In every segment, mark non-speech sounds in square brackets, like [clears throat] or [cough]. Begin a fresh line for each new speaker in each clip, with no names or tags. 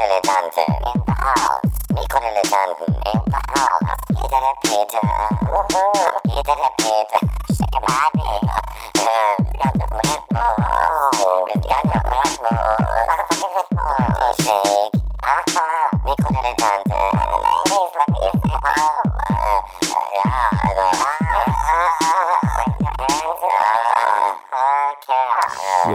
Mikrodilettanten in the house. Mikrodilettanten in the house. Peter der Peter. Wuhu. Peter der Peter. Schicke Party. Äh, ganze Red Bull. Das ganze Red Bull.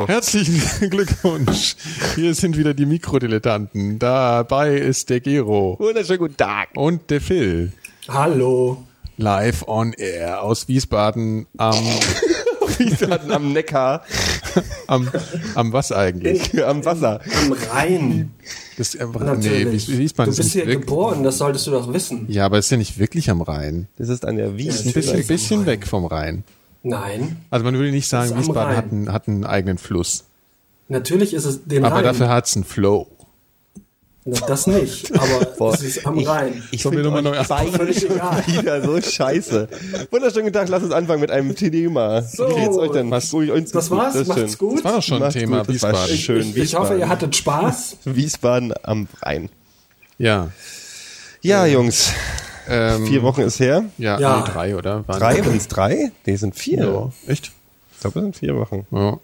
Herzlichen [laughs] Glückwunsch. Hier sind wieder die Mikrodilettanten. Dabei ist der Gero
Wunderschönen guten Tag.
und der Phil.
Hallo.
Live on air aus Wiesbaden am, [laughs]
hatten am Neckar, [laughs]
am, am was eigentlich?
am Wasser.
Am Rhein.
Das, äh, nee, Wiesbaden
du
ist
bist hier
wirklich,
geboren, das solltest du doch wissen.
Ja, aber es ist ja nicht wirklich am Rhein.
Das ist an der Wies.
Ein bisschen,
Natürlich am
bisschen
Rhein.
weg vom Rhein.
Nein.
Also man würde nicht sagen, Wiesbaden hat einen, hat einen eigenen Fluss.
Natürlich ist es den
Aber
Rhein.
dafür hat es einen Flow.
Na, das nicht, aber [laughs] es ist am Rhein.
Ich
wir
finde
nochmal
euch
neu
Völlig egal.
wieder so scheiße. Wunderschönen Tag, lass uns anfangen mit einem Thema.
So.
Wie geht's euch denn?
Was-
Ruhig, uns
Das war's,
das
macht's
schön.
gut.
Das war doch schon ein Thema,
gut, das war
Wiesbaden.
schön.
Ich, ich hoffe, ihr hattet Spaß.
Wiesbaden am Rhein.
Ja.
Ja, Jungs,
Ähm,
vier Wochen ist her.
Ja,
Ja.
Nee, drei, oder? Waren
Drei? Sind es drei? Nee, sind vier.
Ja. Echt?
Ich glaube, es sind vier Wochen.
Ja.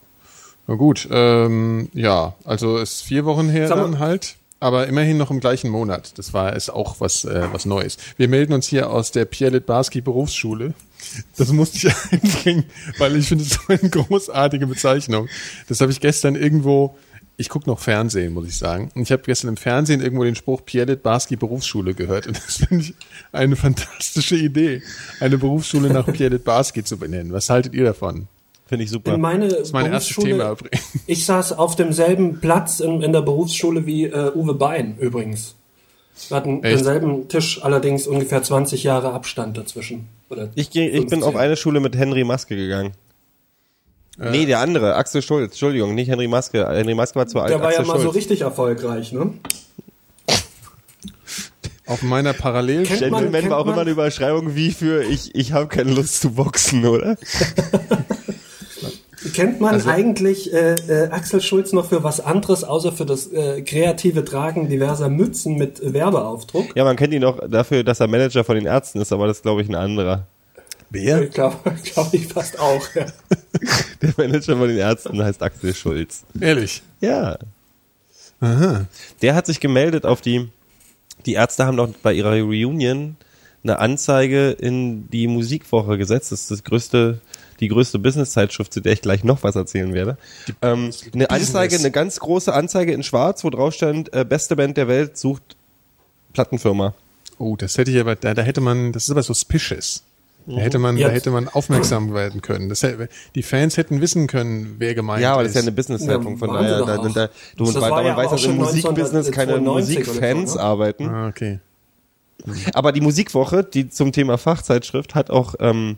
Na gut, ähm, ja, also ist vier Wochen her
Sag
dann halt, aber immerhin noch im gleichen Monat. Das war ist auch was äh, was Neues. Wir melden uns hier aus der Pierre Litbarski Berufsschule. Das musste ich [laughs] einbringen, weil ich finde es so eine großartige Bezeichnung. Das habe ich gestern irgendwo. Ich gucke noch Fernsehen, muss ich sagen. Und ich habe gestern im Fernsehen irgendwo den Spruch Pierre Litbarski Berufsschule gehört. Und das finde ich eine fantastische Idee, eine Berufsschule nach Pierre Litbarski zu benennen. Was haltet ihr davon?
Finde ich super.
In meine
Das ist mein erstes
Berufsschule-
Thema übrigens.
Ich saß auf demselben Platz in, in der Berufsschule wie äh, Uwe Bein übrigens. Wir hatten
Echt?
denselben Tisch, allerdings ungefähr 20 Jahre Abstand dazwischen. Oder
Ich, geh, ich bin
15.
auf eine Schule mit Henry Maske gegangen. Nee, der andere, Axel Schulz, Entschuldigung, nicht Henry Maske. Henry Maske war zu alt.
Der war ja mal so
Schulz.
richtig erfolgreich, ne?
Auf meiner Parallel
Kennt man-
Gentleman war auch
man-
immer eine Überschreibung wie für ich, ich habe keine Lust zu boxen, oder? [laughs]
Kennt man
Also-
eigentlich äh, äh, Axel Schulz noch für was anderes, außer für das äh, kreative Tragen diverser Mützen mit Werbeaufdruck?
Ja, man kennt ihn auch dafür, dass er Manager von den Ärzten ist, aber das ist, glaube ich, ein anderer.
Wer?
Ich glaube [laughs] glaub ich fast auch. Ja. [laughs]
Der Manager von den Ärzten heißt Axel Schulz.
Ehrlich.
Ja. Der hat sich gemeldet auf die, die Ärzte haben doch bei ihrer Reunion eine Anzeige in die Musikwoche gesetzt. Das ist das größte, die größte Business-Zeitschrift, zu der ich gleich noch was erzählen werde. Ähm, eine Anzeige, eine ganz große Anzeige in Schwarz, wo drauf stand, äh, beste Band der Welt sucht Plattenfirma.
Oh, das hätte ich aber, da, da hätte man, das ist aber suspicious. Da hätte man, da hätte man aufmerksam werden können. Das hätte, die Fans hätten wissen können, wer gemeint
Ja, aber das ist ja eine
ist.
Business-Zeitung, von daher, da,
auch.
da, du,
Das
weil,
war
weil
ja
man weiß, dass im
schon
Musikbusiness keine
1992 oder
Musikfans
so, ne?
arbeiten.
Ah, okay.
Aber die Musikwoche, die zum Thema Fachzeitschrift, hat auch ähm,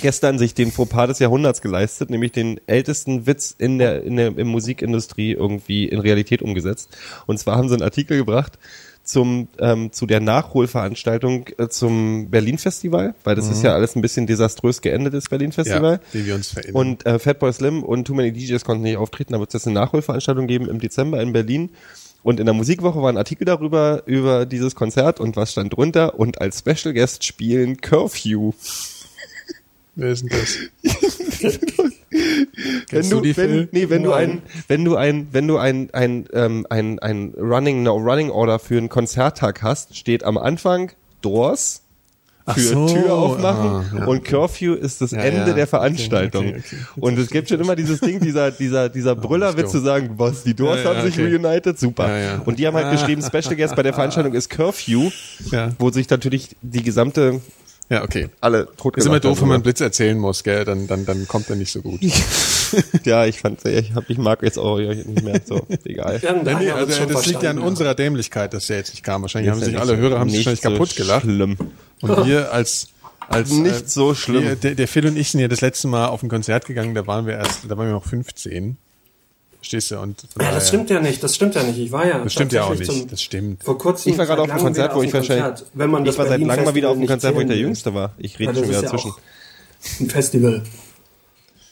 gestern sich den Fauxpas des Jahrhunderts geleistet, nämlich den ältesten Witz in der, in der in Musikindustrie irgendwie in Realität umgesetzt. Und zwar haben sie einen Artikel gebracht zum ähm, zu der Nachholveranstaltung äh, zum Berlin Festival, weil das ist ja alles ein bisschen desaströs geendet das Berlin Festival.
Ja, wir uns verinnern.
Und äh, Fatboy Slim und Too Many DJs konnten nicht auftreten, da wird es jetzt eine Nachholveranstaltung geben im Dezember in Berlin. Und in der Musikwoche war ein Artikel darüber, über dieses Konzert und was stand drunter. Und als Special Guest spielen Curfew.
wer ist denn das? [laughs] [laughs]
Wenn du,
du
wenn, nee, wenn du ein, wenn du ein, wenn du ein, ein, ähm, ein, ein Running, no Running Order für einen Konzerttag hast, steht am Anfang Doors für
so,
Tür aufmachen
ah, ja,
und Curfew ist das
Ja,
Ende
ja.
der Veranstaltung.
Okay, okay, okay.
Und es gibt schon immer dieses Ding, dieser, dieser, dieser [laughs] Brüllerwitz zu sagen, was, die Doors haben sich reunited, super. Und die haben halt
Ah.
geschrieben, Special Guest bei der Veranstaltung [laughs] ist Curfew, wo sich natürlich die gesamte,
Ja, okay.
alle tot
Ist immer doof, wenn man. Blitz erzählen muss, gell? Dann, dann, dann kommt er nicht so gut. [laughs]
Ja, ich fand, ich, hab, ich mag jetzt auch nicht mehr so, egal.
Ja,
Nein, nee, also das liegt ja an unserer Dämlichkeit, dass der jetzt nicht kam. Wahrscheinlich haben sich alle Hörer haben sich wahrscheinlich
so
kaputt gelacht.
Schlimm.
Und wir als, als
Nicht so schlimm.
Wir, der, der Phil und ich sind ja das letzte Mal auf ein Konzert gegangen, da waren wir erst, da waren wir noch 15. Verstehst du? Und
Ja, das stimmt ja nicht, das stimmt ja nicht. Ich war ja
Das stimmt ja auch nicht.
Zum,
Das stimmt.
Vor kurzem.
Ich war gerade auf einem Konzert, wo ich wahrscheinlich.
Wenn man das
ich war seit langem mal wieder auf einem
Festival
Konzert, wo ich der Jüngste war. Ich rede schon
Ja,
wieder
ja
dazwischen.
auch Ein Festival.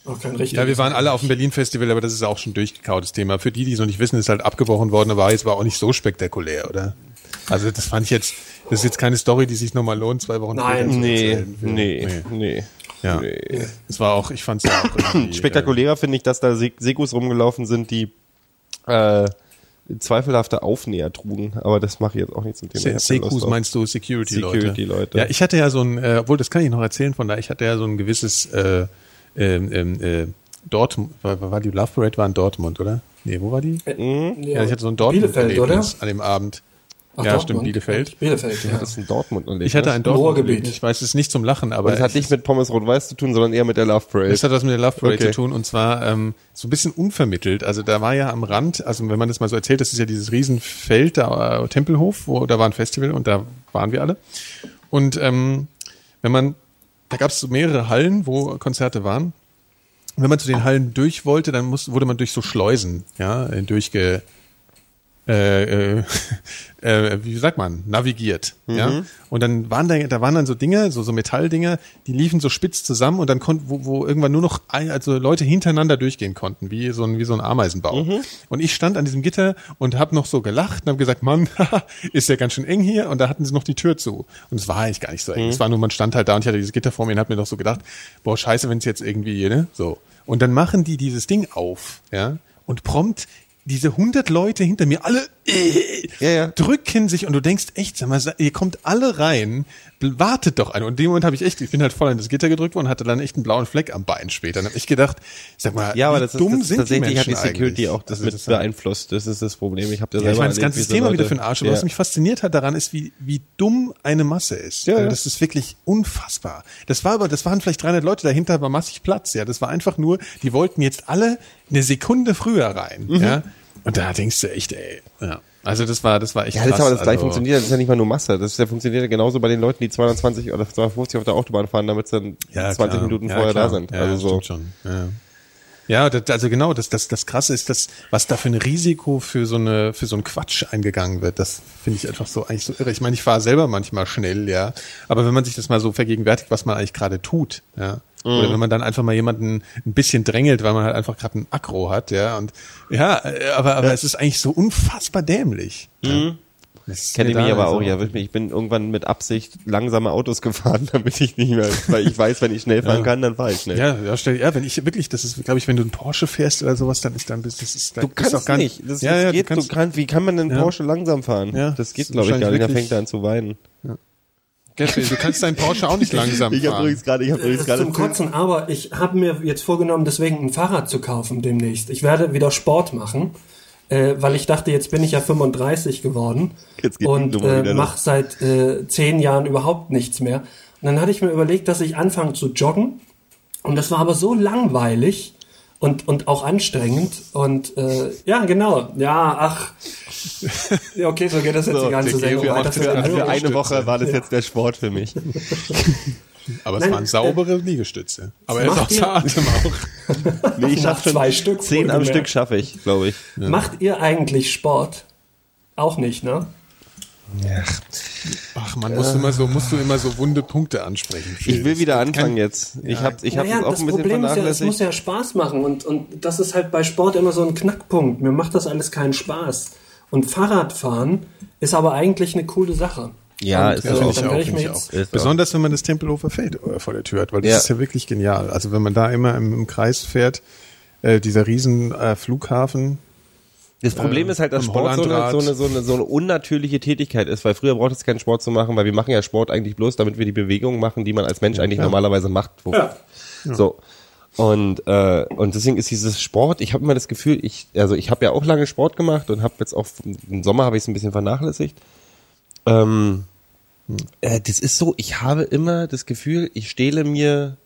Auch kein richtiges.
Ja, wir waren alle auf dem Berlin-Festival, aber das ist auch schon durchgekautes Thema. Für die, die es noch nicht wissen, ist halt abgebrochen worden, aber jetzt war auch nicht so spektakulär, oder? Also das fand ich jetzt, das ist jetzt keine Story, die sich nochmal lohnt, zwei Wochen
Nein.
Nee,
erzählen.
nee, nee.
Ja.
nee.
Es war auch, ich fand es ja auch [coughs]
Spektakulärer finde ich, dass da Se- Sekus rumgelaufen sind, die äh, zweifelhafte Aufnäher trugen. Aber das mache ich jetzt auch nicht zum Thema.
Sekus meinst du Security-Leute?
Security-Leute.
Ja, ich hatte ja so ein, äh, obwohl das kann ich noch erzählen von da, ich hatte ja so ein gewisses äh, ähm, ähm, äh, Dortmund, war, war die Love Parade war in Dortmund, oder? Nee, wo war die? Ja, ich hatte so ein? Dortmund-Erlebnis an dem Abend.
Ach,
ja,
Dortmund.
stimmt, Bielefeld.
Bielefeld, ja.
Das ist ein Dortmund und
Ich hatte ein
Ruhrgebiet.
Dortmund. Ich weiß, es ist nicht zum Lachen, aber
Das hat nicht mit Pommes Rot-Weiß zu tun, sondern eher mit der Love Parade.
Das hat was mit der Love Parade
Okay.
zu tun und zwar ähm, so ein bisschen unvermittelt. Also da war ja am Rand, also wenn man das mal so erzählt, das ist ja dieses Riesenfeld, da äh, Tempelhof, wo da war ein Festival und da waren wir alle. Und ähm, wenn man, da gab es so mehrere Hallen, wo Konzerte waren. Und wenn man zu den Hallen durch wollte, dann muss, wurde man durch so Schleusen, ja, durchge äh, äh, [laughs] äh, wie sagt man, navigiert. Ja? Und dann waren da, da waren dann so Dinge, so, so Metalldinger, die liefen so spitz zusammen und dann konnten, wo, wo irgendwann nur noch ein, also Leute hintereinander durchgehen konnten, wie so ein, wie so ein Ameisenbau. Und ich stand an diesem Gitter und habe noch so gelacht und habe gesagt, Mann, [laughs] ist ja ganz schön eng hier und da hatten sie noch die Tür zu. Und es war eigentlich gar nicht so eng. Es war nur, man stand halt da und ich hatte dieses Gitter vor mir und habe mir doch so gedacht, boah, scheiße, wenn es jetzt irgendwie, ne, so. Und dann machen die dieses Ding auf, ja, und prompt diese hundert Leute hinter mir, alle äh, [laughs]
Ja, ja.
drücken sich und du denkst echt, sag mal, ihr kommt alle rein, wartet doch an. Und in dem Moment habe ich echt, ich bin halt voll an das Gitter gedrückt worden und hatte dann echt einen blauen Fleck am Bein später. Dann habe ich gedacht, sag mal,
ja, aber das ist,
dumm
das ist
sind die
tatsächlich hat
Menschen
die Security
eigentlich?
auch das
Also
mit
das-
beeinflusst. Das ist das Problem. Ich habe ja
ja, ich meine, das ganze Thema
Leute-
wieder für den Arsch. Und
Ja.
was mich fasziniert hat daran ist, wie, wie dumm eine Masse ist.
Ja,
also das ist wirklich unfassbar. Das war aber, das waren vielleicht 300 Leute dahinter, war massig Platz. Ja, das war einfach nur, die wollten jetzt alle eine Sekunde früher rein.
Mhm.
Ja, und da denkst du echt, ey, ja. Also das war, das war echt
Ja, das
krass.
aber das gleich
also,
funktioniert. Das ist ja nicht mal nur Masse. Das ist ja funktioniert ja genauso bei den Leuten, die 220 oder 250 auf der Autobahn fahren, damit sie dann
Ja,
20
klar.
Minuten
ja,
vorher
klar.
da sind.
Ja,
also so.
stimmt schon. Ja. Ja, das, also genau, das, das, das Krasse ist, dass, was da für ein Risiko für so eine, für so einen Quatsch eingegangen wird, das finde ich einfach so eigentlich so irre. Ich meine, ich fahre selber manchmal schnell, ja. Aber wenn man sich das mal so vergegenwärtigt, was man eigentlich gerade tut, ja. Oder wenn man dann einfach mal jemanden ein bisschen drängelt, weil man halt einfach gerade einen Akro hat, ja. Und ja, äh, aber, aber es ist eigentlich so unfassbar dämlich. Ja. Das
Kenne ich mich aber auch,
so-
ja. wirklich. Ich bin irgendwann mit Absicht langsame Autos [laughs] gefahren, damit ich nicht mehr, weil ich weiß, wenn ich schnell fahren
Ja.
kann, dann fahre ich schnell.
Ja, ja, stell, ja, wenn ich wirklich, das ist, glaube ich, wenn du einen Porsche fährst oder sowas, dann ist dann bist das ist,
Du
ist
kannst
auch gar
nicht. Das,
ja,
das
ja,
geht,
du kannst,
du kannst, wie kann man einen
Ja.
Porsche langsam fahren?
Ja,
das geht, glaube ich, gar nicht. Da fängt er an zu weinen.
Geffel, du kannst deinen Porsche auch nicht langsam
Ich habe
fahren.
übrigens gerade, ich habe übrigens gerade
zum Kotzen, aber ich habe mir jetzt vorgenommen, deswegen ein Fahrrad zu kaufen demnächst. Ich werde wieder Sport machen, äh, weil ich dachte, jetzt bin ich ja 35 geworden
Jetzt geht die
und äh, mache seit äh, zehn Jahren überhaupt nichts mehr. Und dann hatte ich mir überlegt, dass ich anfange zu joggen und das war aber so langweilig und, und auch anstrengend und äh, ja, genau, ja, ach, ja, okay, so geht das jetzt
So,
die ganze
der
Sendung für
für- für
eine Woche war das jetzt der Sport für mich. [laughs]
Aber es
Nein,
waren saubere Liegestütze. Aber er ist
macht
außer
ihr-
Atem auch. [laughs]
Nee, ich
Nach
schaff schon
zwei Stück,
zehn am
wohlgemerkt.
Stück schaffe ich, glaube ich.
Macht ihr eigentlich Sport? Auch nicht, ne?
Ach man, musst du immer so, musst du immer so wunde Punkte ansprechen.
Ich will wieder anfangen jetzt. Ich habe ich hab
naja,
das auch
das
ein bisschen
Problem ist ja, es muss ja Spaß machen und, und das ist halt bei Sport immer so ein Knackpunkt. Mir macht das alles keinen Spaß. Und Fahrradfahren ist aber eigentlich eine coole Sache.
Ja,
und,
ist
Ja,
das
finde
auch.
ich
dann
auch.
ich
Finde
mir
ich
jetzt,
auch.
Ist
Besonders wenn man das Tempelhofer Feld äh, vor der Tür hat, weil das
Ja.
ist ja wirklich genial. Also wenn man da immer im, im Kreis fährt, äh, dieser riesen äh, Flughafen,
Das Problem
äh,
ist halt, dass Sport so eine, so, eine, so, eine, so eine unnatürliche Tätigkeit ist, weil früher braucht es keinen Sport zu machen, weil wir machen ja Sport eigentlich bloß, damit wir die Bewegungen machen, die man als Mensch eigentlich normalerweise macht.
Ja.
So. Und, äh, und deswegen ist dieses Sport, ich habe immer das Gefühl, ich, also ich habe ja auch lange Sport gemacht und habe jetzt auch, im Sommer habe ich es ein bisschen vernachlässigt. Ähm, äh, das ist so, ich habe immer das Gefühl, ich stehle mir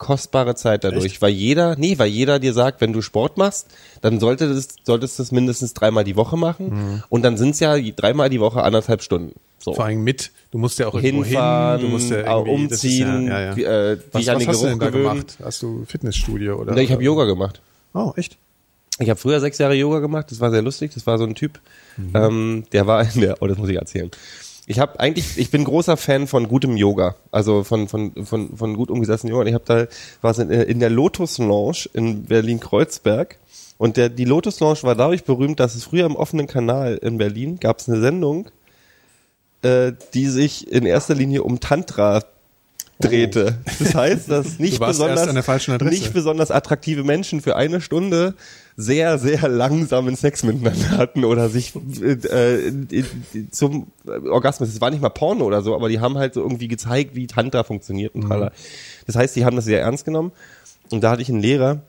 kostbare Zeit dadurch, weil jeder, nee, weil jeder dir sagt, wenn du Sport machst, dann sollte das, solltest du das mindestens dreimal die Woche machen und dann sind es ja dreimal die Woche anderthalb Stunden. So.
vor allem mit, du musst ja auch
Hinfahren,
hin, du musst ja
umziehen,
ja, ja,
wie,
ja.
äh,
Was, was hast du denn da gemacht? Hast du Fitnessstudio oder?
Ich habe Yoga gemacht.
Oh, echt?
Ich habe früher sechs Jahre Yoga gemacht, das war sehr lustig, das war so ein Typ,
Mhm.
ähm, der war in der, oh, das muss ich erzählen. Ich habe eigentlich, ich bin großer Fan von gutem Yoga, also von von von von gut umgesetzten Yoga. Ich habe da war in, in der Lotus Lounge in Berlin Kreuzberg und der die Lotus Lounge war dadurch berühmt, dass es früher im offenen Kanal in Berlin gab es eine Sendung, äh, die sich in erster Linie um Tantra drehte. Das heißt, dass nicht besonders nicht besonders attraktive Menschen für eine Stunde sehr, sehr langsamen Sex miteinander hatten oder sich äh, äh, zum Orgasmus. Es war nicht mal Porno oder so, aber die haben halt so irgendwie gezeigt, wie Tantra funktioniert und tralala. Das heißt, die haben das sehr ernst genommen. Und da hatte ich einen Lehrer,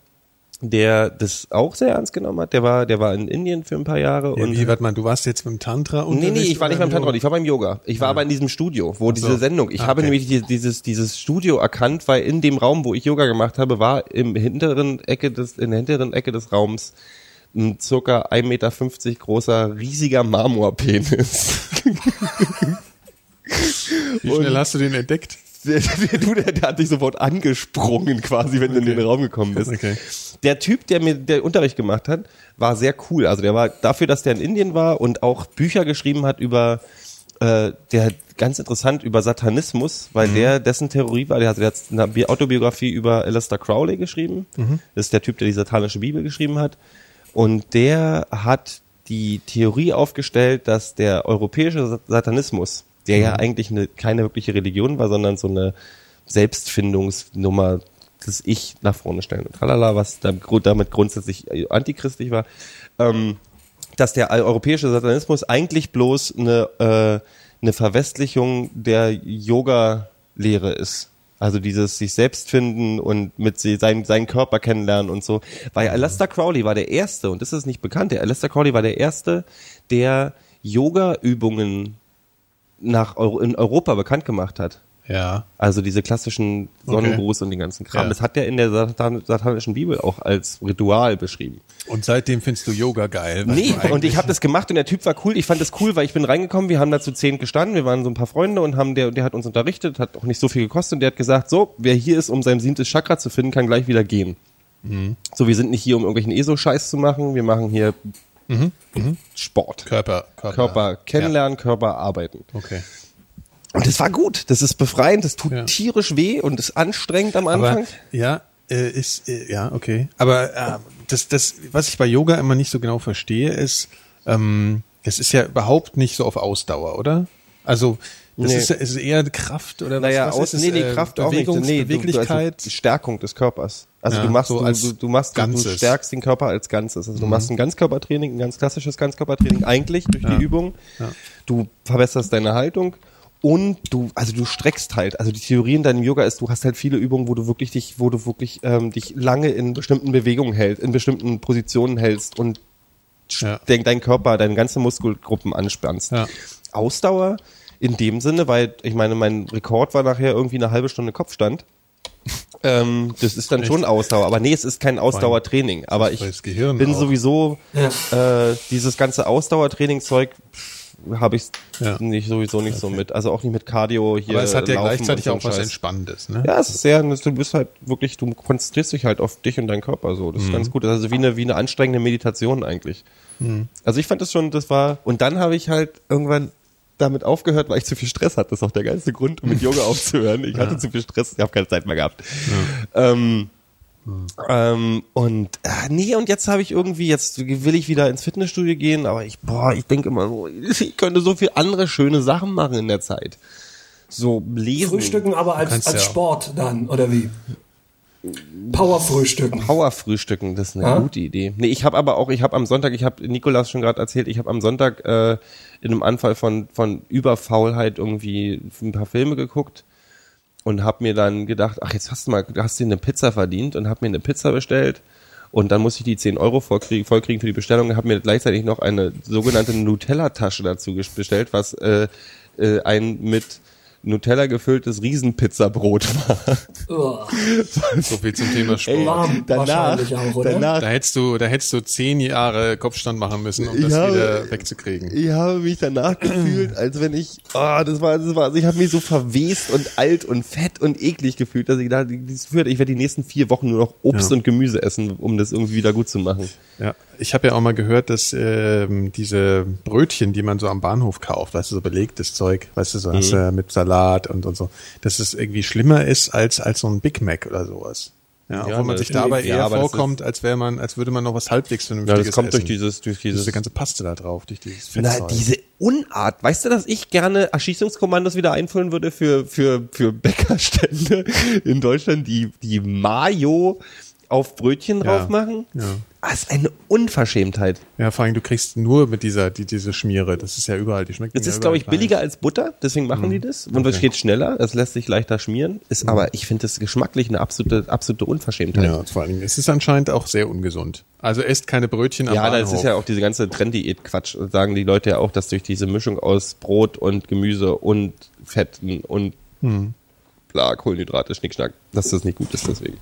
der das auch sehr ernst genommen hat. Der war, der war in Indien für ein paar Jahre
Ja,
und
wie, warte mal, du warst jetzt beim Tantra und
Nee, nee, ich war nicht beim Tantra, ich war beim Yoga. Ich war aber in diesem Studio, wo diese Sendung, ich
Ah,
habe
okay.
nämlich die, dieses, dieses Studio erkannt, weil in dem Raum, wo ich Yoga gemacht habe, war im hinteren Ecke des, in der hinteren Ecke des Raums ein circa 1,50 Meter großer, riesiger Marmorpenis. [laughs]
Wie schnell hast du den entdeckt?
Der, du, der, der hat dich sofort angesprungen quasi, wenn du in den Raum gekommen bist.
Okay.
Der Typ, der mir der Unterricht gemacht hat, war sehr cool. Also der war dafür, dass der in Indien war und auch Bücher geschrieben hat über äh, der ganz interessant über Satanismus, weil der dessen Theorie war, der hat, der hat eine Bi- Autobiografie über Aleister Crowley geschrieben. Das ist der Typ, der die satanische Bibel geschrieben hat. Und der hat die Theorie aufgestellt, dass der europäische Sa- Satanismus, der ja eigentlich eine, keine wirkliche Religion war, sondern so eine Selbstfindungsnummer, das Ich nach vorne stellen und tralala, was damit grundsätzlich äh, antichristlich war, ähm, dass der europäische Satanismus eigentlich bloß eine, äh, eine Verwestlichung der Yoga-Lehre ist. Also dieses sich selbst finden und mit sie, seinen, Körper kennenlernen und so. Weil Aleister Crowley war der Erste, und das ist nicht bekannt, der Aleister Crowley war der Erste, der Yoga-Übungen nach Euro, in Europa bekannt gemacht hat.
Ja.
Also diese klassischen Sonnengruß und den ganzen Kram.
Ja.
Das hat er in der Satan satanischen Bibel auch als Ritual beschrieben.
Und seitdem findest du Yoga geil.
Nee, und ich habe das gemacht und der Typ war cool. Ich fand das cool, weil ich bin reingekommen, wir haben da zu zehn gestanden, wir waren so ein paar Freunde und haben der, der hat uns unterrichtet, hat auch nicht so viel gekostet und der hat gesagt, so, wer hier ist, um sein siebtes Chakra zu finden, kann gleich wieder gehen.
Mhm.
So, wir sind nicht hier, um irgendwelchen ESO-Scheiß zu machen, wir machen hier Sport.
Körper, Körper.
Körper kennenlernen, Körper arbeiten.
Ja. Okay.
Und das war gut, das ist befreiend, das tut
Ja.
tierisch weh und ist anstrengend am Anfang.
Aber ja, äh, ist äh, ja okay. Aber äh, das, das, was ich bei Yoga immer nicht so genau verstehe, ist, ähm, es ist ja überhaupt nicht so auf Ausdauer, oder? Also das
Nee.
ist, es ist eher Kraft oder was,
Naja,
was
aus,
ist
nee, nee,
Äh,
Kraft auch nicht.
Bewegungs-
Nee, du-
Beweglichkeit.
Du, also Stärkung des Körpers. Also
Ja,
du machst,
so
du, du, du machst, du, du
Ganzes. Mhm.
stärkst den Körper als Ganzes. Also du machst ein Ganzkörpertraining, ein ganz klassisches Ganzkörpertraining eigentlich durch die Übung. Du verbesserst deine Haltung und du, also du streckst halt. Also die Theorie in deinem Yoga ist, du hast halt viele Übungen, wo du wirklich dich, wo du wirklich ähm, dich lange in bestimmten Bewegungen hältst, in bestimmten Positionen hältst und
Ja.
denk, deinen Körper, deine ganzen Muskelgruppen anspannst.
Ja.
Ausdauer in dem Sinne, weil ich meine, mein Rekord war nachher irgendwie eine halbe Stunde Kopfstand. Ähm, das ist dann schon Ausdauer, aber nee, es ist kein Ausdauertraining. Aber ich bin
auch.
sowieso
Ja.
äh, dieses ganze Ausdauertraining-Zeug habe ich
Ja.
nicht sowieso nicht so mit. Also auch nicht mit Cardio hier.
Aber es hat ja gleichzeitig
und
auch
so
was
Scheiß.
Entspannendes, ne?
Ja, es ist sehr, du bist halt wirklich, du konzentrierst dich halt auf dich und deinen Körper so. Das ist ganz gut. Also wie eine, wie eine anstrengende Meditation eigentlich. Also ich fand das schon, das war, und dann habe ich halt irgendwann damit aufgehört, weil ich zu viel Stress hatte. Das ist auch der geilste Grund, um mit [laughs] Yoga aufzuhören. Ich hatte zu viel Stress, ich habe keine Zeit mehr gehabt. Ähm, ähm, und äh, nee, und jetzt habe ich irgendwie, jetzt will ich wieder ins Fitnessstudio gehen, aber ich, boah, ich denke immer so, [laughs] ich könnte so viel andere schöne Sachen machen in der Zeit. So lesen.
Frühstücken aber als, als
ja-
Sport dann, oder wie? Powerfrühstücken.
Powerfrühstücken, das ist eine
Ah.
gute Idee. Nee, ich habe aber auch, ich habe am Sonntag, ich habe Nikolas schon gerade erzählt, ich habe am Sonntag äh, in einem Anfall von von Überfaulheit irgendwie ein paar Filme geguckt und habe mir dann gedacht, ach jetzt hast du mal, hast du dir eine Pizza verdient und habe mir eine Pizza bestellt und dann muss ich die 10 Euro vollkriegen, vollkriegen für die Bestellung und habe mir gleichzeitig noch eine sogenannte Nutella-Tasche dazu bestellt, was äh, äh, ein mit Nutella gefülltes Riesenpizzabrot war.
So viel zum Thema Sport.
warm wahrscheinlich auch, oder?
danach
Da hättest du, da hättest du zehn Jahre Kopfstand machen müssen, um das
Ja,
wieder wegzukriegen.
Ich habe mich danach gefühlt, als wenn ich, ah, das war, das war, also ich habe mich so verwest und alt und fett und eklig gefühlt, dass ich führt, ich werde die nächsten vier Wochen nur noch Obst
Ja.
und Gemüse essen, um das irgendwie wieder gut zu machen.
Ja, ich habe ja auch mal gehört, dass ähm, diese Brötchen, die man so am Bahnhof kauft, weißt du, so belegtes Zeug, weißt du, so hast du mit Salat und, und so, dass es irgendwie schlimmer ist als als so ein Big Mac oder sowas. Ja, obwohl man sich dabei
ja,
eher
das
vorkommt, als wäre man, als würde man noch was halbwegs
Ja,
vernünftiges
das kommt durch
essen.
dieses, durch dieses,
diese ganze Paste da drauf, durch dieses
Na,
Fettzeug.
diese Unart. Weißt du, dass ich gerne Erschießungskommandos wieder einführen würde für, für, für Bäckerstände in Deutschland, die, die Mayo auf Brötchen drauf machen?
ja.
Das ist eine Unverschämtheit.
Ja, vor allem, du kriegst nur mit dieser, die, diese Schmiere. Das ist ja überall, die schmeckt
Das
ja
ist, glaube ich, billiger als Butter, deswegen machen die das. Und es geht schneller, es lässt sich leichter schmieren. Ist aber, ich finde das geschmacklich eine absolute, absolute Unverschämtheit.
Ja, vor allem, es ist anscheinend auch sehr ungesund. Also esst keine Brötchen am
Ja,
Bahnhof.
das ist ja auch diese ganze Trenddiät-Quatsch. Sagen die Leute ja auch, dass durch diese Mischung aus Brot und Gemüse und Fetten und bla, Kohlenhydrate, Schnickschnack, dass das nicht gut ist deswegen.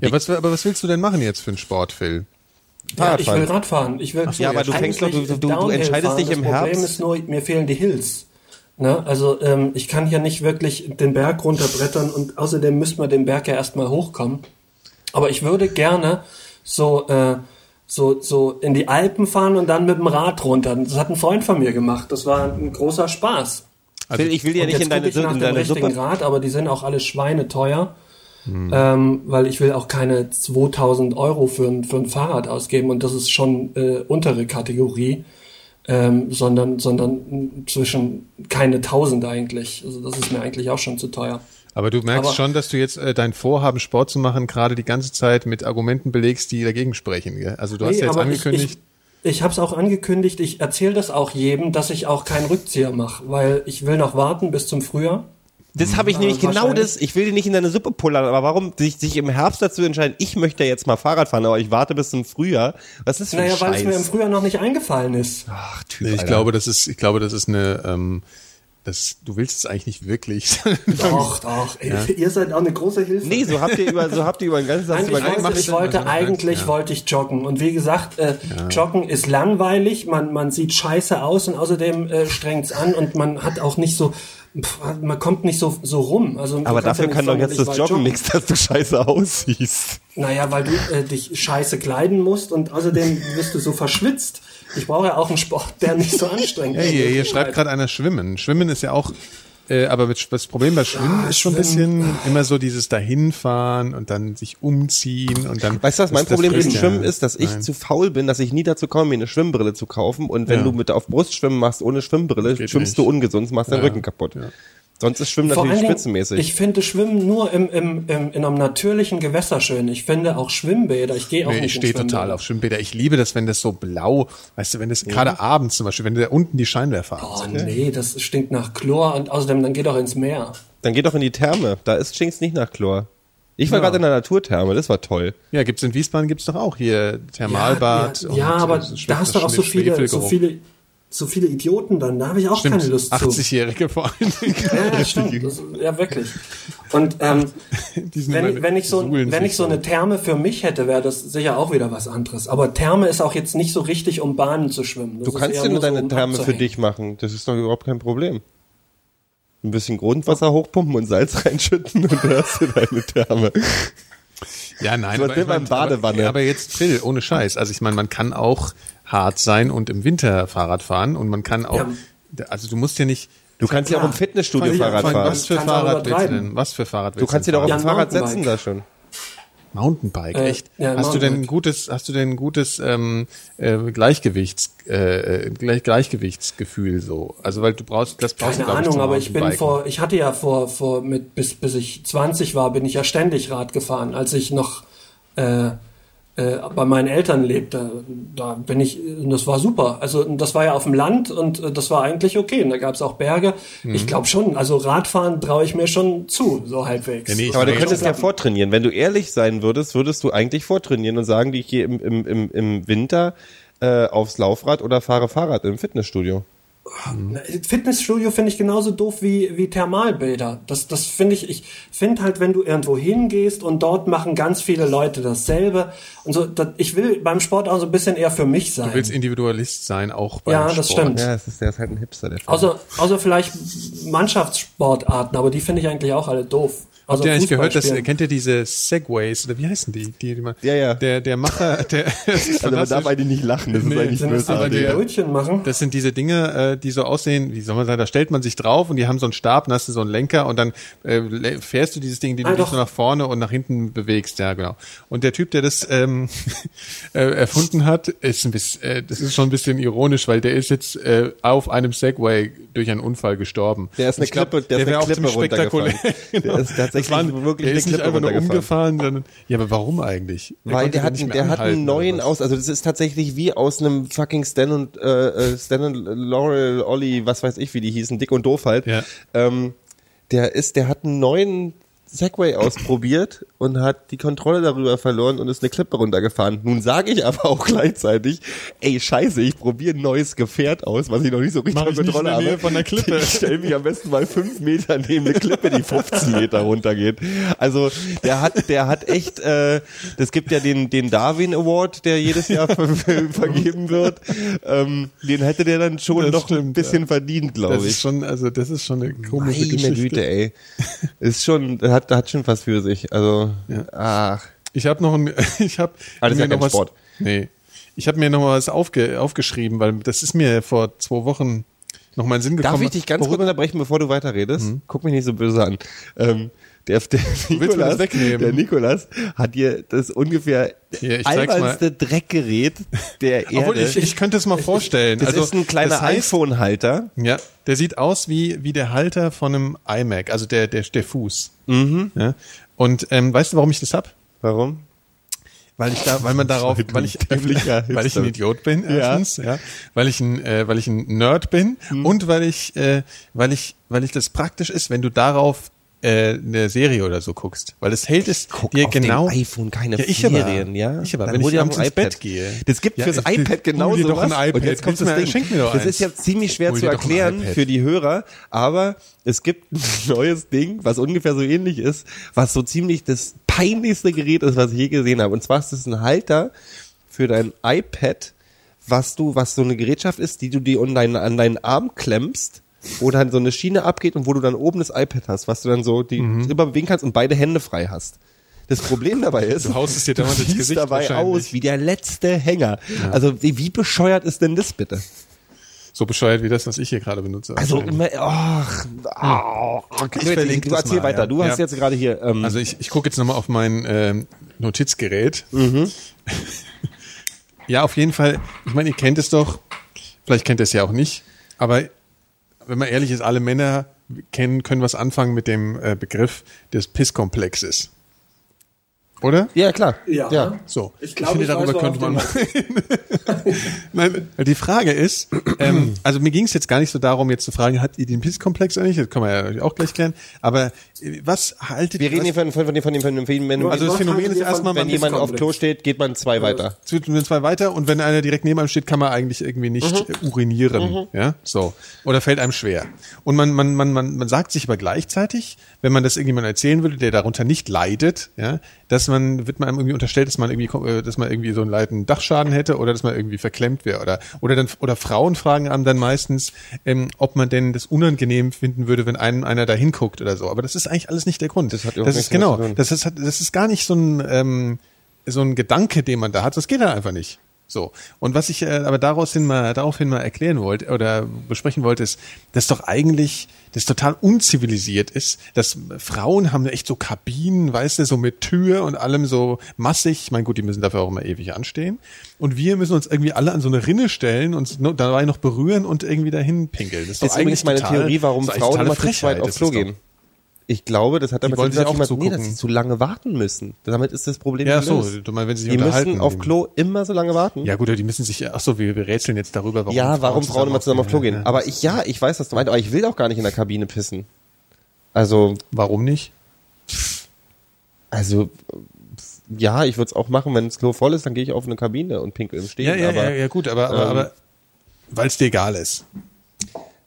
Ja, was, aber was willst du denn machen jetzt für einen Sport, Phil?
Ja, ich will. Radfahren. Ich will,
ja, aber du fängst doch- du- du- du entscheidest dich im
das Problem
Herbst.
ist nur, mir fehlen die Hills. Ne? Also ähm, ich kann hier nicht wirklich den Berg runterbrettern und außerdem müsste man den Berg ja erstmal hochkommen. Aber ich würde gerne so, äh, so, so in die Alpen fahren und dann mit dem Rad runter. Das hat ein Freund von mir gemacht. Das war ein großer Spaß.
Phil, ich will
Und
nicht
jetzt
in deine,
ich nach
in
dem
deine
richtigen
Suppe.
Rad, aber die sind auch alle schweineteuer. Ähm, weil ich will auch keine 2000 Euro für ein, für ein Fahrrad ausgeben und das ist schon äh, untere Kategorie, ähm, sondern, sondern zwischen keine 1000 eigentlich. Also das ist mir eigentlich auch schon zu teuer.
Aber du merkst
Aber-
schon, dass du jetzt äh, dein Vorhaben, Sport zu machen, gerade die ganze Zeit mit Argumenten belegst, die dagegen sprechen. Gell? Also du hast
Nee,
ja jetzt angekündigt,
Ich, ich, ich habe es auch angekündigt, ich erzähle das auch jedem, dass ich auch keinen Rückzieher mache, weil ich will noch warten bis zum Frühjahr.
Das habe ich nämlich genau das. Ich will dir nicht in deine Suppe pullern, aber warum sich, sich im Herbst dazu entscheiden, ich möchte jetzt mal Fahrrad fahren, aber ich warte bis zum Frühjahr. Was ist für ein
Naja, weil es mir im? Frühjahr noch nicht eingefallen ist.
Ach, Typ,
ich
Alter.
glaube, das ist, ich glaube, das ist eine, ähm, das, du willst es eigentlich nicht wirklich. [laughs]
Doch, doch. Ihr seid auch eine große Hilfe.
Nee, so habt ihr über, so habt ihr über den ganzen Satz
Nein,
über
wollte, ich
Sinn,
wollte eigentlich
ja.
wollte ich joggen und wie gesagt, äh, Joggen ist langweilig, man man sieht scheiße aus und außerdem äh, strengt's an und man hat auch nicht so pff, man kommt nicht so so rum. Also
Aber dafür
ja
kann doch jetzt das Joggen nichts, [laughs] dass du scheiße aussiehst.
Naja, weil du äh, dich scheiße kleiden musst und außerdem wirst du so verschwitzt. Ich brauche ja auch einen Sport, der nicht so anstrengend
Hey, hier, hier
ist.
schreibt gerade einer Schwimmen. Schwimmen ist ja auch, äh, aber mit, das Problem bei Schwimmen
Ah,
ist schon ein bisschen immer so dieses dahinfahren und dann sich umziehen und dann.
Weißt du, was mein Problem mit
ja-
Schwimmen ist? Dass ich
Nein.
zu faul bin, dass ich nie dazu komme, mir eine Schwimmbrille zu kaufen. Und wenn
Ja.
du mit auf Brustschwimmen machst ohne Schwimmbrille,
Geht
schwimmst
nicht.
du ungesund, machst deinen
Ja.
Rücken kaputt. Sonst ist Schwimmen natürlich
Dingen,
spitzenmäßig.
Ich finde Schwimmen nur im, im, im, in einem natürlichen Gewässer schön. Ich finde auch Schwimmbäder. Ich gehe auch
Nee,
nicht
ich stehe total auf Schwimmbäder. Ich liebe das, wenn das so blau, weißt du, wenn das gerade abends zum Beispiel, wenn da unten die Scheinwerfer
Oh
sind.
nee, das stinkt nach Chlor und außerdem dann geh doch ins Meer.
Dann geh doch in die Therme. Da ist stinkt's nicht nach Chlor. Ich war
Ja.
gerade in der Naturtherme, das war toll.
Ja, gibt's in Wiesbaden gibt's doch auch hier Thermalbad.
Ja,
und,
ja, aber
äh,
da hast du auch so viele, so viele, so viele Idioten dann. Da habe ich auch
Stimmt,
keine Lust zu.
80-Jährige vor allen Dingen.
Ja, ja, stimmt. Das, ja, wirklich. Und ähm, [laughs] wenn, wenn ich so, wenn ich so eine Therme für mich hätte, wäre das sicher auch wieder was anderes. Aber Therme ist auch jetzt nicht so richtig, um Bahnen zu schwimmen. Das
Du kannst ja nur
so,
deine
um
Therme für dich machen. Das ist doch überhaupt kein Problem. Ein bisschen Grundwasser hochpumpen und Salz [laughs] reinschütten und du hast du deine Therme.
Ja, nein,
So wie beim
mein,
Badewanne.
Aber, aber jetzt Phil, ohne Scheiß. Also ich meine, man kann auch hart sein und im Winter Fahrrad fahren und man kann auch, also du musst ja nicht.
Du kannst ja auch im. Fitnessstudio
allem-
Fahrrad fahren.
Was für Fahrrad willst du denn? Was für Fahrrad
Du
willst
kannst dir doch auf
Ja, ein
Fahrrad
Mountainbike.
setzen da schon.
Mountainbike,
Äh,
echt?
ja,
hast du denn ein
Mountainbike.
gutes, hast du denn ein gutes ähm, äh, Gleichgewichts, äh, äh, Gleich, Gleichgewichtsgefühl so? Also weil du brauchst, das brauchst
Keine
du, ich,
Ahnung,
zum
aber ich bin vor, ich hatte ja vor, vor mit, bis, bis ich 20 war, bin ich ja ständig Rad gefahren, als ich noch äh, äh, bei meinen Eltern lebte. Da bin ich, das war super. Also das war ja auf dem Land und äh, das war eigentlich okay. Und da gab es auch Berge.
Mhm.
Ich glaube schon, also Radfahren traue ich mir schon zu, so halbwegs.
Ja, nee,
Aber du könntest ja vortrainieren. Wenn du ehrlich sein würdest, würdest du eigentlich vortrainieren und sagen, ich gehe im, im, im, im Winter äh, aufs Laufrad oder fahre Fahrrad im Fitnessstudio.
Fitnessstudio finde ich genauso doof wie, wie Thermalbäder. Das, das finde ich, ich finde halt, wenn du irgendwo hingehst und dort machen ganz viele Leute dasselbe. Und so, das, ich will beim Sport auch so ein bisschen eher für mich sein.
Du willst Individualist sein, auch beim
Ja, das
Sport.
stimmt.
Ja, es ist, der ist halt ein Hipster, der
Außer, außer vielleicht Mannschaftssportarten, aber die finde ich eigentlich auch alle doof. Also
Habt ihr eigentlich gehört, dass, kennt ihr diese Segways, oder wie heißen die? die, die man,
Ja, ja.
Der, der Macher, [laughs] der,
Also man darf eigentlich nicht lachen, das
Nee,
ist eigentlich
Sind das die,
aber
die
der-
Brötchen machen?
Das sind diese Dinge, äh, die so aussehen, wie soll man sagen, da stellt man sich drauf und die haben so einen Stab, dann hast du so einen Lenker und dann äh, fährst du dieses Ding, den
Ah,
du dich
doch.
so nach vorne und nach hinten bewegst, ja genau. Und der Typ, der das ähm, [laughs] äh, erfunden hat, ist ein bisschen, äh, das ist schon ein bisschen ironisch, weil der ist jetzt äh, auf einem Segway durch einen Unfall gestorben.
Der ist eine
Ich glaub,
Klippe- der ist eine Klippe
spektakulär.
runtergefallen. [laughs] Der ist tatsächlich
Das war,
wirklich
der ist nicht einfach nur umgefallen, sondern, ja, aber warum eigentlich? Er
Weil der hat, der hat einen neuen aus, also das ist tatsächlich wie aus einem fucking Stan und äh, äh, Stan und Laurel, Olli, was weiß ich, wie die hießen, dick und doof halt.
Ja.
Ähm, der ist, der hat einen neuen Segway ausprobiert und hat die Kontrolle darüber verloren und ist eine Klippe runtergefahren. Nun sage ich aber auch gleichzeitig, ey Scheiße, ich probiere ein neues Gefährt aus, was ich noch nicht so richtig unter Kontrolle habe.
von der Klippe.
Ich stell mich am besten mal fünf Meter neben eine Klippe, die 15 Meter runtergeht. Also der hat, der hat echt, äh, es gibt ja den, den Darwin Award, der jedes Jahr ver vergeben wird. Ähm, den hätte der dann schon
Das
noch ein
stimmt,
bisschen verdient, glaube
Das
ich.
ist schon, also das ist schon eine komische
Meine
Geschichte.
Güte, ey. Ist schon, hat, hat schon was für sich. Also, ach.
Ich habe noch ein, [laughs] ich habe mir
ja
noch was,
Sport.
nee, ich habe mir noch mal was aufge, aufgeschrieben, weil das ist mir vor zwei Wochen noch mal in Sinn gekommen.
Darf ich dich ganz kurz unterbrechen, bevor du weiterredest? Guck mich nicht so böse an. Ähm, der, der, [laughs] Nikolas, der Nikolas hat dir das ungefähr
Hier,
albernste Dreckgerät der [laughs] Erde.
Obwohl ich, ich könnte es mal vorstellen.
das
also
ist ein kleiner
das heißt,
iPhone-Halter.
Ja, der sieht aus wie wie der Halter von einem iMac, also der der der Fuß.
Mhm.
Ja. Und ähm, weißt du, warum ich das hab?
Warum?
Weil ich da, weil man darauf,
Weil
ich, [laughs] weil ich ein Idiot bin, erstens, ja, weil ich ein, äh, weil ich ein Nerd bin
Mhm.
und weil ich, äh, weil ich, weil ich das praktisch ist, wenn du darauf äh, eine Serie oder so guckst, weil es hält es
Guck
dir
auf
genau.
dem iPhone keine
ja, ich
Serien,
aber,
ja?
Ich aber,
Dann
wenn ich
dir
abends ins
iPad.
Bett gehe.
Das gibt
Ja,
fürs
ich-
iPad genau sowas.
ein iPad.
Und jetzt kommt das Ding.
Schenk mir doch
das
eins.
ist jetzt ziemlich schwer zu erklären für die Hörer, aber es gibt ein [laughs] neues Ding, was ungefähr so ähnlich ist, was so ziemlich das peinlichste Gerät ist, was ich je gesehen habe. Und zwar ist es ein Halter für dein iPad, was du, was so eine Gerätschaft ist, die du dir an deinen, an deinen Arm klemmst, wo dann so eine Schiene abgeht und wo du dann oben das iPad hast, was du dann so die
Mhm.
drüber bewegen kannst und beide Hände frei hast. Das Problem dabei ist,
Du haust es dir ins
siehst
Gesicht
dabei aus wie der letzte Hänger. Also wie, wie bescheuert ist denn das bitte?
So bescheuert wie das, was ich hier gerade benutze.
Also immer, ach, oh,
Okay, ich
du,
verlinke
du erzähl
mal,
weiter.
ja.
Du hast
Ja.
jetzt gerade hier. Ähm,
Also ich, ich gucke jetzt nochmal auf mein ähm, Notizgerät.
Mhm. [laughs]
ja, auf jeden Fall. Ich meine, ihr kennt es doch. Vielleicht kennt ihr es ja auch nicht. Aber wenn man ehrlich ist, alle Männer kennen, können was anfangen mit dem äh, Begriff des Pisskomplexes. Oder?
ja klar.
Ja.
So.
Ich glaube,
finde,
ich weiß,
darüber könnte man
worauf [laughs]
Nein, die Frage ist, ähm, also mir ging es jetzt gar nicht so darum, jetzt zu fragen, hat ihr den Pisskomplex oder nicht? Das können wir ja auch gleich klären. Aber was haltet
Wir reden
was,
hier von, von, von, dem- von, dem- von, dem- von, dem-
Also das Phänomen ist erstmal,
wenn
man
jemand auf? Klo steht, geht man zwei weiter.
zwischen zwei weiter und wenn einer direkt neben einem steht, kann man eigentlich irgendwie nicht
Mhm.
äh, urinieren, ja, so oder fällt einem schwer. Und man man man man man sagt sich aber gleichzeitig, wenn man das irgendjemandem erzählen würde, der darunter nicht leidet, ja, dass man wird man einem irgendwie unterstellt, dass man irgendwie äh, dass man irgendwie so einen leiten Dachschaden hätte oder dass man irgendwie verklemmt wäre oder oder dann oder Frauen fragen einem dann meistens, ähm, ob man denn das unangenehm finden würde, wenn einem einer da hinguckt oder so. Aber das ist eigentlich alles nicht der Grund.
Das hat überhaupt
das ist genau, das ist das ist gar nicht so ein ähm, so ein Gedanke, den man da hat, das geht dann einfach nicht. So. Und was ich äh, aber daraus hin mal, daraufhin mal erklären wollte oder besprechen wollte, ist, dass doch eigentlich das total unzivilisiert ist, dass Frauen haben echt so Kabinen, weißt du, so mit Tür und allem so massig. Ich meine, gut, die müssen dafür auch immer ewig anstehen. Und wir müssen uns irgendwie alle an so eine Rinne stellen und dabei noch berühren und irgendwie dahin pinkeln. Das ist,
Das ist übrigens meine Theorie, warum
eigentlich
Frauen immer zu zweit aufs Klo
ist doch-
gehen. Ich glaube, das hat damit zu tun, dass, nee, dass sie zu lange warten müssen. Damit ist das Problem
Ja, so,
gelöst.
du meinst, wenn sie sich
Die
unterhalten.
müssen auf Klo immer so lange warten.
Ja gut, aber die müssen sich, ach so, wir, wir rätseln jetzt darüber, warum
ja, warum Frauen immer zusammen auf Klo gehen. Aber ich, ja, ich weiß, was du meinst, aber ich will auch gar nicht in der Kabine pissen. Also,
Warum nicht?
also, ja, ich würde es auch machen, wenn das Klo voll ist, dann gehe ich auf eine Kabine und pinkel im Stehen.
Ja, ja,
aber
ja, ja, gut, aber, aber,
ähm,
aber weil es dir egal ist.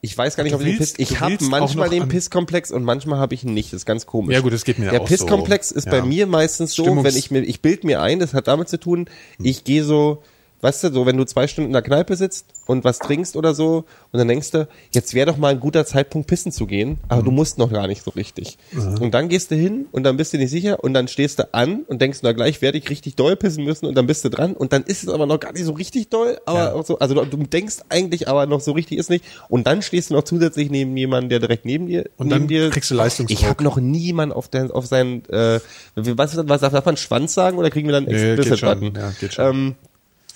Ich weiß gar nicht,
Du
ob ich den Piss, ich habe manchmal den Pisskomplex und manchmal habe ich ihn nicht. Das ist ganz komisch.
Ja, gut, das geht mir
Der
auch
Pisskomplex
so.
ist
Ja.
bei mir meistens so,
Stimmungs-
wenn ich mir, ich bild mir ein, das hat damit zu tun, ich gehe so weißt du, so wenn du zwei Stunden in der Kneipe sitzt und was trinkst oder so und dann denkst du, jetzt wäre doch mal ein guter Zeitpunkt pissen zu gehen, aber du musst noch gar nicht so richtig. Und dann gehst du hin und dann bist du nicht sicher und dann stehst du an und denkst, na gleich werde ich richtig doll pissen müssen und dann bist du dran und dann ist es aber noch gar nicht so richtig doll, aber
Ja.
auch so, also du, du denkst eigentlich, aber noch so richtig ist nicht und dann stehst du noch zusätzlich neben jemandem, der direkt neben dir
Und
neben
dann
dir
kriegst du Leistungsdruck.
Ich habe noch niemanden auf, der, auf seinen, äh, was, was darf man Schwanz sagen oder kriegen wir dann
Nee,
explicit Button?
ja, geht schon.
Ähm,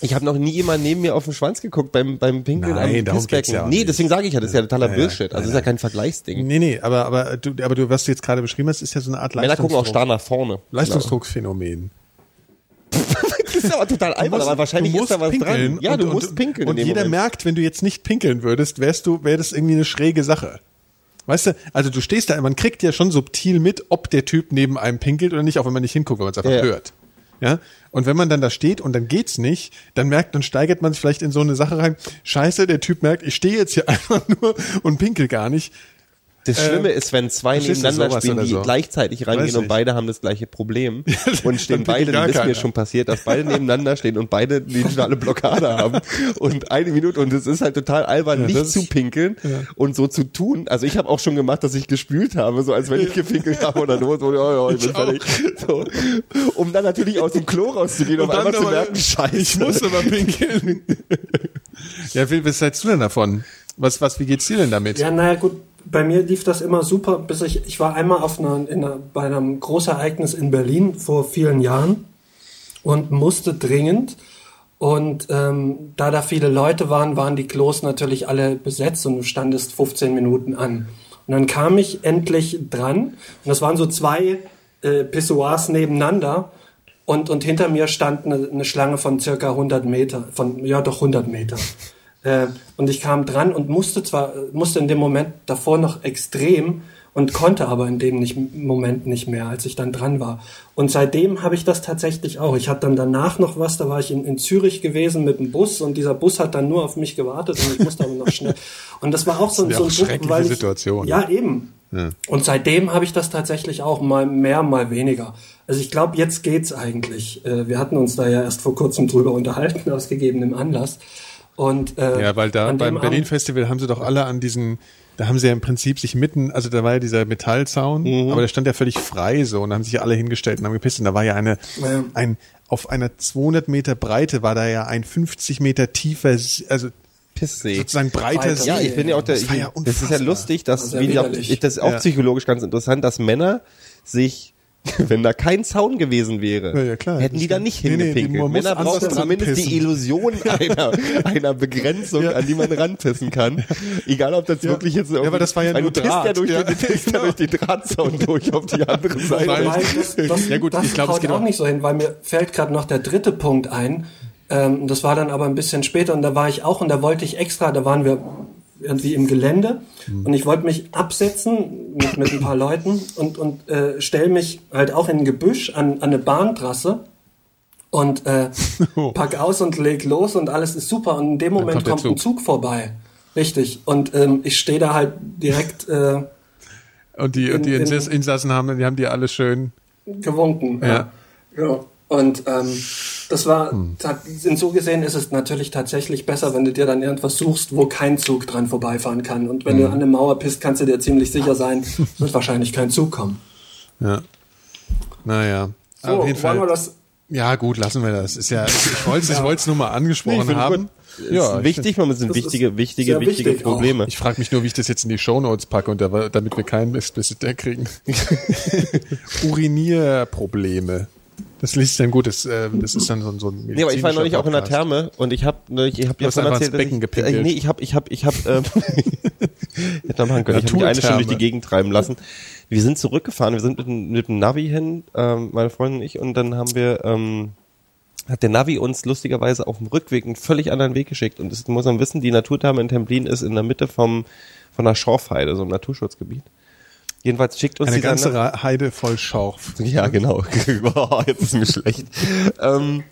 ich habe noch nie jemand neben mir auf den Schwanz geguckt beim, beim Pinkeln
Nein,
am
darum
Pissbecken.
ja
nee, deswegen sage ich ja, das ist ja totaler
Ja,
Bullshit. Also das ist ja kein Vergleichsding.
Nee, nee, aber, aber, du, aber du, was du jetzt gerade beschrieben hast, ist ja so eine Art
Männer gucken auch
Leistungsdruck.
starr nach vorne.
Leistungsdrucksphänomen. [laughs]
Das ist aber total albern, aber wahrscheinlich ist da was dran. Ja,
und,
du musst
und,
pinkeln
Und jeder
Moment.
merkt, wenn du jetzt nicht pinkeln würdest, wärst du, wäre das irgendwie eine schräge Sache. Weißt du, also du stehst da, man kriegt ja schon subtil mit, ob der Typ neben einem pinkelt oder nicht, auch wenn man nicht hinguckt, wenn man es einfach
Ja.
hört. Ja, und wenn man dann da steht und dann geht's nicht, dann merkt, dann steigert man sich vielleicht in so eine Sache rein. Scheiße, der Typ merkt, ich stehe jetzt hier [laughs] einfach nur und pinkel gar nicht.
Das Schlimme ist, wenn zwei nebeneinander spielen, die
so?
gleichzeitig reingehen und beide haben das gleiche Problem [laughs] und stehen beide, das ist mir schon passiert, dass beide [laughs] nebeneinander stehen und beide die totale Blockade haben und eine Minute und es ist halt total albern,
Ja,
nicht
das
zu pinkeln und so zu tun. Also ich habe auch schon gemacht, dass ich gespült habe, so als wenn ich gepinkelt habe oder so, so ja, ja, ich bin
Ich
fertig. So, um dann natürlich aus dem Klo rauszugehen und,
Und
einmal zu merken, scheiße.
Ich muss aber pinkeln. [laughs] ja, Will, was hältst du denn davon? Was, was, wie geht's dir denn damit?
Ja, naja, gut, bei mir lief das immer super, bis ich, ich war einmal auf einer, in einer, bei einem Großereignis in Berlin vor vielen Jahren und musste dringend. Und ähm, da da viele Leute waren, waren die Klos natürlich alle besetzt und du standest 15 Minuten an. Und dann kam ich endlich dran und das waren so zwei äh, Pissoirs nebeneinander und, und hinter mir stand eine, eine Schlange von circa 100 Meter, von, ja doch 100 Meter. Äh, und ich kam dran und musste zwar, musste in dem Moment davor noch extrem und konnte aber in dem nicht, Moment nicht mehr, als ich dann dran war. Und seitdem habe ich das tatsächlich auch. Ich hatte dann danach noch was, da war ich in, in Zürich gewesen mit dem Bus und dieser Bus hat dann nur auf mich gewartet und ich musste aber noch schnell. Und das war auch so,
Das
so ein
auch
Druck, weil ich,
schreckliche Situationen.
Ja, eben.
Ja.
Und seitdem habe ich das tatsächlich auch mal mehr, mal weniger. Also ich glaube, jetzt geht's eigentlich. Äh, Wir hatten uns da ja erst vor kurzem drüber unterhalten, [laughs] aus gegebenem Anlass. Und, äh,
Ja, weil da beim
dem
Berlin
Abend-
Festival haben sie doch alle an diesen, da haben sie ja im Prinzip sich mitten, also da war ja dieser Metallzaun,
Mhm.
aber der stand ja völlig frei so und da haben sich ja alle hingestellt und haben gepisst und da war ja eine,
Ja.
ein, auf einer 200 Meter Breite war da ja ein 50 Meter tiefer, also
Pisssee.
sozusagen breiter. See.
Ja, ich bin ja auch der,
Das ja
das ist ja lustig, dass,
Also
wie die auch,
widerlich.
ich, das ist auch
Ja.
psychologisch ganz interessant, dass Männer sich, [laughs] wenn da kein Zaun gewesen wäre,
Ja, ja, klar.
hätten die da nicht
nee, nee, die-
hingepinkelt.
man muss
Männer brauchen zumindest die
ranpissen.
Illusion [laughs] einer, einer Begrenzung, an die man ranpissen kann. Egal, ob das
Ja.
wirklich jetzt
Ja, aber das war ja nur
du ja
Draht.
durch,
Ja,
den, du pisst ja
genau.
durch den Drahtzaun durch auf die andere Seite.
Wobei, das, das,
Ja gut,
das
ich glaub, es geht
auch
auch-
nicht so hin, weil mir fällt gerade noch der dritte Punkt ein. Ähm, das war dann aber ein bisschen später und da war ich auch und da wollte ich extra, da waren wir irgendwie im Gelände
Hm.
und ich wollte mich absetzen mit, mit ein paar Leuten und, und äh, stell mich halt auch in ein Gebüsch an, an eine Bahntrasse und äh, [laughs]
Oh.
pack aus und leg los und alles ist super und in dem Moment
kommt
kommt, ein
Zug.
Zug vorbei. Richtig. Und ähm, ich stehe da halt direkt äh,
Und die, und die
In- in-
Insass- Insassen haben, die haben die alle schön,
gewunken.
Ja.
ja. Und ähm, das war, hat, in so gesehen ist es natürlich tatsächlich besser, wenn du dir dann irgendwas suchst, wo kein Zug dran vorbeifahren kann. Und wenn du an eine Mauer pisst, kannst du dir ziemlich sicher sein, [laughs] wird wahrscheinlich kein Zug kommen.
ja. Naja.
So,
auf jeden
wollen wir
Fall.
das
Ja, gut, lassen wir das. Ist ja, ich wollte es es nur mal
Nee,
angesprochen
finde
haben.
gut.
Ja,
ist wichtig, man sind wichtige, wichtige, wichtige
wichtig auch.
Probleme.
Ich frage mich nur, wie ich das jetzt in die Shownotes packe, und da, damit wir keinen Explicit kriegen. [laughs] Urinierprobleme. Das liest dann gut, das, äh, das ist dann so, ein- so ein
Nee, aber ich war neulich auch in der. Therme und ich habe ich hab dir
einfach
erzählt, dass ich, äh, nee, ich habe ich habe ich habe [laughs] ähm, [laughs] hätte machen können. Ich habe mich eine Stunde durch die. Gegend treiben lassen. Wir sind zurückgefahren, wir sind mit, mit dem Navi hin, ähm, meine Freundin und ich und dann haben wir ähm, hat der Navi uns lustigerweise auf dem Rückweg einen völlig anderen Weg geschickt und das muss man wissen, die Naturtherme in Templin ist in der Mitte vom von der Schorfheide, so einem Naturschutzgebiet. Jedenfalls schickt uns
Eine ganze
Na-
Ra- Heide voll Schorf. [laughs]
ja, genau. Boah, [laughs] Jetzt ist mir schlecht. Ähm,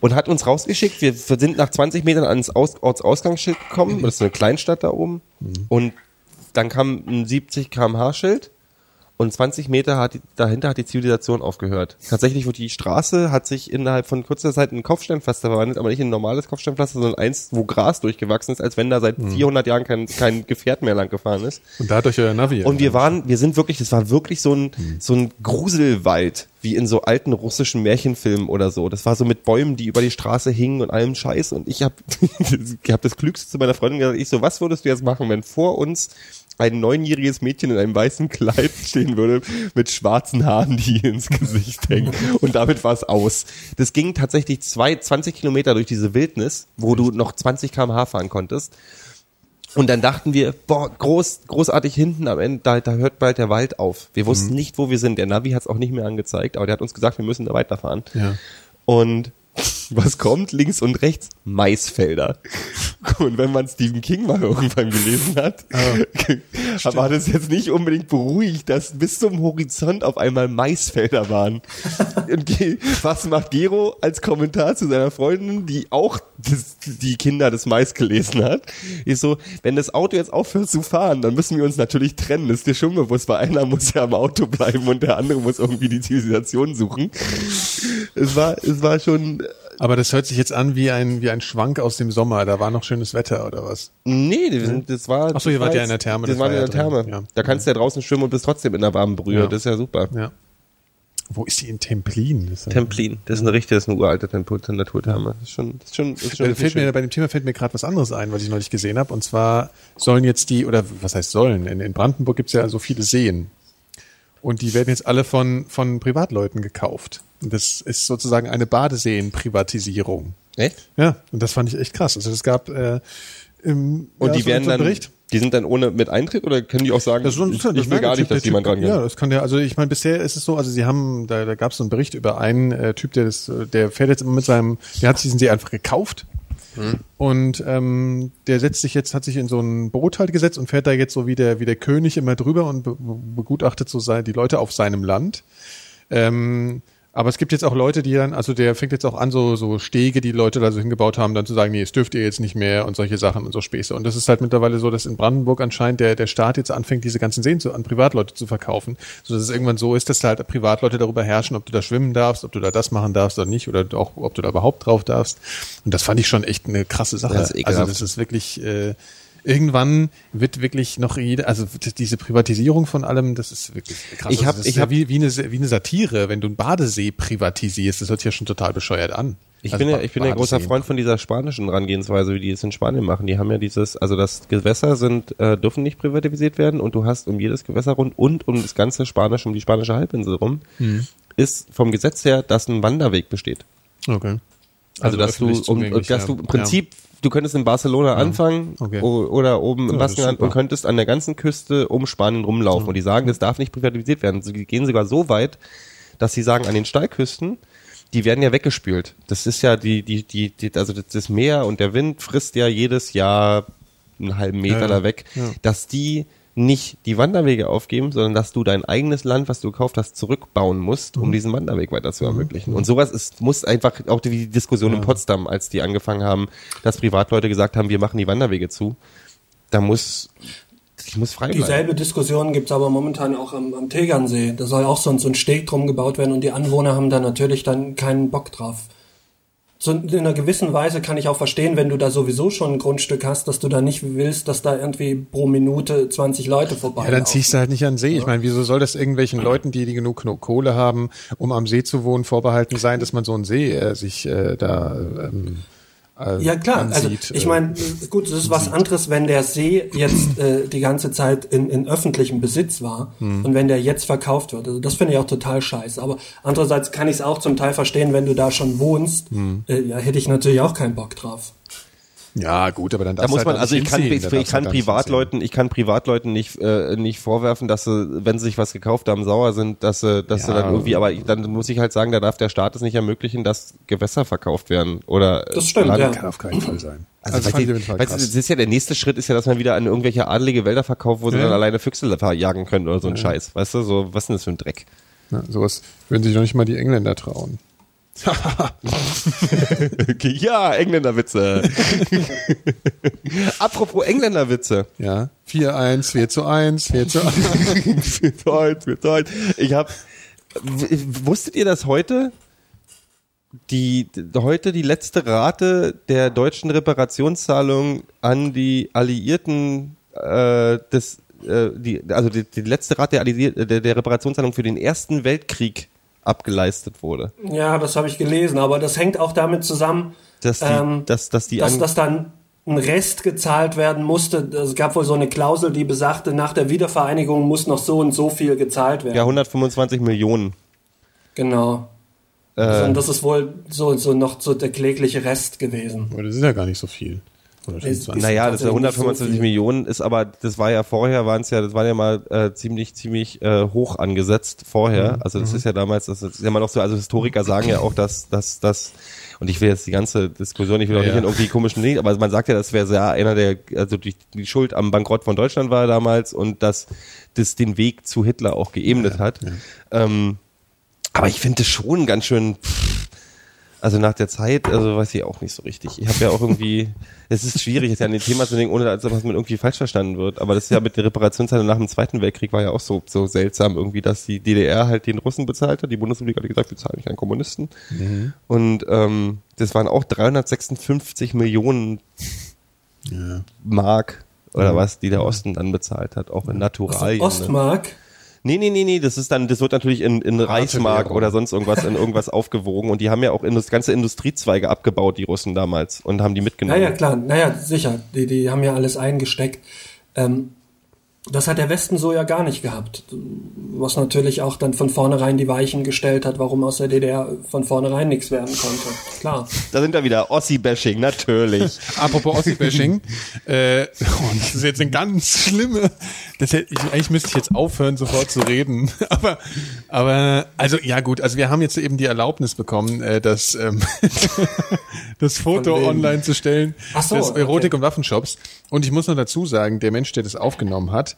und hat uns rausgeschickt. Wir sind nach 20 Metern ans Aus Ortsausgangsschild gekommen. Das ist eine Kleinstadt da oben. Und dann kam ein 70 km/h Schild. Und 20 Meter hat die, dahinter hat die Zivilisation aufgehört. Tatsächlich wird die Straße hat sich innerhalb von kurzer Zeit in ein Kopfsteinpflaster verwandelt, aber nicht in ein normales Kopfsteinpflaster, sondern eins, wo Gras durchgewachsen ist, als wenn da seit 400 Jahren kein, kein Gefährt mehr lang gefahren ist.
Und da hat euch euer Navi.
Und wir waren, wir sind wirklich, das war wirklich so ein, so ein Gruselwald, wie in so alten russischen Märchenfilmen oder so. Das war so mit Bäumen, die über die Straße hingen und allem Scheiß. Und ich habe [laughs] ich hab das Klügste zu meiner Freundin gesagt, ich so, was würdest du jetzt machen, wenn vor uns ein neunjähriges Mädchen in einem weißen Kleid stehen würde, mit schwarzen Haaren, die ihr ins Gesicht hängen. Und damit war es aus. Das ging tatsächlich zwei, 20 Kilometer durch diese Wildnis, wo du noch 20 km/h fahren konntest. Und dann dachten wir, boah, groß, großartig hinten am Ende, da, da hört bald der Wald auf. Wir wussten
Mhm.
nicht, wo wir sind. Der Navi hat es auch nicht mehr angezeigt, aber der hat uns gesagt, wir müssen da weiterfahren.
Ja.
Und was kommt? Links und rechts Maisfelder. Und wenn man Stephen King mal irgendwann gelesen hat, [laughs] war das jetzt nicht unbedingt beruhigt, dass bis zum Horizont auf einmal Maisfelder waren. Und was macht Gero als Kommentar zu seiner Freundin, die auch das, die Kinder des Mais gelesen hat? Ist so, wenn das Auto jetzt aufhört zu fahren, dann müssen wir uns natürlich trennen. Das ist dir schon bewusst, weil einer muss ja am Auto bleiben und der andere muss irgendwie die Zivilisation suchen. Es war, es war schon,
Aber das hört sich jetzt an wie ein, wie ein Schwank aus dem Sommer. Da war noch schönes Wetter oder was?
Nee, wir sind, das war.
Ach so, ihr wart
war
ja in der Therme,
Wir
das
waren
war
in der Therme.
ja.
Da kannst du ja draußen schwimmen und bist trotzdem in der warmen Brühe.
Ja.
Das ist ja super.
Ja. Wo ist die in Templin? Das
Templin, das ist eine richtige, das ist eine uralte Naturtherme. Das ist schon, das ist schon, das ist schon
Äh, fällt mir,
schön.
bei dem Thema fällt mir gerade was anderes ein, was ich neulich gesehen habe. Und zwar sollen jetzt die, oder was heißt sollen, in, in Brandenburg gibt's ja so viele Seen. Und die werden jetzt alle von, von Privatleuten gekauft. Das ist sozusagen eine Badeseen-Privatisierung.
Echt?
Ja, und das fand ich echt krass. Also es gab äh, im,
Und
ja,
die
so-
werden dann,
Bericht.
die sind dann ohne mit Eintritt oder können die auch sagen,
Das ist so
ich,
das
ich will gar nicht,
Typ-
dass jemand dran geht?
Ja, das kann der, also ich meine, bisher ist es so, also sie haben, da, da gab es so einen Bericht über einen äh, Typ, der das, äh, der fährt jetzt immer mit seinem, der hat sich diesen See einfach gekauft. Und ähm, der setzt sich jetzt, hat sich in so ein Boot halt gesetzt und fährt da jetzt so wie der, wie der König immer drüber und be begutachtet so sein, die Leute auf seinem Land. Ähm, aber es gibt jetzt auch Leute, die dann, also der fängt jetzt auch an, so, so Stege, die Leute da so hingebaut haben, dann zu sagen, nee, es dürft ihr jetzt nicht mehr und solche Sachen und so Späße. Und das ist halt mittlerweile so, dass in Brandenburg anscheinend der, der Staat jetzt anfängt, diese ganzen Seen zu, an Privatleute zu verkaufen. So dass es irgendwann so ist, dass halt Privatleute darüber herrschen, ob du da schwimmen darfst, ob du da das machen darfst oder nicht, oder auch, ob du da überhaupt drauf darfst. Und das fand ich schon echt eine krasse Sache.
Das
also das ist wirklich, äh, irgendwann wird wirklich noch jede, also diese Privatisierung von allem, das ist wirklich krass.
Ich hab-
also
ich
ja
hab-
wie, wie, eine, wie eine Satire, wenn du einen Badesee privatisierst, das hört sich ja schon total bescheuert an.
Ich
Also
bin ja, ich bin ja ein großer. Freund von dieser spanischen Herangehensweise, wie die es in Spanien machen. Die haben ja dieses, also das Gewässer sind, äh, dürfen nicht privatisiert werden und du hast um jedes Gewässer rund und um das ganze Spanische, um die spanische Halbinsel rum,
Mhm.
ist vom Gesetz her, dass ein Wanderweg besteht.
Okay.
Also, dass du, um, dass
ja.
du im Prinzip, du könntest in Barcelona anfangen
Okay.
oder oben im
Ja,
Baskenland und könntest an der ganzen Küste um Spanien rumlaufen. Und die sagen, das darf nicht privatisiert werden. Sie gehen sogar so weit, dass sie sagen, an den Steilküsten, die werden ja weggespült. Das ist ja die, die, die, die also das, Meer und der Wind frisst ja jedes Jahr einen halben Meter
Ja, ja.
da weg,
Ja.
dass die nicht die Wanderwege aufgeben, sondern dass du dein eigenes Land, was du gekauft hast, zurückbauen musst,
Mhm.
um diesen Wanderweg weiter zu ermöglichen. Und sowas ist, muss einfach auch die Diskussion in Potsdam, als die angefangen haben, dass Privatleute gesagt haben, wir machen die Wanderwege zu, da muss, ich muss frei bleiben.
Dieselbe Diskussion gibt's aber momentan auch am, am Tegernsee. Da soll auch so ein, so ein Steg drum gebaut werden und die Anwohner haben da natürlich dann keinen Bock drauf. So in einer gewissen Weise kann ich auch verstehen, wenn du da sowieso schon ein Grundstück hast, dass du da nicht willst, dass da irgendwie pro Minute 20 Leute vorbei
Ja, dann ziehst du halt nicht an See. Ich meine, wieso soll das irgendwelchen Leuten, die, die genug Kohle haben, um am See zu wohnen, vorbehalten sein, dass man so einen See äh, sich äh, da ähm, äh,
Ja klar, also
ansieht,
ich
äh,
meine, gut, es ist was anderes, wenn der See jetzt äh, die ganze Zeit in, in öffentlichem Besitz war
Hm.
und wenn der jetzt verkauft wird. Also das finde ich auch total scheiße. Aber andererseits kann ich es auch zum Teil verstehen, wenn du da schon wohnst,
Hm.
äh, ja, hätte ich natürlich auch keinen Bock drauf.
Ja, gut, aber dann
Da
darfst
muss
du
man,
halt
also
nicht
ich kann, ich, ich kann
halt
Privatleuten, ich kann Privatleuten nicht, äh, nicht vorwerfen, dass sie, wenn sie sich was gekauft haben, sauer sind, dass sie, dass sie
Ja.
dann irgendwie, aber ich, dann muss ich halt sagen, da darf der Staat es nicht ermöglichen, dass Gewässer verkauft werden oder. äh,
Das stimmt,
Land-
ja.
Kann auf keinen Fall sein.
Also,
das
weißt,
fand ich
weißt das ist ja der nächste Schritt ist ja, dass man wieder an irgendwelche adlige Wälder verkauft, wo sie
Ja.
dann alleine Füchse jagen können oder so ein Scheiß. Weißt du, so, was ist denn das für ein Dreck?
Ja, sowas würden sich noch nicht mal die Engländer trauen. [laughs]
ja, Engländerwitze. [laughs] Apropos Engländerwitze.
Ja. 4-1, 4 zu 1, 4 zu 1.
4 [laughs] zu 1, 4 zu 1. Ich hab, wusstet ihr, dass heute die, heute die letzte Rate der deutschen Reparationszahlung an die Alliierten, äh, des, äh, die, also die, die letzte Rate der, Alliier- der, der Reparationszahlung für den Ersten Weltkrieg abgeleistet wurde.
Ja, das habe ich gelesen, aber das hängt auch damit zusammen,
Dass die,
ähm,
dass, dass die
dass, dass dann ein Rest gezahlt werden musste. Es gab wohl so eine Klausel, die besagte, nach der Wiedervereinigung muss noch so und so viel gezahlt werden.
ja, 125 Millionen.
Genau.
Äh,
Also, und das ist wohl so, so noch so der klägliche Rest gewesen.
Aber das ist ja gar nicht so viel. Oder schon
Ist-
20.
Naja, das ja
so
125
viel.
Millionen ist aber, das war ja vorher, waren es ja, das war ja mal äh, ziemlich, ziemlich äh, hoch angesetzt vorher. Also das ist ja damals, das ist ja immer noch so, also Historiker sagen ja auch, dass, dass, dass und ich will jetzt die ganze Diskussion, ich will auch
Ja,
nicht
ja.
in irgendwie komischen Dingen, aber man sagt ja, das wäre sehr einer der, also die, die Schuld am Bankrott von Deutschland war damals und dass das den Weg zu Hitler auch geebnet hat. Ähm, aber ich finde es schon ganz schön, pff, also nach der Zeit, also weiß ich auch nicht so richtig. Ich habe ja auch irgendwie, es ist schwierig, jetzt ja an den Thema zu denken, ohne dass man irgendwie falsch verstanden wird. Aber das ist ja mit der Reparationszeit nach dem Zweiten Weltkrieg war ja auch so, so seltsam irgendwie, dass die DDR halt den Russen bezahlt hat. Die Bundesrepublik hat gesagt, wir zahlen nicht an Kommunisten. Und ähm, das waren auch 356 Millionen
Ja.
Mark oder was, die der Osten dann bezahlt hat, auch in Naturalien. ne?
Ostmark.
Nee, nee, nee, nee, das ist dann, das wird natürlich in, in Reichsmark oder sonst irgendwas in irgendwas [laughs] aufgewogen und die haben ja auch in das ganze Industriezweige abgebaut, die Russen damals und haben die mitgenommen.
Naja, klar, naja, sicher. Die, die haben ja alles eingesteckt. Ähm, das hat der Westen so ja gar nicht gehabt. Was natürlich auch dann von vornherein die Weichen gestellt hat, warum aus der DDR von vornherein nichts werden konnte. Klar.
Da sind wir wieder Ossi-Bashing, natürlich. [laughs]
Apropos Ossi-Bashing, [laughs] äh, und das ist jetzt eine ganz schlimme, das hätte ich, eigentlich müsste ich jetzt aufhören, sofort zu reden, [laughs] aber, aber, also, ja gut, also wir haben jetzt eben die Erlaubnis bekommen, äh, das, ähm, [laughs] das Foto online zu stellen,
Ach so,
des Erotik-
okay.
und Waffenshops. Und ich muss noch dazu sagen, der Mensch, der das aufgenommen hat,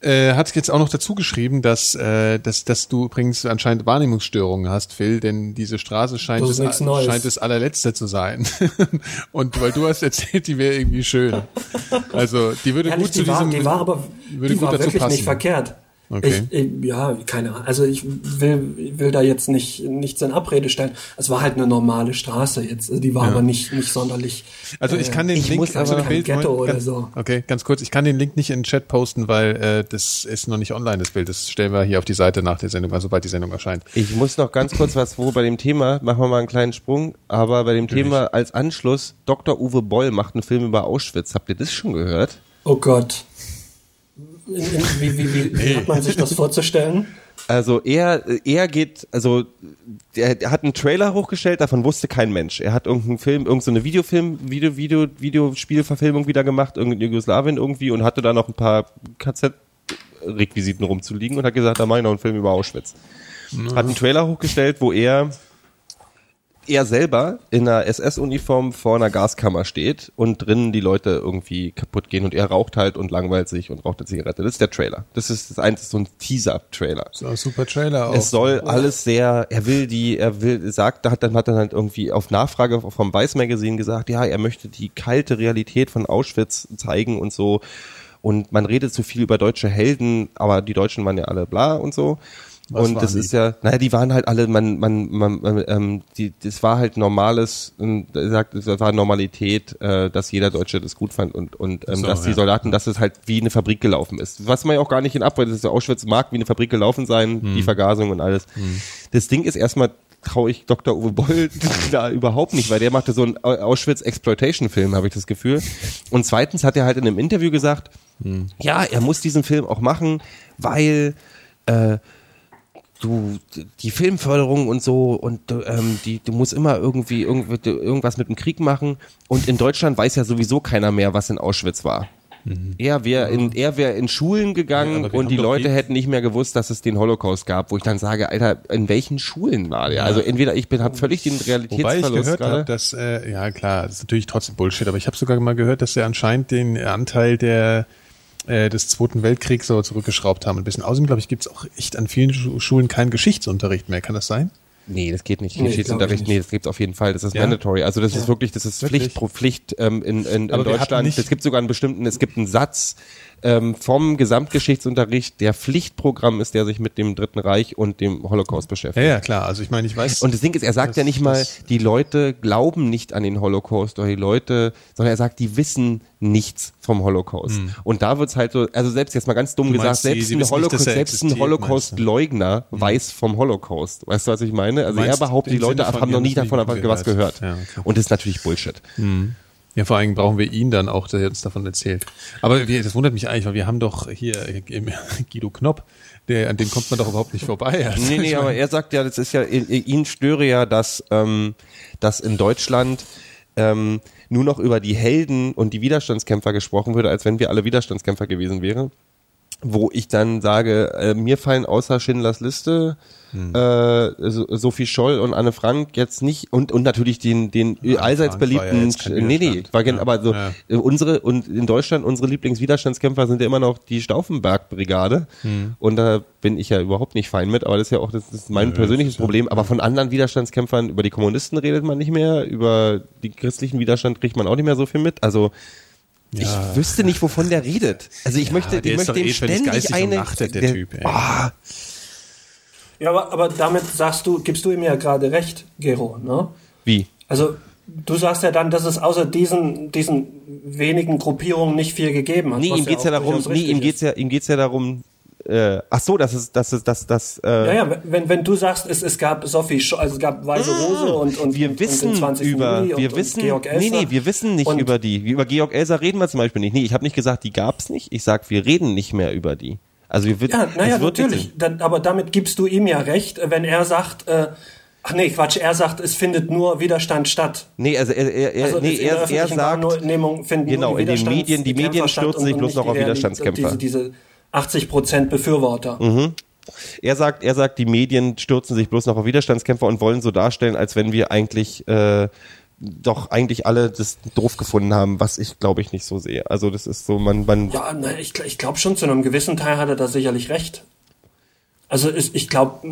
äh, hat jetzt auch noch dazu geschrieben, dass, äh, dass, dass du übrigens anscheinend Wahrnehmungsstörungen hast, Phil, denn diese Straße scheint,
Neues.
scheint das allerletzte zu sein. [laughs] Und weil du hast erzählt, die wäre irgendwie schön. Also die würde
Ehrlich,
gut zu
die, war,
diesem
die war aber
würde
die
gut
war
dazu
wirklich
passen.
nicht verkehrt.
Okay.
Ich, ich, ja, keine Ahnung. Also ich will, will da jetzt nicht nichts in Abrede stellen. Es war halt eine normale Straße jetzt. Also Die war aber nicht, nicht sonderlich.
Also ich kann den
Ich
Link,
muss aber-
ein Bild,
Kein Ghetto oder
ganz,
so.
Okay, ganz kurz. Ich kann den Link nicht in den Chat posten, weil äh, das ist noch nicht online, das Bild. Das stellen wir hier auf die Seite nach der Sendung, also sobald die Sendung erscheint.
Ich muss noch ganz kurz was, wo bei dem Thema, machen wir mal einen kleinen Sprung, aber bei dem Thema als Anschluss, Dr. Uwe Boll macht einen Film über Auschwitz. Habt ihr das schon gehört?
Oh Gott. Wie, wie, wie, wie hat man sich das vorzustellen?
Also er, er geht, also der hat einen Trailer hochgestellt, davon wusste kein Mensch. Er hat irgendeinen Film, irgendeine Videofilm, Video, Video, Videospielverfilmung wieder gemacht, irgendwie in Jugoslawien irgendwie und hatte da noch ein paar KZ-Requisiten rumzuliegen und hat gesagt, da mache ich noch einen Film über Auschwitz. Hat einen Trailer hochgestellt, wo er er selber in einer SS-Uniform vor einer Gaskammer steht und drinnen die Leute irgendwie kaputt gehen und er raucht halt und langweilt sich und raucht eine Zigarette. Das ist der Trailer. Das ist das einzige, so ein Teaser-Trailer.
So, super Trailer auch.
Es soll alles sehr, er will die, er will, sagt, da hat dann hat dann halt irgendwie auf Nachfrage vom Weiß Magazine gesagt, ja, er möchte die kalte Realität von Auschwitz zeigen und so. Und man redet zu viel über deutsche Helden, aber die Deutschen waren ja alle bla und so.
Was
und das
die?
ist ja, naja, die waren halt alle, man, man, man, man ähm, die, das war halt normales, ähm, sagt, es war Normalität, äh, dass jeder Deutsche das gut fand und und ähm,
So,
dass die
ja.
Soldaten, dass es halt wie eine Fabrik gelaufen ist. Was man ja auch gar nicht in Abwehr, das ist ja Auschwitz mag wie eine Fabrik gelaufen sein,
Hm.
die Vergasung und alles. Das Ding ist erstmal traue ich Dr. Uwe Boll [laughs] da überhaupt nicht, weil der machte so einen Au- Auschwitz-Exploitation-Film, habe ich das Gefühl. Und zweitens hat er halt in einem Interview gesagt,
Hm.
ja, er muss diesen Film auch machen, weil äh, du die Filmförderung und so und du, ähm, die du musst immer irgendwie du- irgendwas mit dem Krieg machen. Und in Deutschland weiß ja sowieso keiner mehr, was in Auschwitz war. Er wäre in er wäre in Schulen
Ja,
gegangen
wir
und die Leute
die-
hätten nicht mehr gewusst, dass es den Holocaust gab, wo ich dann sage, Alter, in welchen Schulen war der? Also entweder ich bin habe völlig den
Wobei ich
Realitätsverlust
gehört habe, dass, äh, ja klar, das ist natürlich trotzdem Bullshit, aber ich habe sogar mal gehört, dass er anscheinend den Anteil der äh, des Zweiten Weltkriegs so zurückgeschraubt haben. Ein bisschen außerdem, glaube ich, gibt es auch echt an vielen Schu Schulen keinen Geschichtsunterricht mehr. Kann das sein?
Nee, das geht nicht.
Nee,
Geschichtsunterricht, nee, das gibt's auf jeden Fall. Das ist
Ja?
mandatory. Also das ist wirklich, das ist
Wirklich?
Pflicht pro Pflicht ähm, in, in, in Deutschland. Es gibt sogar einen bestimmten, es gibt einen Satz ähm, vom Gesamtgeschichtsunterricht, der Pflichtprogramm ist, der sich mit dem Dritten Reich und dem Holocaust
Ja,
beschäftigt.
ja, klar. Also ich meine, ich weiß.
Und das Ding ist, er sagt
Das-
ja nicht mal, die Leute glauben nicht an den Holocaust oder die Leute, sondern er sagt, die wissen nichts vom Holocaust. Und da wird's halt so, also selbst jetzt mal ganz dumm
Hm. Du
gesagt, selbst
sie
ein Holocaust, selbst ein? Holocaust-Leugner weiß vom Holocaust. Weißt du, was ich meine? Also er behauptet, die Leute haben noch
die
nie davon was
gehört. Ja, okay.
Und das ist natürlich Bullshit.
Ja, vor allem brauchen wir ihn dann auch, der jetzt davon erzählt. Aber wir, das wundert mich eigentlich, weil wir haben doch hier im [laughs] Guido Knopp, der, an dem kommt man doch überhaupt nicht vorbei. Also
Nee, nee, aber er sagt ja, das ist ja, ihn störe ja, dass, ähm, dass in Deutschland ähm, nur noch über die Helden und die Widerstandskämpfer gesprochen würde, als wenn wir alle Widerstandskämpfer gewesen wären. Wo ich dann sage, äh, mir fallen außer Schindlers Liste äh, so, Sophie Scholl und Anne Frank jetzt nicht und und natürlich den den allseits
Frank ja
beliebten
kein
nee nee war
Ja,
aber so
ja.
äh, unsere und in Deutschland unsere Lieblingswiderstandskämpfer sind ja immer noch die Stauffenberg Brigade
Hm.
und da bin ich ja überhaupt nicht fein mit, aber das ist ja auch das ist mein persönliches Problem, aber von anderen Widerstandskämpfern über die Kommunisten redet man nicht mehr, über die christlichen Widerstand kriegt man auch nicht mehr so viel mit. Also ich
Ja.
wüsste nicht, wovon der redet. Also ich möchte,
der
ich möchte dem
eh
ständig eine
umnachtet, der Typ, ey.
Ah,
Ja, aber, aber damit sagst du, gibst du ihm ja gerade recht, Gero, ne?
wie?
Also, du sagst ja dann, dass es außer diesen, diesen wenigen Gruppierungen nicht viel gegeben hat.
Nee, ihm geht's ja
auch
darum, nee, ihm geht's ja, ihm geht's ja darum, äh, ach so, das ist, das ist, das, das, äh,
Ja, ja, wenn, wenn du sagst, es, es gab Sophie, Scho also es gab Weiße Rose und, und
Ah, wir
und
wissen
den 20.
über,
Juli
wir
und,
wissen,
und Georg Elser.
nee, nee, wir wissen nicht
Und-
über die. Über Georg Elser reden wir zum Beispiel nicht. Nee, ich habe nicht gesagt, die gab's nicht. Ich sag, wir reden nicht mehr über die. Also wir wird,
Ja, naja, natürlich. Dann, aber damit gibst du ihm ja recht, wenn er sagt, äh, ach nee, Quatsch, er sagt, es findet nur Widerstand statt.
Nee, also er, er, er,
Also
nee, er, er sagt, genau, in den Medien, die Medien stürzen
und-
sich
und
bloß noch auf
Reali-
Widerstandskämpfer.
Diese, diese 80 Prozent Befürworter.
er sagt, er sagt, die Medien stürzen sich bloß noch auf Widerstandskämpfer und wollen so darstellen, als wenn wir eigentlich äh, doch eigentlich alle das doof gefunden haben, was ich glaube ich nicht so sehe. Also das ist so, man, man
Ja, na, ich, ich glaube schon, zu einem gewissen Teil hat er da sicherlich recht. Also ist, ich glaube,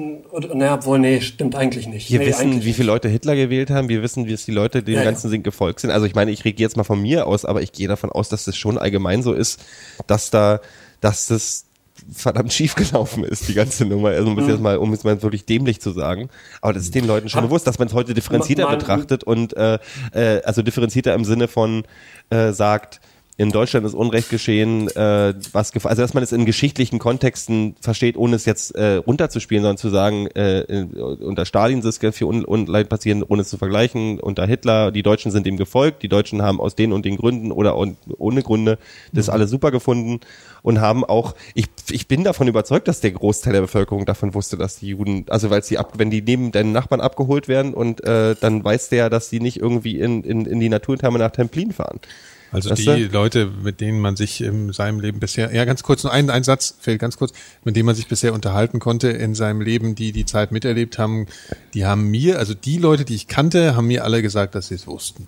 naja, obwohl, nee, stimmt eigentlich nicht.
Wir
nee,
wissen, wie viele Leute Hitler gewählt haben. Wir wissen, wie es die Leute dem
Ja, ja.
ganzen Ding gefolgt sind. Also ich meine, ich rede jetzt mal von mir aus, aber ich gehe davon aus, dass das schon allgemein so ist, dass da, dass das verdammt schief gelaufen ist, die ganze Nummer. Also um es jetzt mal, um es mal wirklich dämlich zu sagen. Aber das ist den Leuten schon
Hab-
bewusst, dass man es heute differenzierter
Man-
betrachtet und äh, äh, also differenzierter im Sinne von äh, sagt, in Deutschland ist Unrecht geschehen, äh, was also dass man es in geschichtlichen Kontexten versteht, ohne es jetzt äh, runterzuspielen, sondern zu sagen, äh, unter Stalin ist es viel Un Unleid passieren, ohne es zu vergleichen, unter Hitler, die Deutschen sind ihm gefolgt, die Deutschen haben aus den und den Gründen oder un ohne Gründe das alles super gefunden und haben auch, ich, ich bin davon überzeugt, dass der Großteil der Bevölkerung davon wusste, dass die Juden, also weil sie ab, wenn die neben deinen Nachbarn abgeholt werden und äh, dann weiß der, dass sie nicht irgendwie in, in, in die Naturtherme nach Templin fahren.
Also
Weißt
die
du?
Leute, mit denen man sich in seinem Leben bisher, ja ganz kurz, nur ein, ein Satz fällt ganz kurz, mit denen man sich bisher unterhalten konnte in seinem Leben, die die Zeit miterlebt haben, die haben mir, also die Leute, die ich kannte, haben mir alle gesagt, dass sie es wussten.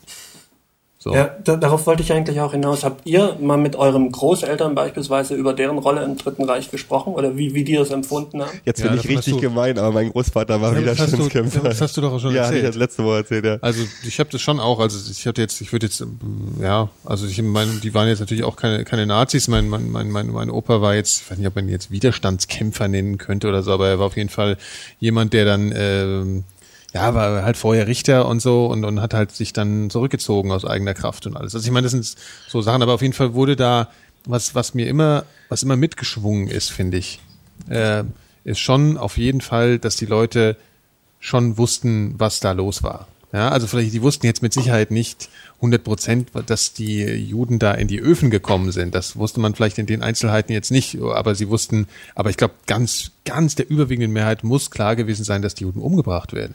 So.
Ja, da, darauf wollte ich eigentlich auch hinaus. Habt ihr mal mit euren Großeltern beispielsweise über deren Rolle im Dritten Reich gesprochen oder wie, wie die das empfunden haben?
Jetzt
Ja,
bin ich richtig
du-
gemein, aber mein Großvater war Widerstandskämpfer.
das hast du doch auch schon
ja,
erzählt.
Ja, ich das letzte Woche erzählt, ja.
Also ich habe das schon auch, also ich hatte jetzt, ich würde jetzt, ja, also ich meine, die waren jetzt natürlich auch keine, keine Nazis. Mein, mein, mein, mein, mein Opa war jetzt, ich weiß nicht, ob man ihn jetzt Widerstandskämpfer nennen könnte oder so, aber er war auf jeden Fall jemand, der dann, ähm, ja, war halt vorher Richter und so und, und hat halt sich dann zurückgezogen aus eigener Kraft und alles. Also ich meine, das sind so Sachen, aber auf jeden Fall wurde da was, was mir immer, was immer mitgeschwungen ist, finde ich, äh, ist schon auf jeden Fall, dass die Leute schon wussten, was da los war. Ja, also vielleicht, die wussten jetzt mit Sicherheit nicht 100 Prozent, dass die Juden da in die Öfen gekommen sind. Das wusste man vielleicht in den Einzelheiten jetzt nicht, aber sie wussten, aber ich glaube, ganz, ganz der überwiegenden Mehrheit muss klar gewesen sein, dass die Juden umgebracht werden.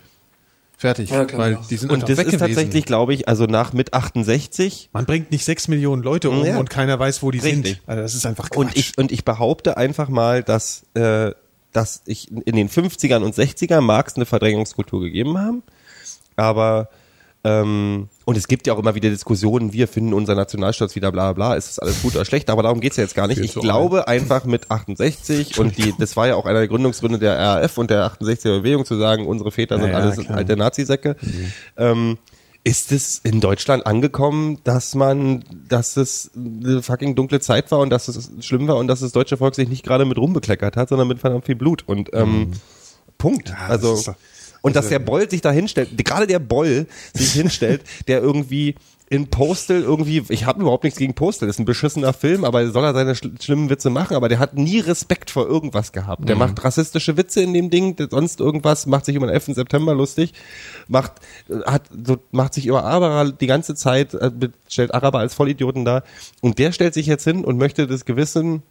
Fertig.
Ja,
weil
ja.
die sind
Und das
weg
ist
gewesen.
tatsächlich, glaube ich, also nach mit 68
Man bringt nicht sechs Millionen Leute um
Ja.
und keiner weiß, wo die
Richtig.
sind. Also das ist einfach Quatsch.
Und ich, und ich behaupte einfach mal, dass, äh, dass ich in den 50ern und 60ern mag es eine Verdrängungskultur gegeben haben. Aber ähm, und es gibt ja auch immer wieder Diskussionen, wir finden unser Nationalstolz wieder bla bla, ist das alles gut oder schlecht, aber darum geht's ja jetzt gar nicht. Ich glaube einfach mit 68 und die, das war ja auch einer der Gründungsgründe der RAF und der 68er Bewegung zu sagen, unsere Väter sind
Ja, ja,
alles
klar.
alte Nazisäcke. Ähm, ist es in Deutschland angekommen, dass man, dass es eine fucking dunkle Zeit war und dass es schlimm war und dass das deutsche Volk sich nicht gerade mit Ruhm bekleckert hat, sondern mit verdammt viel Blut und ähm, Punkt.
das
also und dass der Boll sich da hinstellt, gerade der Boll sich hinstellt, [laughs] der irgendwie in Postal irgendwie, ich habe überhaupt nichts gegen Postal, das ist ein beschissener Film, aber soll er seine schl schlimmen Witze machen, aber der hat nie Respekt vor irgendwas gehabt. Der macht rassistische Witze in dem Ding, der sonst irgendwas, macht sich über den 11. September lustig, macht, äh, hat, so, macht sich über Araber die ganze Zeit, äh, stellt Araber als Vollidioten dar und der stellt sich jetzt hin und möchte das Gewissen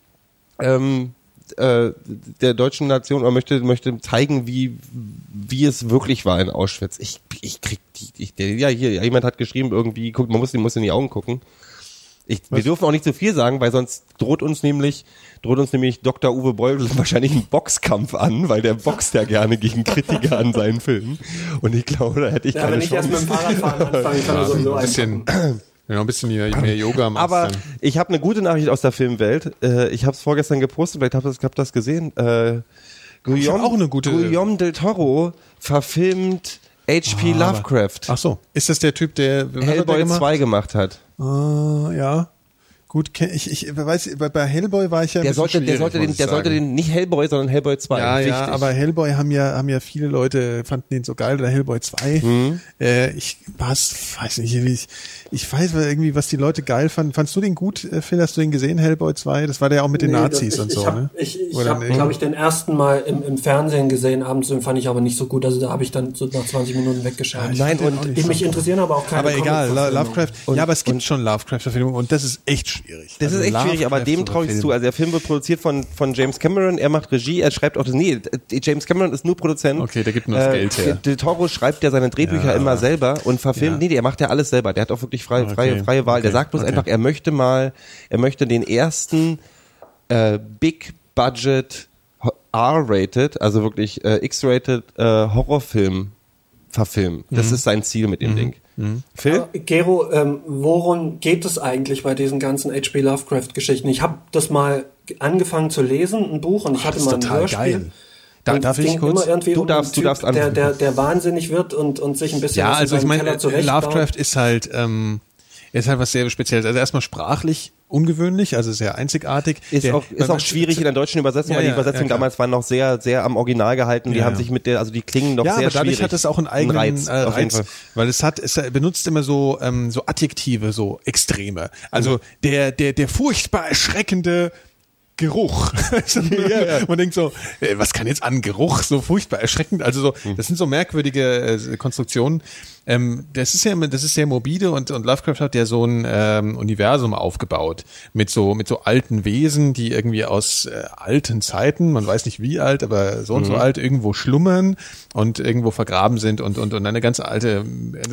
ähm, äh, der deutschen Nation oder möchte möchte zeigen, wie wie es wirklich war in Auschwitz. Ich ich krieg die ich, der, ja hier jemand hat geschrieben irgendwie guckt man muss muss in die Augen gucken. Ich, wir dürfen auch nicht zu viel sagen, weil sonst droht uns nämlich droht uns nämlich Dr. Uwe Boll [laughs] wahrscheinlich einen Boxkampf an, weil der boxt ja gerne gegen Kritiker an seinen Filmen. Und ich glaube, da hätte ich
Ja,
keine
wenn ich erst
Chance.
mit dem Fahrradfahren anfangen kann, [laughs]
Ja,
sowieso
ein bisschen, wenn noch ein bisschen mehr, mehr Yoga machst.
Aber
dann-
ich habe eine gute Nachricht aus der Filmwelt. Äh, ich habe es vorgestern gepostet, vielleicht habt ihr ihr das gesehen. Äh, Guillaume,
auch eine gute-
Guillaume del Toro verfilmt H.P.
Ah,
Lovecraft.
Ach so. Ist das der Typ, der er
Hellboy
gemacht?
2 gemacht hat.
Ah, ja. Gut, ich, ich weiß, bei- bei Hellboy war ich ja
Der sollte, der sollte den,
ich
der sollte den nicht Hellboy, sondern Hellboy 2.
Ja, ja, aber Hellboy haben ja, haben ja viele Leute, fanden den so geil, oder Hellboy 2.
Mhm.
Äh, ich was, weiß nicht, wie ich, ich weiß irgendwie, was die Leute geil fanden. Fandst du den gut, äh, Phil? Hast du den gesehen, Hellboy 2? Das war der auch mit den
Nee,
Nazis
das,
und
ich,
so,
ich hab,
ne?
Ich, ich habe,
nicht?
glaube ich, den ersten Mal im, im Fernsehen gesehen abends, den fand ich aber nicht so gut. Also da habe ich dann so nach 20 Minuten weggeschaltet.
Nein, und
mich interessieren aber auch keine
aber egal. Lovecraft. ja, aber es gibt schon Lovecraft-Verfilmungen und das ist echt schwierig.
Das ist
Also
echt schwierig, aber dem traue ich
verfilmen.
zu. Also der Film wird produziert von, von James Cameron, er macht Regie, er schreibt auch das, nee, äh, James Cameron ist nur Produzent.
Okay, der gibt nur das Geld her.
Del Toro schreibt ja seine Drehbücher
Ja.
immer selber und verfilmt,
Ja.
nee, der macht ja alles selber, der hat auch wirklich freie,
Okay,
freie, freie Wahl. Der
okay,
sagt bloß
okay.
einfach, er möchte mal, er möchte den ersten äh, Big Budget R-rated, also wirklich äh, X-rated äh, Horrorfilm verfilmen. Das
Mhm.
ist sein Ziel mit dem Ding. Phil?
Äh, Gero, ähm, worum geht es eigentlich bei diesen ganzen H.P. Lovecraft-Geschichten? Ich habe das mal angefangen zu lesen, ein Buch, und ich hatte
das ist
mal ein
total
Hörspiel.
geil. Da- darf ich kurz?
Immer irgendwie
Du
um
darfst-
einen
du darfst
Typ, der,
anfangen.
der, der wahnsinnig wird und, und sich ein bisschen
Ja, also ich meine, äh. Lovecraft ist halt, ähm, ist halt was sehr Spezielles. Also erstmal sprachlich ungewöhnlich, also sehr einzigartig.
Ist
Der-
auch, ist auch schwierig in der deutschen Übersetzung,
Ja,
weil die
ja,
Übersetzungen
ja,
damals waren noch sehr, sehr am Original gehalten. Die
Ja,
haben
ja.
sich mit der, also die klingen noch
ja,
sehr
aber dadurch
schwierig.
hat es auch einen eigenen
Reiz,
äh, Reiz, weil es hat, es benutzt immer so ähm, so Adjektive, so Extreme. Also
Mhm.
der der der furchtbar erschreckende Geruch. [laughs] Man denkt so, äh, was kann jetzt an Geruch so furchtbar erschreckend? Also so,
Mhm.
das sind so merkwürdige äh, Konstruktionen. Ähm, das ist ja, das ist sehr morbide und, und Lovecraft hat ja so ein ähm, Universum aufgebaut mit so mit so alten Wesen, die irgendwie aus äh, alten Zeiten, man weiß nicht wie alt, aber so und
Mhm.
so alt irgendwo schlummern und irgendwo vergraben sind und und und eine ganz alte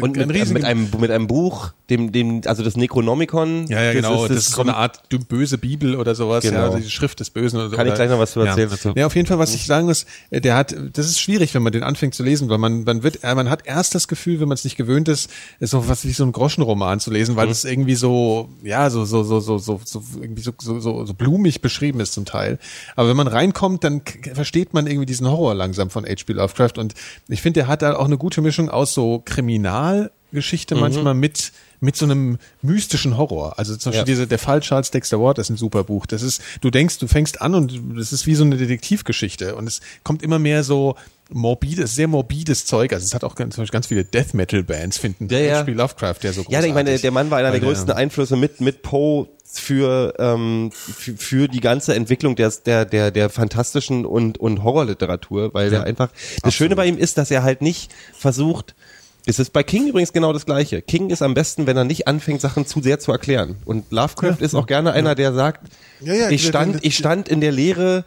Und
ein
mit,
riesen-
mit einem mit einem Buch, dem dem also das Necronomicon.
ja, ja, genau. Das ist, so eine Art böse Bibel oder sowas.
Genau.
Ja, die Schrift des Bösen oder so.
Kann ich gleich noch was zu erzählen
ja.
dazu.
Ja, auf jeden Fall, was ich sagen muss, äh, der hat, das ist schwierig, wenn man den anfängt zu lesen, weil man, man wird, äh, man hat erst das Gefühl, wenn man es nicht gewöhnt ist, ist so was wie so ein Groschenroman zu lesen,
Mhm.
weil es irgendwie so, ja, so, so, so, so, so, so, irgendwie so, so, so, so blumig beschrieben ist zum Teil. Aber wenn man reinkommt, dann versteht man irgendwie diesen Horror langsam von H.P. Lovecraft und ich finde, der hat da auch eine gute Mischung aus so Kriminalgeschichte
Mhm.
manchmal mit mit so einem mystischen Horror. Also zum Beispiel
Ja.
diese der Fall Charles Dexter Ward ist ein super Buch. Das ist, du denkst, du fängst an und das ist wie so eine Detektivgeschichte und es kommt immer mehr so morbides, sehr morbides Zeug. Also es hat auch ganz, zum Beispiel ganz viele Death Metal Bands finden
Ja, ja.
H.P. Lovecraft, der so
Ja,
großartig.
ich meine, der Mann war einer der größten Einflüsse mit mit Poe für ähm, für, für die ganze Entwicklung der der der der fantastischen und und Horrorliteratur, weil der einfach das Schöne bei ihm ist, dass er halt nicht versucht es ist bei King übrigens genau das Gleiche. King ist am besten, wenn er nicht anfängt, Sachen zu sehr zu erklären. Und Lovecraft ist auch gerne einer, der sagt,
Ja, ja,
ich stand, ich stand in der Leere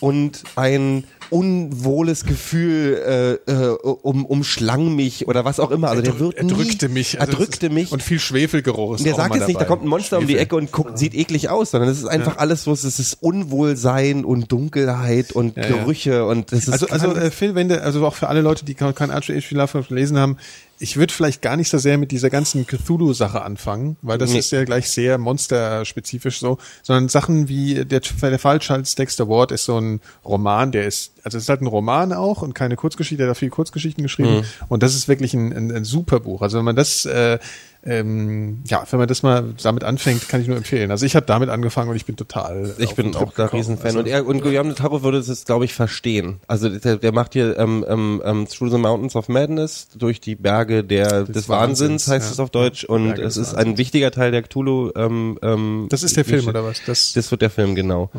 und ein unwohles Gefühl äh, äh, um, umschlang mich oder was auch immer. Also der wird
er drückte
nie,
mich.
Er
Also das
drückte mich.
Und viel Schwefelgeruch ist
der sagt jetzt nicht, da
dabei.
kommt ein Monster um die
Schwefel.
Ecke und guckt, sieht eklig aus, sondern es ist einfach alles so, es ist Unwohlsein und Dunkelheit und
ja.
Gerüche und das ist
Also, also äh, Phil, wenn du, also auch für alle Leute, die kein H.P. Lovecraft gelesen haben, ich würde vielleicht gar nicht so sehr mit dieser ganzen Cthulhu-Sache anfangen, weil das
Nee.
ist ja gleich sehr monsterspezifisch so, sondern Sachen wie der, der Fall Charles Dexter Ward ist so ein Roman, der ist, also es ist halt ein Roman auch und keine Kurzgeschichte, der hat viele Kurzgeschichten geschrieben und das ist wirklich ein, ein, ein super Buch. Also wenn man das äh, ähm, ja, wenn man das mal damit anfängt, kann ich nur empfehlen. Also ich habe damit angefangen und ich bin total.
Ich bin auch da. Riesenfan.
Also,
und er und Guillaume de Taro würde es, glaube ich, verstehen. Also der, der macht hier ähm, ähm, ähm, Through the Mountains of Madness, durch die Berge der, des, Wahnsinns,
Wahnsinns,
heißt
ja.
es auf Deutsch. Und
Berge
es
des
ist ein wichtiger Teil der Cthulhu. Ähm, ähm,
das ist der Film oder was? Das,
Das wird der Film, genau.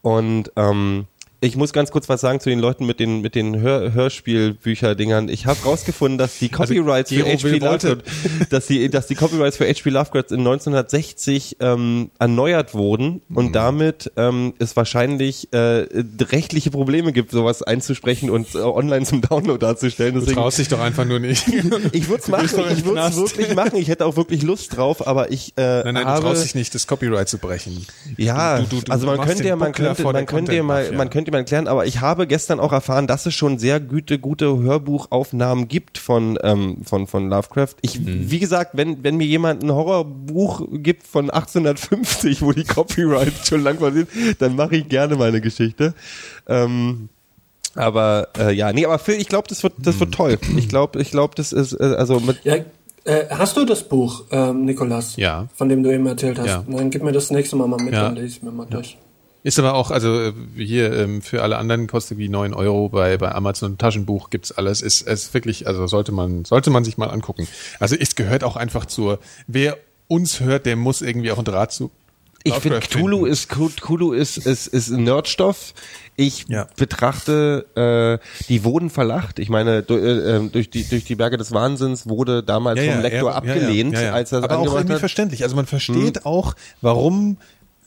Und ähm, ich muss ganz kurz was sagen zu den Leuten mit den mit den Hör Hörspielbücher-Dingern. Ich habe rausgefunden, dass die [laughs] Copyrights
Gero
für H.P. Lovecraft, [laughs] dass die dass die Copyrights für H.P. Lovecraft in 1960 ähm, erneuert wurden
Mhm.
und damit ähm, es wahrscheinlich äh, rechtliche Probleme gibt, sowas einzusprechen und äh, online zum Download darzustellen.
du
Deswegen
traust dich doch einfach nur nicht. [laughs]
ich würde es machen, ich würde es wirklich machen. Ich hätte auch wirklich Lust drauf, aber ich äh,
Nein, nein,
habe
du traust dich nicht, das Copyright zu brechen.
ja,
Du- du- du
also man könnte ja, man könnte, man könnte ja mal, man könnte mal klären, aber ich habe gestern auch erfahren, dass es schon sehr gute, gute Hörbuchaufnahmen gibt von, ähm, von, von Lovecraft. Ich,
Mhm.
wie gesagt, wenn, wenn mir jemand ein Horrorbuch gibt von 1850, wo die Copyrights [laughs] schon lang sind, dann mache ich gerne meine Geschichte. Ähm, aber äh, ja, nee, aber Phil, ich glaube, das wird, das wird toll. Ich glaube, ich glaube, das ist äh, also mit
Ja, äh, hast du das Buch, ähm, Nikolas?
Ja.
Von dem du eben erzählt hast.
Ja.
Dann gib mir das nächste Mal mal mit,
Ja.
dann lese ich mir mal durch.
Ist aber auch, also äh, hier ähm, für alle anderen kostet wie 9 Euro bei, bei Amazon Taschenbuch gibt's alles. Ist ist wirklich, also sollte man, sollte man sich mal angucken. Also es gehört auch einfach zur, wer uns hört, der muss irgendwie auch einen Draht zu.
Ich finde, Cthulhu
finden.
ist, Cthulhu ist, ist, ist Nerdstoff. Ich
Ja.
betrachte äh, die wurden verlacht. Ich meine, durch, äh, durch, die, durch die Berge des Wahnsinns wurde damals vom Lektor
er-
abgelehnt,
ja, ja.
als er
Aber auch irgendwie
hat. Hm.
verständlich. Also man versteht auch, warum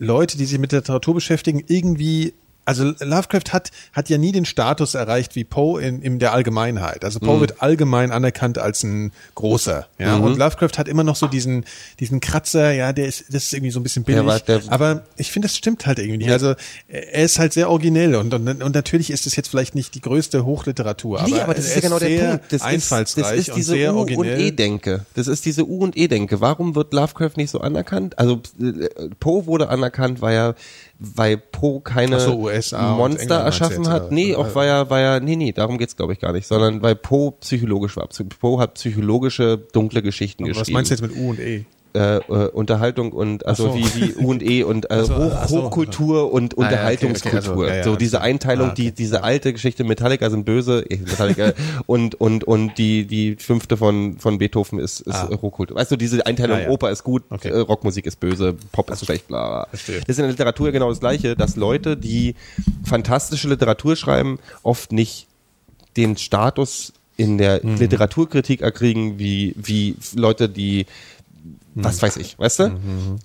Leute, die sich mit Literatur beschäftigen, irgendwie also Lovecraft hat, hat ja nie den Status erreicht wie Poe in, in der Allgemeinheit. Also. Poe wird allgemein anerkannt als ein großer, ja.
Mhm.
Und Lovecraft hat immer noch so diesen, diesen Kratzer, ja, der ist, das ist irgendwie so ein bisschen billig.
Der-
aber ich finde, das stimmt halt irgendwie nicht. Also er ist halt sehr originell und, und, und natürlich ist es jetzt vielleicht nicht die größte Hochliteratur,
Nee,
aber,
aber das ist ja genau der Punkt. Das ist,
einfallsreich
das ist
und
diese
sehr
U- und
originell.
E-Denke. Das ist diese U- und E-Denke. Warum wird Lovecraft nicht so anerkannt? Also äh, Poe wurde anerkannt, weil er weil Poe keine
so, USA
Monster erschaffen hat. Nee, auch weil er, weil er, nee, nee, darum geht's glaube ich gar nicht, sondern weil Poe psychologisch war. Poe hat psychologische, dunkle Geschichten
Was
geschrieben.
meinst du jetzt mit U und E?
Äh, äh, Unterhaltung und also
so.
wie wie U und E und äh,
so,
Hoch,
so.
Hochkultur und
Ah, ja, okay,
Unterhaltungskultur.
okay, also, ja, ja,
so diese. Einteilung,
Ah, okay.
die diese alte Geschichte Metallica sind böse, äh, Metallica [laughs] und und und die die fünfte von von Beethoven ist ist
Ah.
Hochkultur. Weißt du, diese Einteilung
Ja, ja.
Oper ist gut, äh, Rockmusik ist böse, Pop ist schlecht, bla. bla.
Verstehe.
Das ist in der Literatur genau das gleiche, dass Leute, die fantastische Literatur schreiben, oft nicht den Status in der
Mhm.
Literaturkritik erkriegen, wie, wie Leute, die. Was weiß ich, weißt du?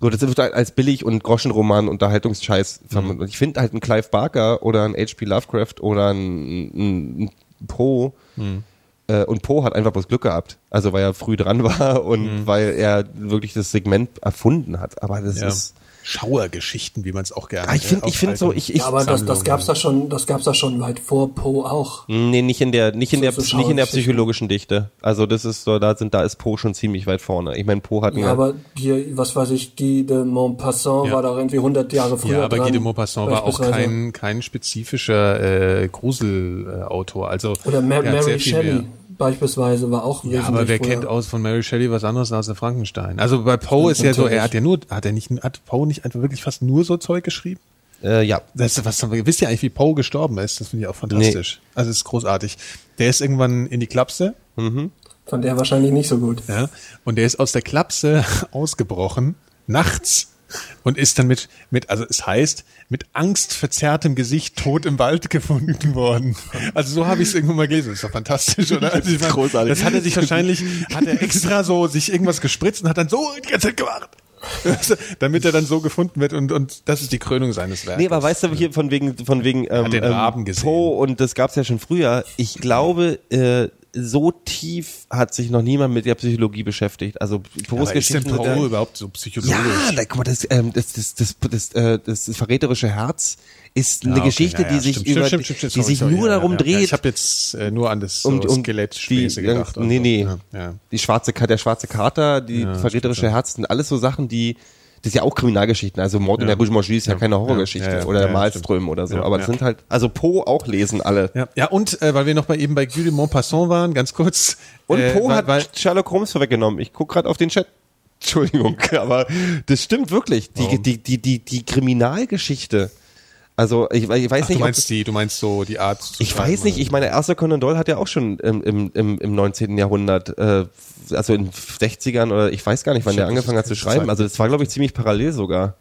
So, das wird halt als billig und Groschenroman Unterhaltungsscheiß
Mhm.
vermittelt. Und ich finde halt ein Clive Barker oder ein H.P. Lovecraft oder ein, ein, ein Poe,
Mhm.
äh, und Poe hat einfach bloß Glück gehabt. Also, weil er früh dran war und
Mhm.
weil er wirklich das Segment erfunden hat. Aber das
Ja.
ist,
Schauergeschichten, wie man es auch gerne
ah, ich finde, ich finde so, ich, ich,
Ja, aber das, das gab's da schon, das gab's da schon weit vor Poe auch.
Nee, nicht in der, nicht in
So-
der,
so
nicht in der psychologischen Dichte. Also das ist so, da sind, da ist Poe schon ziemlich weit vorne. Ich meine, Poe hat
Ja, aber hier, was weiß ich, Guy de Maupassant
Ja.
war da irgendwie 100 Jahre früher
Ja, aber
dran,
Guy de Maupassant war auch kein, kein spezifischer äh, Gruselautor. Also
Oder Ma
der hat sehr
Mary
viel
Shelley
mehr-
beispielsweise war auch
Ja, aber wer
früher.
kennt aus von Mary Shelley was anderes als der Frankenstein? Also bei Poe ist ja so, er hat ja nur, hat er nicht, hat Poe nicht einfach wirklich fast nur so Zeug geschrieben?
äh, ja.
Das, was, wisst ihr eigentlich, wie Poe gestorben ist? Das finde ich auch fantastisch. Also es ist großartig. Der ist irgendwann in die Klapse,
Fand er wahrscheinlich nicht so gut.
ja, und der ist aus der Klapse [laughs] ausgebrochen, nachts, und ist dann mit, mit, also es heißt, mit angstverzerrtem Gesicht tot im Wald gefunden worden. Also so habe ich es irgendwo mal gelesen. Das ist doch fantastisch, oder? Also ich meine,
großartig.
Das hat er sich wahrscheinlich, hat er extra so sich irgendwas gespritzt und hat dann so die ganze Zeit gemacht. Damit er dann so gefunden wird und, und das ist die Krönung seines Werkes.
Nee, aber weißt du, hier von wegen, von wegen ähm,
den
ähm,
Raben gesehen.
Poe und das gab's ja schon früher. Ich glaube, äh, so tief hat sich noch niemand mit der Psychologie beschäftigt. Also
aber ist denn Poe
ja-
überhaupt so psychologisch?
Ja, da, guck mal, das, ähm, das, das, das, das, äh, das, verräterische Herz ist eine
Ah, okay,
Geschichte,
ja,
die
ja,
sich
stimmt,
über,
stimmt, stimmt,
die
sorry,
sich
sorry,
nur
ja,
darum
ja,
dreht.
Ja, ich habe jetzt äh, nur an das so
und
Skelettspäße
die,
gedacht.
Nee, nee.
Ja, ja.
Die schwarze, der schwarze Kater, die verräterische Herz, sind alles so Sachen, die, das ist ja auch Kriminalgeschichten. Also Mord in
Ja.
der Rouge Morgie ist ja,
Ja.
keine Horrorgeschichte.
Ja, ja,
oder
ja,
der Malström oder so.
Ja,
Aber das
ja.
sind halt, also Poe auch lesen alle.
Ja, ja und äh, weil wir noch bei eben bei Guy de Maupassant waren, ganz kurz.
Und
äh,
Poe hat
weil,
Sherlock Holmes vorweggenommen. Ich guck gerade auf den Chat. [laughs] Entschuldigung, aber das stimmt wirklich. Die, die, die, die, die Kriminalgeschichte. Also ich, ich weiß
ach, du
nicht, ob
meinst die, du meinst so die Art. zu
Ich weiß nicht, ich meine, Arthur Conan Doyle hat ja auch schon im, im, im, im 19. Jahrhundert, äh, also in 60ern oder ich weiß gar nicht, wann
Stimmt,
der angefangen hat zu schreiben.
Zeit.
Also das war, glaube ich, ziemlich parallel sogar.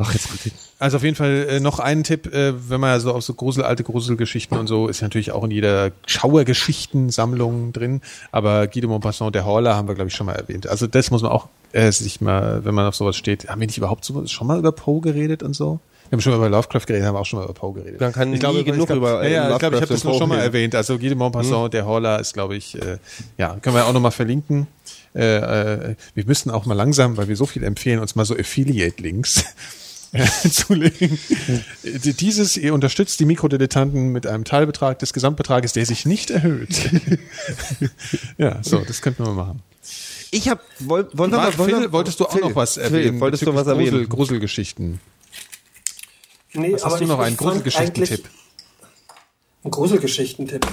Ach, jetzt gut.
Also auf jeden Fall äh, noch einen Tipp, äh, wenn man ja so auf so Grusel, alte Gruselgeschichten und so, ist natürlich auch in jeder Schauergeschichtensammlung drin. Aber Guy de Maupassant, der Horler, haben wir, glaube ich, schon mal erwähnt. Also das muss man auch äh, sich mal, wenn man auf sowas steht, haben wir nicht überhaupt so, schon mal über Poe geredet und so? Wir haben schon mal über Lovecraft geredet, haben auch schon mal über Poe geredet.
Man kann
ich
nie genug
ich glaub,
über, äh,
ja, ja, ich glaube, ich habe das nur schon mal erwähnt. Also Guy de Maupassant, der Horler ist, glaube ich, äh, ja, können wir auch noch mal verlinken. Äh, äh, wir müssten auch mal langsam, weil wir so viel empfehlen, uns mal so Affiliate-Links [laughs] zulegen. Dieses, ihr unterstützt die Mikrodilettanten mit einem Teilbetrag des Gesamtbetrages, der sich nicht erhöht. [laughs] ja, so, das könnten wir mal machen.
Ich habe, mal, wollen
Phil,
wir,
wolltest du auch
Phil,
noch was
Phil,
erwähnen?
wolltest du was
bezüglich Grusel,
erwähnen?
Gruselgeschichten.
Nee,
Was hast du noch? Einen Gruselgeschichtentipp?
Ein Gruselgeschichtentipp.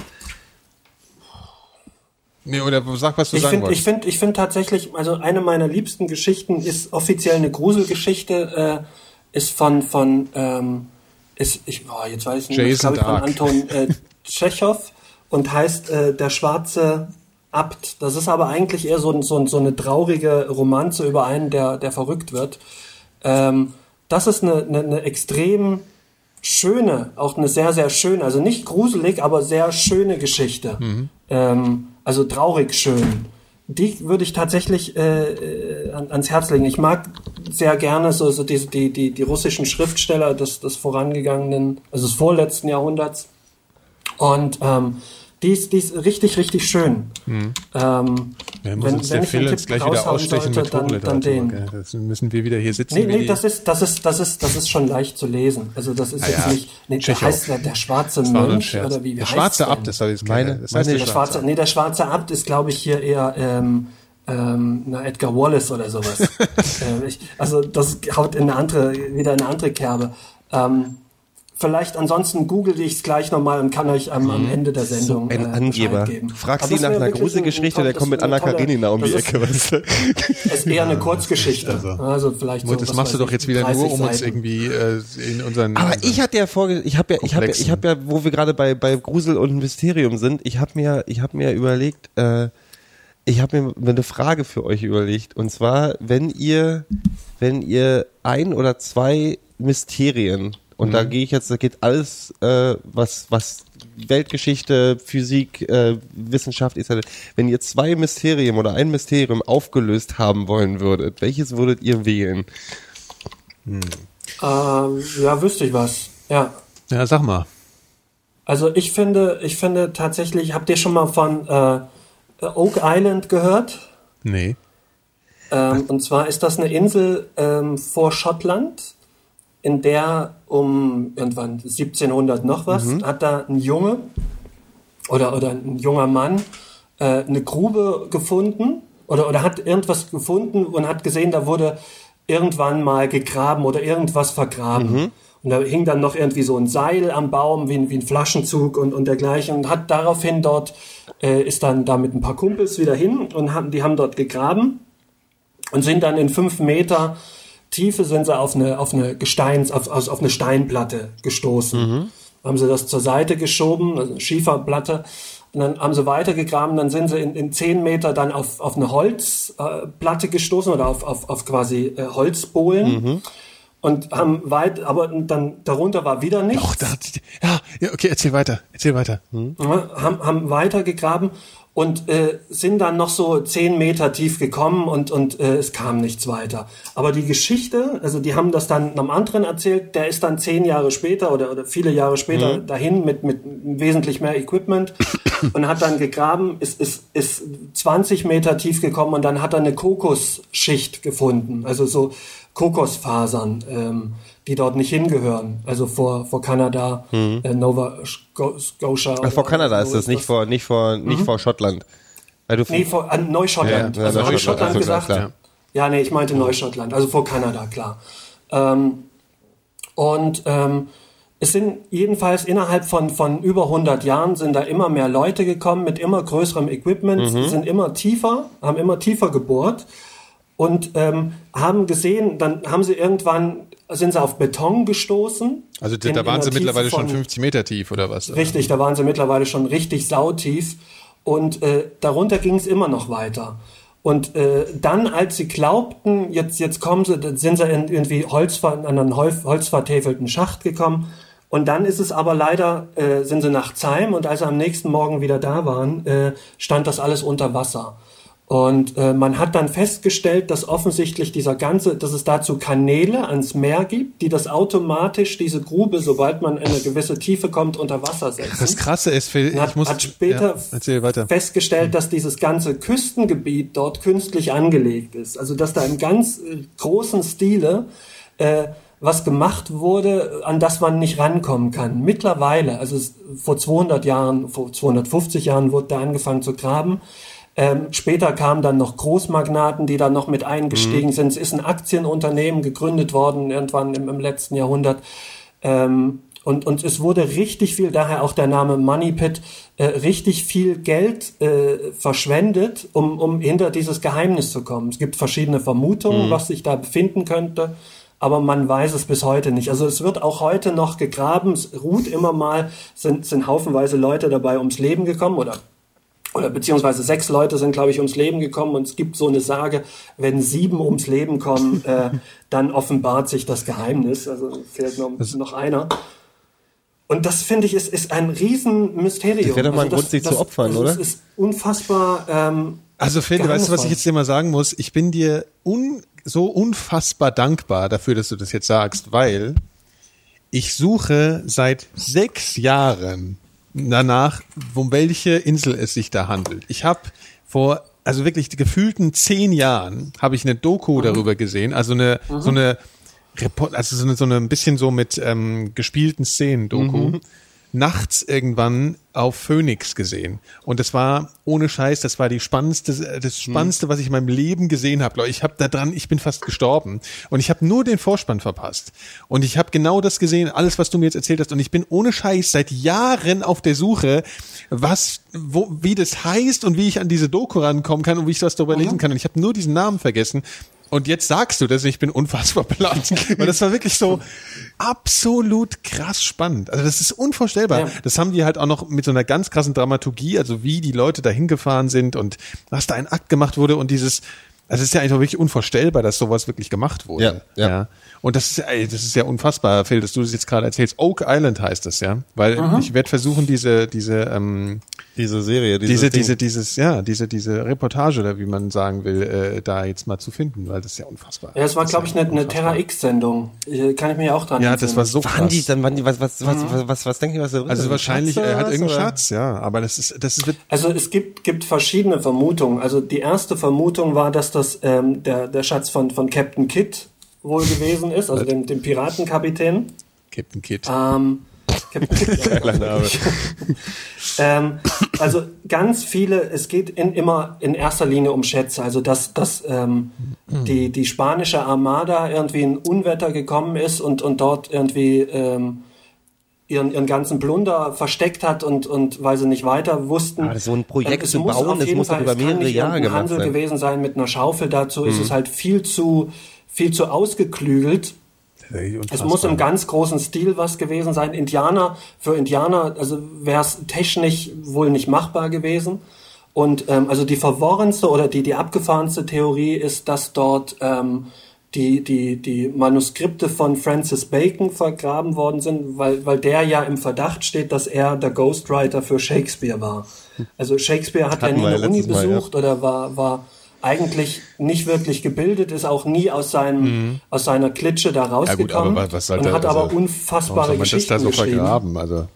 Nee, oder sag, was du
Ich
sagen
finde ich
wolltest.
find, ich find tatsächlich, also eine meiner liebsten Geschichten ist offiziell eine Gruselgeschichte, äh, ist von, von ähm, ist, ich, oh, jetzt weiß ich nicht, glaube von. Anton äh, [laughs] Tschechow und heißt äh, Der schwarze Abt. Das ist aber eigentlich eher so, so, so eine traurige Romanze über einen, der, der verrückt wird. Ähm, das ist eine, eine, eine extrem schöne, auch eine sehr, sehr schöne, also nicht gruselig, aber sehr schöne Geschichte. Ähm, also traurig schön. Die würde ich tatsächlich äh, äh, an, ans Herz legen. Ich mag sehr gerne so, so diese, die, die, die russischen Schriftsteller des, des vorangegangenen, also des vorletzten Jahrhunderts. Und ähm, die, ist, die ist richtig, richtig schön. Ähm,
Ja, muss
wenn-
uns
wenn
der
ich
Phil jetzt
Tipp
gleich wieder
raushauen
ausstechen
sollte,
mit
dann- dann den.
gell? Das müssen wir wieder hier sitzen.
Nee, nee, das ist, das ist, das ist, das ist schon leicht zu lesen. Also das ist
Ah,
jetzt
ja.
nicht, nee, der
Tschechow.
heißt der, der schwarze Mönch oder wie, wie
der
heißt
schwarze
denn?
Abt, das habe ich
Meine-
das
meine-
heißt
Der
der
schwarze, nee, der schwarze Abt ist, glaube ich, hier eher ähm, ähm, na, Edgar Wallace oder sowas. [laughs] ähm, ich, also das haut in eine andere, wieder in eine andere Kerbe. Ähm, vielleicht ansonsten google ich es gleich nochmal und kann euch am, am Ende der Sendung
ein
äh,
Angeber.
Geben.
Du fragst ihn nach einer
wirklich ein-
Gruselgeschichte,
ein
der kommt mit
tolle-
Anna Karenina um die Ecke?
Ist, [laughs] ist eher eine Kurzgeschichte.
Also.
Also, vielleicht so,
das
was
machst du doch jetzt wieder
30
nur, um uns
Seiten.
irgendwie äh, in unseren.
Aber
unseren
ich hatte ja vorge ich habe ja ich habe ja, ich habe ja wo wir gerade bei bei Grusel und Mysterium sind, ich habe mir ich habe mir überlegt, äh, ich habe mir eine Frage für euch überlegt und zwar, wenn ihr wenn ihr ein oder zwei Mysterien und da gehe ich jetzt, da geht alles, äh, was, was Weltgeschichte, Physik, äh, Wissenschaft ist. Wenn ihr zwei Mysterien oder ein Mysterium aufgelöst haben wollen würdet, welches würdet ihr wählen?
Ähm, ja, wüsste ich was. Ja.
ja, sag mal.
Also ich finde, ich finde tatsächlich, habt ihr schon mal von äh, Oak Island gehört?
Nee.
Ähm, und zwar ist das eine Insel ähm, vor Schottland, in der um irgendwann 1700 noch was, hat da ein Junge oder, oder ein junger Mann äh, eine Grube gefunden oder, oder hat irgendwas gefunden und hat gesehen, da wurde irgendwann mal gegraben oder irgendwas vergraben. Und da hing dann noch irgendwie so ein Seil am Baum, wie ein, wie ein Flaschenzug und, und dergleichen. Und hat daraufhin dort, äh, ist dann da mit ein paar Kumpels wieder hin und haben, die haben dort gegraben und sind dann in fünf Meter Tiefe sind sie auf eine, auf eine Gesteins, auf, auf auf eine Steinplatte gestoßen. Haben sie das zur Seite geschoben, also eine Schieferplatte, und dann haben sie weitergegraben, dann sind sie in, in zehn Meter dann auf, auf eine Holzplatte äh, gestoßen oder auf, auf, auf quasi äh, Holzbohlen. Und haben weit, aber dann darunter war wieder nichts.
Och, da ja, ja, okay, erzähl weiter, erzähl weiter.
Ja, haben, haben weitergegraben und äh, sind dann noch so zehn Meter tief gekommen und, und äh, es kam nichts weiter. Aber die Geschichte, also die haben das dann einem anderen erzählt, der ist dann zehn Jahre später oder, oder viele Jahre später dahin mit, mit wesentlich mehr Equipment [coughs] und hat dann gegraben, ist, ist, ist 20 Meter tief gekommen und dann hat er eine Kokosschicht gefunden, also so Kokosfasern. Ähm, die dort nicht hingehören. Also vor, vor Kanada, äh, Nova Sco- Scotia.
Ach, vor Kanada ist das, nicht vor, nicht vor, nicht vor Schottland. Weil du
Nee, vor an Neuschottland.
Ja,
also
Neuschottland,
Neuschottland
also
gesagt.
klar.
Ja, nee, ich meinte Neuschottland, also vor Kanada, klar. Ähm, und ähm, es sind jedenfalls innerhalb von, von über 100 Jahren sind da immer mehr Leute gekommen mit immer größerem Equipment,
Mhm.
sind immer tiefer, haben immer tiefer gebohrt und ähm, haben gesehen, dann haben sie irgendwann, sind sie auf Beton gestoßen.
Also
In-
da
in
waren
einer
sie mittlerweile schon
von-
50 Meter tief oder was?
Richtig, da waren sie mittlerweile schon richtig sautief und äh, darunter ging es immer noch weiter. Und äh, dann, als sie glaubten, jetzt, jetzt kommen sie, sind sie in irgendwie Holzver an einen Holz, holzvertäfelten Schacht gekommen. Und dann ist es aber leider, äh, sind sie nach Zeim und als sie am nächsten Morgen wieder da waren, äh, stand das alles unter Wasser. Und äh, man hat dann festgestellt, dass offensichtlich dieser ganze, dass es dazu Kanäle ans Meer gibt, die das automatisch diese Grube, sobald man in eine gewisse Tiefe kommt, unter Wasser setzen.
Das Krasse ist, Phil,
Man hat,
ich muss
hat später
ja,
festgestellt, dass dieses ganze Küstengebiet dort künstlich angelegt ist. Also dass da im ganz äh, großen Stile äh, was gemacht wurde, an das man nicht rankommen kann. Mittlerweile, also es, vor 200 Jahren, vor 250 Jahren wurde da angefangen zu graben. Ähm, später kamen dann noch Großmagnaten, die dann noch mit eingestiegen sind. Es ist ein Aktienunternehmen gegründet worden, irgendwann im, im letzten Jahrhundert. Ähm, und, und es wurde richtig viel, daher auch der Name Money Pit, äh, richtig viel Geld äh, verschwendet, um, um hinter dieses Geheimnis zu kommen. Es gibt verschiedene Vermutungen, was sich da befinden könnte, aber man weiß es bis heute nicht. Also es wird auch heute noch gegraben, es ruht immer mal, sind, sind haufenweise Leute dabei ums Leben gekommen oder oder beziehungsweise sechs Leute sind, glaube ich, ums Leben gekommen und es gibt so eine Sage, wenn sieben ums Leben kommen, [laughs] äh, dann offenbart sich das Geheimnis. Also fehlt noch, noch einer. Und das finde ich ist, ist ein Riesenmysterium.
Das wäre doch mal ein
Also
Grund, sich zu opfern,
das
oder?
Ist, ist unfassbar. Ähm,
Also Phil, weißt du, was ich jetzt dir mal sagen muss? Ich bin dir un, so unfassbar dankbar dafür, dass du das jetzt sagst, weil ich suche seit sechs Jahren danach, um welche Insel es sich da handelt. Ich habe vor, also wirklich gefühlten zehn Jahren, habe ich eine Doku darüber gesehen, also eine, so eine Report, also so eine, so eine ein bisschen so mit ähm, gespielten Szenen Doku. Nachts irgendwann auf Phoenix gesehen. Und das war ohne Scheiß, das war die spannendste, das Spannendste, was ich in meinem Leben gesehen habe. Ich habe da dran, ich bin fast gestorben. Und ich habe nur den Vorspann verpasst. Und ich habe genau das gesehen, alles, was du mir jetzt erzählt hast. Und ich bin ohne Scheiß seit Jahren auf der Suche, was, wo, wie das heißt und wie ich an diese Doku rankommen kann und wie ich was darüber lesen kann. Und ich habe nur diesen Namen vergessen. Und jetzt sagst du das, ich bin unfassbar platt. Weil [laughs] das war wirklich so absolut krass spannend. Also das ist unvorstellbar.
Ja.
Das haben die halt auch noch mit so einer ganz krassen Dramaturgie, also wie die Leute da hingefahren sind und was da ein Akt gemacht wurde und dieses, also es ist ja einfach wirklich unvorstellbar, dass sowas wirklich gemacht wurde.
Ja, ja.
Und das ist, ey, das ist ja unfassbar, Phil, dass du das jetzt gerade erzählst. Oak Island heißt das, ja. Weil ich werde versuchen, diese, diese, ähm,
Diese Serie,
diese,
Ding.
diese, dieses, ja, diese, diese Reportage, oder wie man sagen will, äh, da jetzt mal zu finden, weil das ist ja unfassbar.
Ja, es war,
Das ist
glaube ich, eine, eine. Terra X-Sendung. Äh, Kann ich mir auch dran
Ja, das war so
Waren die
krass.
dann, waren die, was, was, was, was, was, was denken die, was da drin
Also
ist?
wahrscheinlich,
Schatz
er hat
was,
irgendeinen? Schatz, ja, aber das ist, das ist,
Also es gibt, gibt verschiedene Vermutungen. Also die erste Vermutung war, dass das ähm, der, der Schatz von, von Captain Kidd wohl gewesen ist, also dem, dem Piratenkapitän.
Captain Kid.
Ähm, Captain Kidd, ja. [laughs]
Geiler Name. [laughs]
ähm, also ganz viele, es geht in, immer in erster Linie um Schätze. Also dass, dass ähm, die, die spanische Armada irgendwie in Unwetter gekommen ist und, und dort irgendwie ähm, ihren, ihren ganzen Plunder versteckt hat und, und weil sie nicht weiter wussten.
Aber so ein Projekt
Ähm, es
zu
muss
bauen,
auf
das
jeden
muss
Fall-
über
es kann
mehrere
nicht
Jahre
irgendein
gemacht
Handel
sein. Mhm.
gewesen sein mit einer Schaufel. Dazu ist es halt viel zu, viel zu ausgeklügelt. Es muss im ganz großen Stil was gewesen sein. Indianer, für Indianer, also wäre es technisch wohl nicht machbar gewesen. Und ähm, also die verworrenste oder die, die abgefahrenste Theorie ist, dass dort ähm, die, die, die Manuskripte von Francis Bacon vergraben worden sind, weil, weil der ja im Verdacht steht, dass er der Ghostwriter für Shakespeare war. Also Shakespeare hat ja
Hatten
nie
ja
eine Uni
letztes Mal, ja.
besucht oder war, war eigentlich nicht wirklich gebildet, ist auch nie aus seinem, aus seiner Klitsche da
Mhm. Ja gut,
rausgekommen
aber was soll
und hat
also,
aber
warum
unfassbare
soll man das
Geschichten
da so
geschrieben.
vergraben? Also,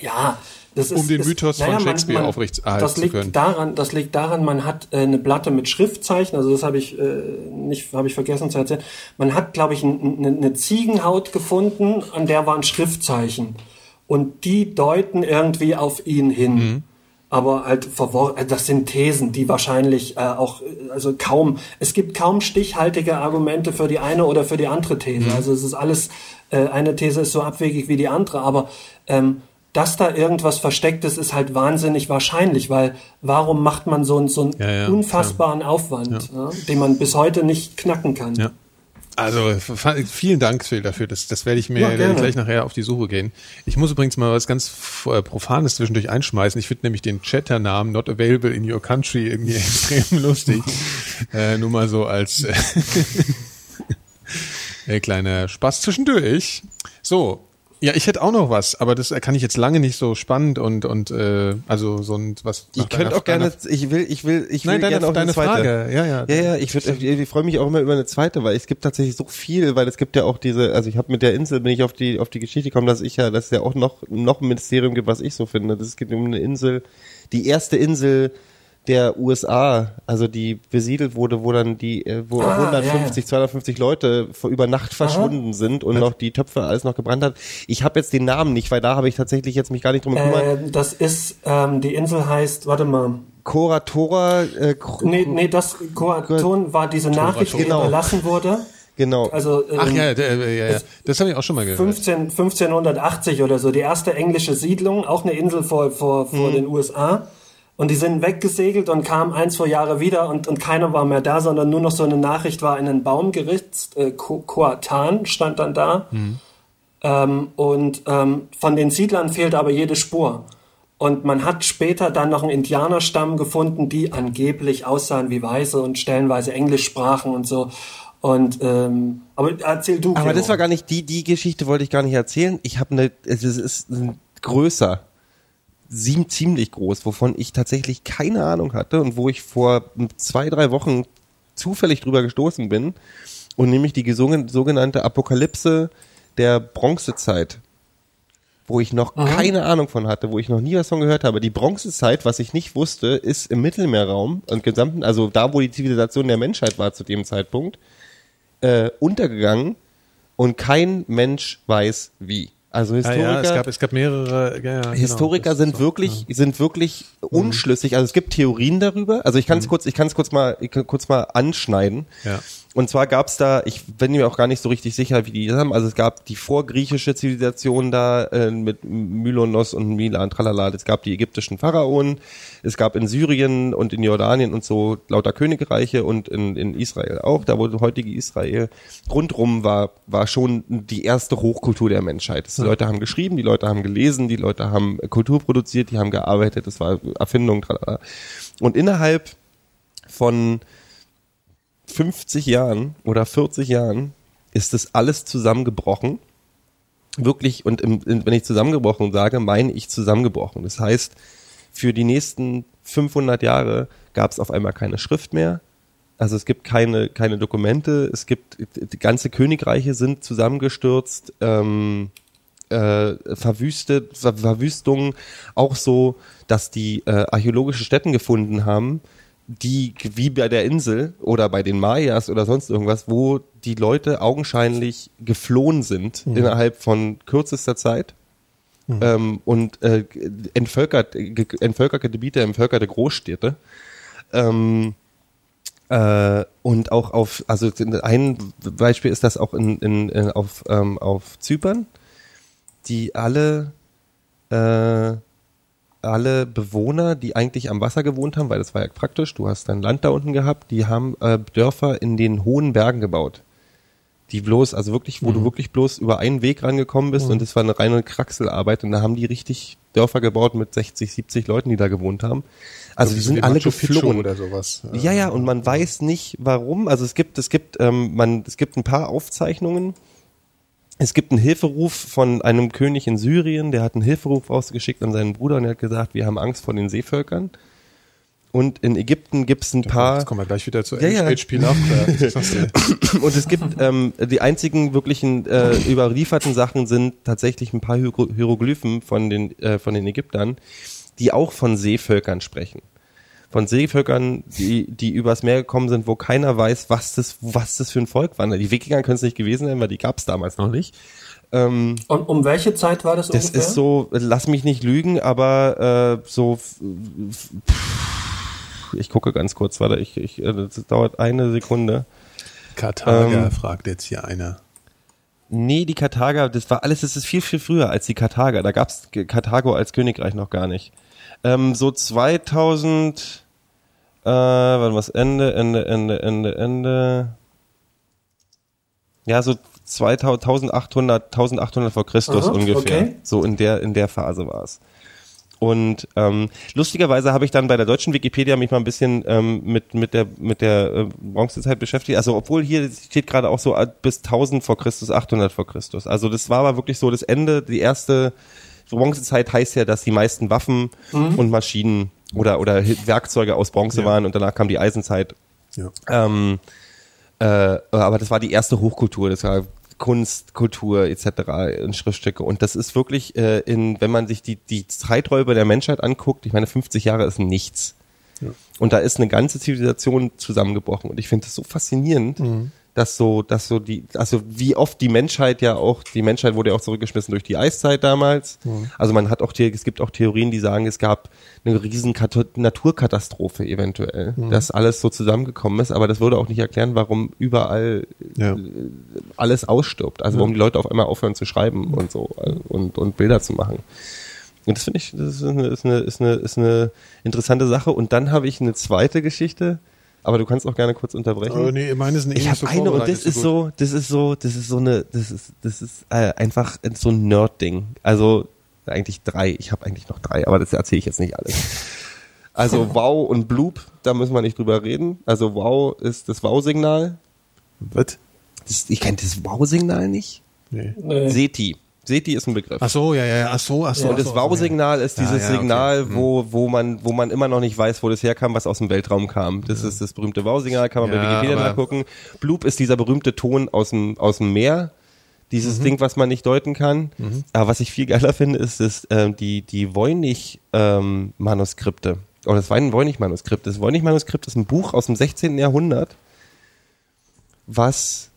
Ja, das ist
Um den
ist-
Mythos von Shakespeare aufrechterhalten
das
zu
liegt
können.
Daran, das liegt daran, man hat äh, eine Platte mit Schriftzeichen, also das habe ich äh, nicht, habe ich vergessen zu erzählen. Man hat, glaube ich, ein, eine, eine Ziegenhaut gefunden, an der waren Schriftzeichen und die deuten irgendwie auf ihn hin.
Mhm.
Aber halt verwor äh, das sind Thesen, die wahrscheinlich äh, auch, äh, also kaum, es gibt kaum stichhaltige Argumente für die eine oder für die andere These.
Mhm.
Also es ist alles, äh, eine These ist so abwegig wie die andere, aber ähm, dass da irgendwas versteckt ist, ist halt wahnsinnig wahrscheinlich, weil warum macht man so, einen- so einen
Ja, ja,
unfassbaren Aufwand, ja, den man bis heute nicht knacken kann?
Also vielen Dank Phil dafür. Das, das werde ich mir
Ja,
gleich nachher auf die Suche gehen. Ich muss übrigens mal was ganz äh, Profanes zwischendurch einschmeißen. Ich finde nämlich den Chatternamen Not Available in Your Country irgendwie [laughs] extrem lustig. [laughs] Äh, nur mal so als [laughs] äh, kleiner Spaß zwischendurch. So. Ja, ich hätte auch noch was, aber das kann ich jetzt lange nicht so spannend und und äh, also so ein was.
Ich könnte auch gerne, ich will, ich will, ich will
Nein, deine,
gerne auch
deine
eine zweite.
Frage. Ja, ja.
Ja, ja, ich, würd, ich, ich freue mich auch immer über eine zweite, weil es gibt tatsächlich so viel, weil es gibt ja auch diese, also ich habe mit der Insel bin ich auf die auf die Geschichte gekommen, dass ich ja, dass es ja auch noch noch ein Ministerium gibt, was ich so finde. Das geht um eine Insel, die erste Insel der USA, also die besiedelt wurde, wo dann die, äh, wo
Ah,
150,
ja, ja.
250 Leute vor, über Nacht verschwunden sind und noch die Töpfe alles noch gebrannt hat. Ich habe jetzt den Namen nicht, weil da habe ich tatsächlich jetzt mich gar nicht drum gekümmert.
Äh, das ist, ähm, die Insel heißt, warte mal,
Cora Tora, äh,
nee, nee, das Koaton war diese Nachricht, die
Genau.
überlassen wurde.
genau.
Also
Ach
ähm,
ja, der, äh, ja, ja. das habe ich auch schon mal gehört.
15, 1580 oder so, die erste englische Siedlung, auch eine Insel vor, vor,
Mhm.
vor den USA. Und die sind weggesegelt und kamen ein, zwei Jahre wieder und, und keiner war mehr da, sondern nur noch so eine Nachricht war in einen Baum geritzt. Äh, Ko- Koatan stand dann da.
Mhm.
Ähm, und ähm, von den Siedlern fehlt aber jede Spur. Und man hat später dann noch einen Indianerstamm gefunden, die angeblich aussahen wie Weiße und stellenweise Englisch sprachen und so. Und ähm, aber erzähl du.
Aber
Clemo.
das war gar nicht die die Geschichte wollte ich gar nicht erzählen. Ich habe eine es ist, es ist größer, sieben ziemlich groß, wovon ich tatsächlich keine Ahnung hatte und wo ich vor zwei drei Wochen zufällig drüber gestoßen bin und nämlich die gesungen- sogenannte Apokalypse der Bronzezeit wo ich noch keine Ahnung von hatte, wo ich noch nie was von gehört habe. Die Bronzezeit, was ich nicht wusste, ist im Mittelmeerraum und gesamten, also da, wo die Zivilisation der Menschheit war zu dem Zeitpunkt, äh, untergegangen und kein Mensch weiß wie. Also
Ja,
Historiker,
ja, es gab es gab mehrere. Ja, ja, genau.
Historiker sind
so,
wirklich sind wirklich unschlüssig. Also es gibt Theorien darüber. Also ich kann es kurz ich kann es kurz mal kurz mal anschneiden.
Ja.
Und zwar gab es da, ich bin mir auch gar nicht so richtig sicher, wie die das haben. Also es gab die vorgriechische Zivilisation da äh, mit Mylonos und Milan, tralala. Es gab die ägyptischen Pharaonen. Es gab in Syrien und in Jordanien und so lauter Königreiche und in, in Israel auch, da wo das heutige Israel rundrum war, war schon die erste Hochkultur der Menschheit. Die Leute haben geschrieben, die Leute haben gelesen, die Leute haben Kultur produziert, die haben gearbeitet, das war Erfindung, tralala. Und innerhalb von 50 Jahren oder 40 Jahren ist das alles zusammengebrochen. Wirklich, und im, wenn ich zusammengebrochen sage, meine ich zusammengebrochen. Das heißt, für die nächsten 500 Jahre gab es auf einmal keine Schrift mehr. Also es gibt keine, keine Dokumente, es gibt, die ganze Königreiche sind zusammengestürzt, ähm, äh, verwüstet, Ver Verwüstungen, auch so, dass die äh, archäologische Stätten gefunden haben, die wie bei der Insel oder bei den Mayas oder sonst irgendwas, wo die Leute augenscheinlich geflohen sind innerhalb von kürzester Zeit ähm, und äh, entvölkert, entvölkerte Gebiete, entvölkerte Großstädte. Ähm, äh, und auch auf, also ein Beispiel ist das auch in, in, in auf, ähm, auf Zypern, die alle äh, alle Bewohner, die eigentlich am Wasser gewohnt haben, weil das war ja praktisch, du hast dein Land da unten gehabt, die haben äh, Dörfer in den hohen Bergen gebaut. die bloß, also wirklich, wo du wirklich bloß über einen Weg rangekommen bist und es war eine reine Kraxelarbeit und da haben die richtig Dörfer gebaut mit 60, 70 Leuten, die da gewohnt haben. Also die sind alle
Machu
geflohen.
oder sowas.
Ja, ja, und man weiß nicht warum. Also es gibt, es gibt, ähm, man, es gibt ein paar Aufzeichnungen. Es gibt einen Hilferuf von einem König in Syrien, der hat einen Hilferuf rausgeschickt an seinen Bruder und er hat gesagt, wir haben Angst vor den Seevölkern. Und in Ägypten gibt's ein paar.
Jetzt kommen wir gleich wieder zu
Ja, ja.
HP Lovecraft.
Und es gibt ähm, die einzigen wirklichen äh, überlieferten Sachen sind tatsächlich ein paar Hiero- Hieroglyphen von den äh, von den Ägyptern, die auch von Seevölkern sprechen. Von Seevölkern, die die übers Meer gekommen sind, wo keiner weiß, was das was das für ein Volk war. Die Wikinger können es nicht gewesen sein, weil die gab's damals noch nicht. Ähm,
Und um welche Zeit war das,
das
ungefähr?
ist so, lass mich nicht lügen, aber äh, so ich gucke ganz kurz, warte, ich, ich äh, das dauert eine Sekunde.
Karthager,
Ähm,
fragt jetzt hier einer.
Nee, die Karthager, das war alles, das ist viel, viel früher als die Karthager. Da gab's Karthago als Königreich noch gar nicht. Ähm, so 2000, äh, warte was, Ende, Ende, Ende, Ende, Ende. Ja, so 2000, 1800, 1800 vor Christus
Aha,
ungefähr.
okay.
So in der, in der Phase war's. Und ähm, lustigerweise habe ich dann bei der deutschen Wikipedia mich mal ein bisschen ähm, mit mit der mit der äh, Bronzezeit beschäftigt. Also obwohl hier steht gerade auch so äh, bis 1000 vor Christus, 800 vor Christus. Also das war aber wirklich so das Ende. Die erste Bronzezeit heißt ja, dass die meisten Waffen und Maschinen oder oder Werkzeuge aus Bronze
Ja.
waren und danach kam die Eisenzeit.
Ja.
Ähm, äh, aber das war die erste Hochkultur, das war Kunst, Kultur etc. in Schriftstücke. Und das ist wirklich, äh, in, wenn man sich die, die Zeiträuber der Menschheit anguckt, ich meine, 50 Jahre ist nichts. Und da ist eine ganze Zivilisation zusammengebrochen. Und ich finde das so faszinierend, dass so, dass so die, also wie oft die Menschheit ja auch, die Menschheit wurde ja auch zurückgeschmissen durch die Eiszeit damals. Also man hat auch, es gibt auch Theorien, die sagen, es gab eine riesen Kat- Naturkatastrophe eventuell, dass alles so zusammengekommen ist. Aber das würde auch nicht erklären, warum überall
Ja.
alles ausstirbt. Also warum die Leute auf einmal aufhören zu schreiben und so äh, und, und Bilder zu machen. Und das finde ich, das ist eine, ist, eine, ist, eine, ist eine interessante Sache. Und dann habe ich eine zweite Geschichte, aber du kannst auch gerne kurz unterbrechen.
Oh, nee, meine sind eh
Ich habe
so
eine und das ist so, das ist so, das ist so eine, das ist, das ist äh, einfach so ein Nerd-Ding. Also eigentlich drei. Ich habe eigentlich noch drei, aber das erzähle ich jetzt nicht alles. [laughs] Also Wow und Bloop, da müssen wir nicht drüber reden. Also Wow ist das Wow-Signal.
Was?
Ich kenne das Wow-Signal nicht.
Nee.
Nee.
SETI. SETI ist ein Begriff.
Ach so, ja, ja, ja, ach so, ach so.
und das Wow-Signal ist
Ja,
dieses
ja, okay.
Signal,
Hm.
wo, wo man, wo man immer noch nicht weiß, wo das herkam, was aus dem Weltraum kam. Das ist das berühmte Wow-Signal, kann man bei
Ja,
Wikipedia nachgucken. Bloop ist dieser berühmte Ton aus dem, aus dem Meer.
Mhm.
Dieses Ding, was man nicht deuten kann. Aber was ich viel geiler finde, ist, ist ähm, die, die Voynich-Manuskripte. Oder das Voynich-Manuskript. Das Voynich-Manuskript ist ein Buch aus dem 16. Jahrhundert, was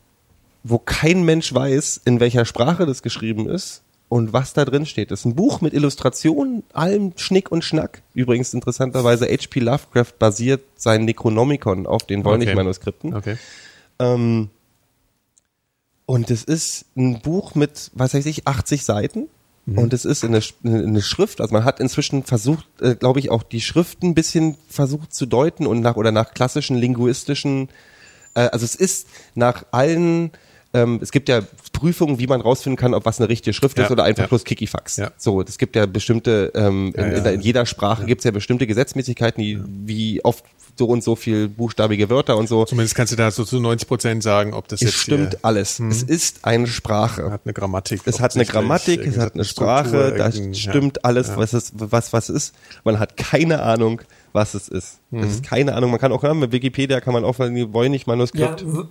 wo kein Mensch weiß, in welcher Sprache das geschrieben ist und was da drin steht. Das ist ein Buch mit Illustrationen, allem Schnick und Schnack. Übrigens interessanterweise H.P. Lovecraft basiert sein Necronomicon auf den Voynich-Manuskripten.
Okay.
Ähm, und es ist ein Buch mit, was weiß ich, 80 Seiten. Und es ist eine, eine Schrift, also man hat inzwischen versucht, äh, glaube ich, auch die Schrift ein bisschen versucht zu deuten und nach oder nach klassischen linguistischen, äh, also es ist nach allen, ähm, es gibt ja Prüfungen, wie man rausfinden kann, ob was eine richtige Schrift
Ja,
ist oder einfach
ja.
bloß Kikifax.
Ja.
So, es gibt ja bestimmte, ähm,
Ja,
in, in,
ja.
in jeder Sprache gibt es ja bestimmte Gesetzmäßigkeiten, die, wie oft so und so viel buchstabige Wörter und so.
Zumindest kannst du da so zu 90 Prozent sagen, ob das
Es
jetzt
stimmt
hier,
alles. Es ist eine Sprache.
hat eine Grammatik.
Es hat eine Grammatik, es hat eine Sprache, da stimmt
ja.
alles,
Ja.
was es, was, was ist. Man hat keine Ahnung, was es ist.
Mhm.
Es ist keine Ahnung. Man kann auch, mit Wikipedia kann man auch die
Ja,
Voynich-Manuskript.
w-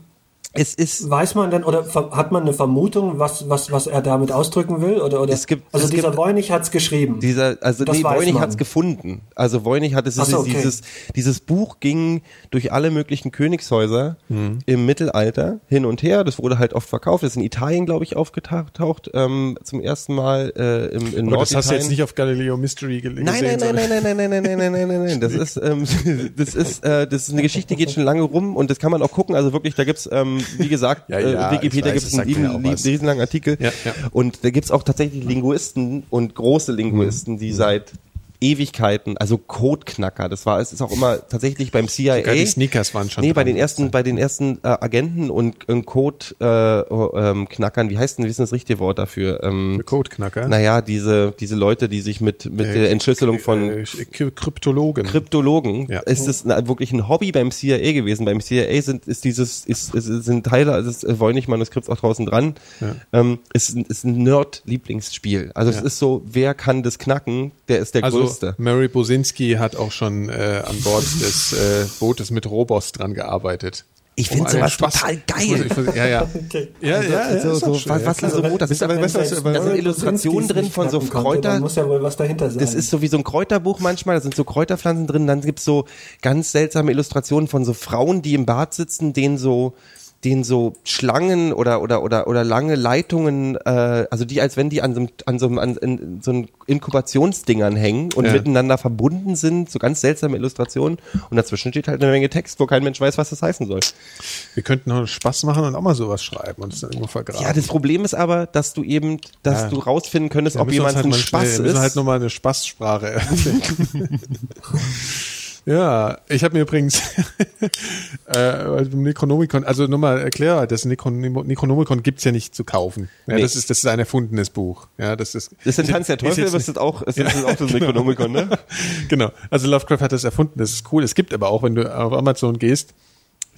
es ist,
weiß man denn oder hat man eine Vermutung, was, was, was er damit ausdrücken will? Oder, oder?
Es gibt-
also
es
dieser Voynich hat's geschrieben.
Dieser, also
Das
nee, Voynich
man.
hat's gefunden. Also Voynich hat es
so, okay.
dieses dieses Buch ging durch alle möglichen Königshäuser
Mhm.
im Mittelalter hin und her. Das wurde halt oft verkauft. Das ist in Italien, glaube ich, aufgetaucht ähm, zum ersten Mal äh, im in
Aber das hast du jetzt nicht auf Galileo Mystery gel- gesehen.
Nein, nein, nein, nein, nein, nein, nein, nein, nein, nein, nein, nein. Das [laughs] ist, ähm, [laughs] das ist, äh, das ist eine Geschichte, die geht schon lange rum und das kann man auch gucken. Also wirklich, da gibt's, ähm, wie gesagt,
ja,
äh,
ja, Wikipedia
gibt
es
einen riesenlangen Artikel.
Ja,
und da gibt es auch tatsächlich Linguisten und große Linguisten, die seit Ewigkeiten, also Codeknacker. Das war, es ist auch immer tatsächlich beim CIA.
Sogar die Sneakers waren schon
Nee, bei den ersten, bei den ersten äh, Agenten und, und Code-Knackern, äh, Knackern, wie heißt denn, wie ist denn das richtige Wort dafür? Ähm,
Codeknacker.
naja, diese, diese Leute, die sich mit, mit der Entschlüsselung von
äh, K- Kryptologen.
Kryptologen
Ja.
ist es wirklich ein Hobby beim CIA gewesen. Beim CIA sind ist dieses ist, ist sind Teile des Voynich-Manuskripts auch draußen dran. Ähm, ist, ein- ist ein Nerd-Lieblingsspiel. Also es ist so, wer kann das knacken? Der ist der
also
Größte.
Mary Bosinski hat auch schon äh, an Bord des äh, Bootes mit Robos dran gearbeitet.
Ich finde
einen
sowas
Spaß-
total
Ich muss,
geil.
ich muss, ja, ja. [laughs]
Okay.
Ja, ja, ja.
so,
ist auch
so,
schön,
was,
ja,
was da
klar.
so, das ist aber,
weißt du, was-
da sind Illustrationen drin von so Kräuter,
Da muss ja wohl was dahinter sein.
Das ist so wie so ein Kräuterbuch manchmal, da sind so Kräuterpflanzen drin, dann gibt's so ganz seltsame Illustrationen von so Frauen, die im Bad sitzen, denen so denen so Schlangen oder oder oder oder lange Leitungen, äh, also die als wenn die an so einem an so an, in, so Inkubationsdingern hängen und
Ja.
miteinander verbunden sind, so ganz seltsame Illustrationen und dazwischen steht halt eine Menge Text, wo kein Mensch weiß, was das heißen soll.
Wir könnten noch Spaß machen und auch mal sowas schreiben und es dann irgendwo vergraben.
Ja, das Problem ist aber, dass du eben, dass
Ja.
du rausfinden könntest,
Ja,
ob
müssen
jemand
halt
ein Spaß
schnell, müssen wir halt
ist.
nochmal eine Spaßsprache erfinden. [laughs] Ja, ich habe mir übrigens [laughs] äh, Necronomicon, also nochmal erklär, das Necron- Necronomicon gibt's ja nicht zu kaufen. Ja,
Nee.
das ist das ist ein erfundenes Buch. Ja, das ist
Das ist ein Tanz der Teufel, das ist auch, ist, das ist auch das Necronomicon, ne?
genau. Also Lovecraft hat das erfunden, das ist cool. Es gibt aber auch, wenn du auf Amazon gehst,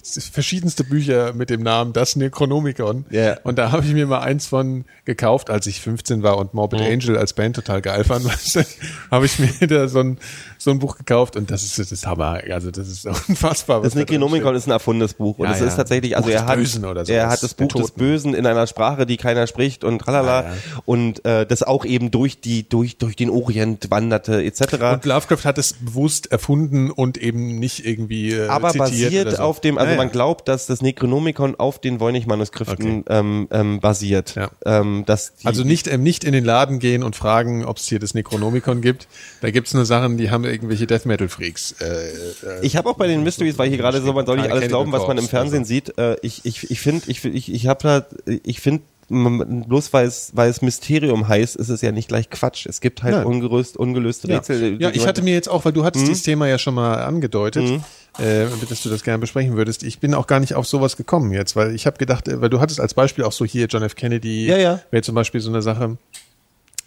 es verschiedenste Bücher mit dem Namen Das Necronomicon.
Ja.
Und da habe ich mir mal eins von gekauft, als ich 15 war und Morbid Angel als Band total geil fand. [laughs] Habe ich mir da so ein, so ein Buch gekauft und das ist das ist Hammer. Also das ist [laughs] unfassbar.
Das
da
Necronomicon
steht.
ist ein erfundenes Buch und
Ja,
es
ja.
ist tatsächlich, also
Buch
er hat,
oder
er hat das Buch des. Bösen in einer Sprache, die keiner spricht und tralala
Ja, ja.
und äh, das auch eben durch die durch durch den Orient wanderte etc.
Und Lovecraft hat es bewusst erfunden und eben nicht irgendwie äh,
aber
zitiert
basiert
so.
auf dem, also
Ja,
man glaubt, dass das Necronomicon auf den Voynich-Manuskriften ähm, ähm, basiert.
Ja.
Ähm, dass
Also nicht, ähm, nicht in den Laden gehen und fragen, ob es hier das Necronomicon gibt. Da gibt's nur Sachen, die haben irgendwelche Death Metal Freaks. Äh, äh,
Ich habe auch bei den Mysteries, weil hier gerade so, man soll nicht alles glauben, was man im
Cannibal
Fernsehen sieht. Äh, ich ich ich finde, ich ich ich habe da, ich finde bloß weil es weil es Mysterium heißt, ist es ja nicht gleich Quatsch. Es gibt halt
Nein.
ungelöst, ungelöste
ja.
Rätsel.
ja, ich hatte mir jetzt auch, weil du
Mhm.
hattest dieses Thema ja schon mal angedeutet, äh, dass du das gerne besprechen würdest. Ich bin auch gar nicht auf sowas gekommen jetzt, weil ich habe gedacht, äh, weil du hattest als Beispiel auch so hier John F. Kennedy,
Ja, ja.
wäre zum Beispiel so eine Sache.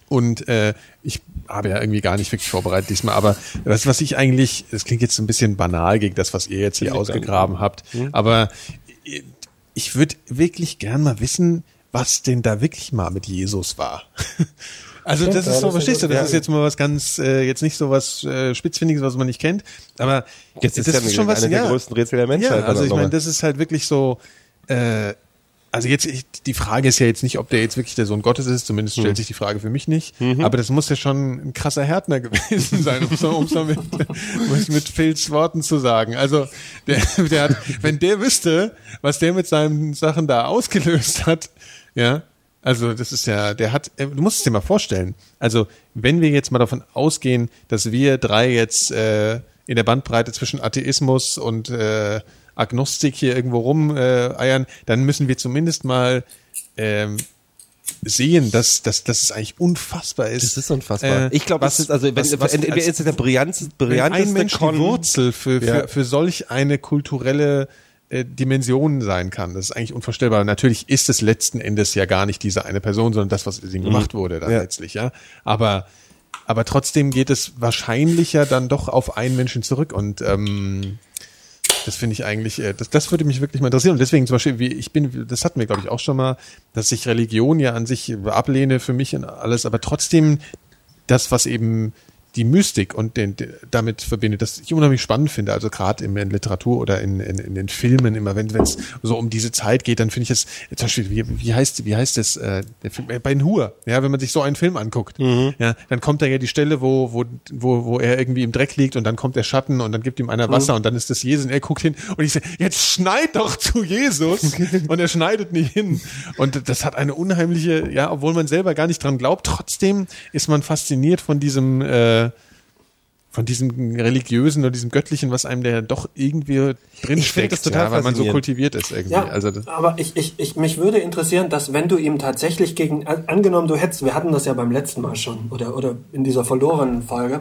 Und äh, ich habe ja irgendwie gar nicht wirklich vorbereitet diesmal, aber was, was ich eigentlich, das klingt jetzt ein bisschen banal gegen das, was ihr jetzt hier ausgegraben habt,
Mhm.
aber ich würde wirklich gern mal wissen, was denn da wirklich mal mit Jesus war. [laughs] Also das ist so, verstehst du, das ist jetzt mal was ganz, äh, jetzt nicht so was äh, Spitzfindiges, was man nicht kennt, aber
Jetzt ist
das
ja
ist schon was,
eine der
ja.
größten Rätsel der Menschheit.
Ja, also ich meine, das ist halt wirklich so, äh, also jetzt, ich, die Frage ist ja jetzt nicht, ob der jetzt wirklich der Sohn Gottes ist, zumindest stellt sich die Frage für mich nicht, aber das muss ja schon ein krasser Härtner [laughs] gewesen sein, um es um so mit, mit, mit Phils Worten zu sagen. Also, der, der hat, wenn der wüsste, was der mit seinen Sachen da ausgelöst hat, ja, also das ist ja, der hat, äh, du musst es dir mal vorstellen. Also wenn wir jetzt mal davon ausgehen, dass wir drei jetzt äh, in der Bandbreite zwischen Atheismus und äh, Agnostik hier irgendwo rum äh, eiern, dann müssen wir zumindest mal ähm, sehen, dass, dass, dass es eigentlich unfassbar ist.
Das ist unfassbar.
Äh,
ich glaube, das ist also, wenn,
was- was- als-
ist der brillanteste,
wenn
brillanteste
ein Mensch die Wurzel für, für,
Ja.
für solch eine kulturelle äh, Dimension sein kann. Das ist eigentlich unvorstellbar. Natürlich ist es letzten Endes ja gar nicht diese eine Person, sondern das, was ihm gemacht wurde dann
Mhm. Ja.
letztlich, ja. Aber, aber trotzdem geht es wahrscheinlicher dann doch auf einen Menschen zurück und ähm, das finde ich eigentlich, äh, das, das würde mich wirklich mal interessieren. Und deswegen zum Beispiel, wie ich bin, das hatten wir, glaube ich, auch schon mal, dass ich Religion ja an sich ablehne für mich und alles, aber trotzdem das, was eben die Mystik und den, de- damit verbindet, das ich unheimlich spannend finde, also gerade in, in Literatur oder in, in, in den Filmen, immer wenn es so um diese Zeit geht, dann finde ich es, zum Beispiel, wie, wie heißt, wie heißt das, äh, der Film, äh, bei den Hur, ja, wenn man sich so einen Film anguckt, ja, dann kommt da ja die Stelle, wo, wo, wo, wo er irgendwie im Dreck liegt und dann kommt der Schatten und dann gibt ihm einer Wasser und dann ist das Jesus und er guckt hin und ich sage, jetzt schneid doch zu Jesus [laughs] und er schneidet nicht hin. Und das hat eine unheimliche, ja, obwohl man selber gar nicht dran glaubt, trotzdem ist man fasziniert von diesem, äh, von diesem religiösen oder diesem göttlichen, was einem der doch irgendwie drin
Ich finde das total
ja, weil man so kultiviert ist irgendwie.
Ja,
also das,
aber ich, ich, ich, mich würde interessieren, dass wenn du ihm tatsächlich gegen, an- angenommen du hättest, wir hatten das ja beim letzten Mal schon, oder, oder in dieser verlorenen Folge,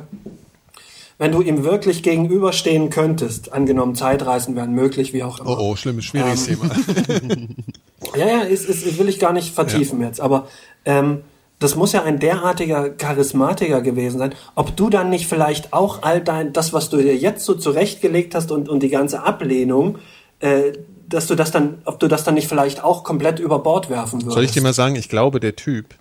wenn du ihm wirklich gegenüberstehen könntest, angenommen Zeitreisen wären möglich, wie auch immer.
Oh, oh, schlimmes, schwieriges
Ähm,
Thema. [laughs]
Ja, ja, ist, ist, will ich gar nicht vertiefen jetzt, aber ähm, das muss ja ein derartiger Charismatiker gewesen sein. Ob du dann nicht vielleicht auch all dein, das, was du dir jetzt so zurechtgelegt hast und, und die ganze Ablehnung, äh, dass du das dann, ob du das dann nicht vielleicht auch komplett über Bord werfen würdest.
Soll ich dir mal sagen, ich glaube, der Typ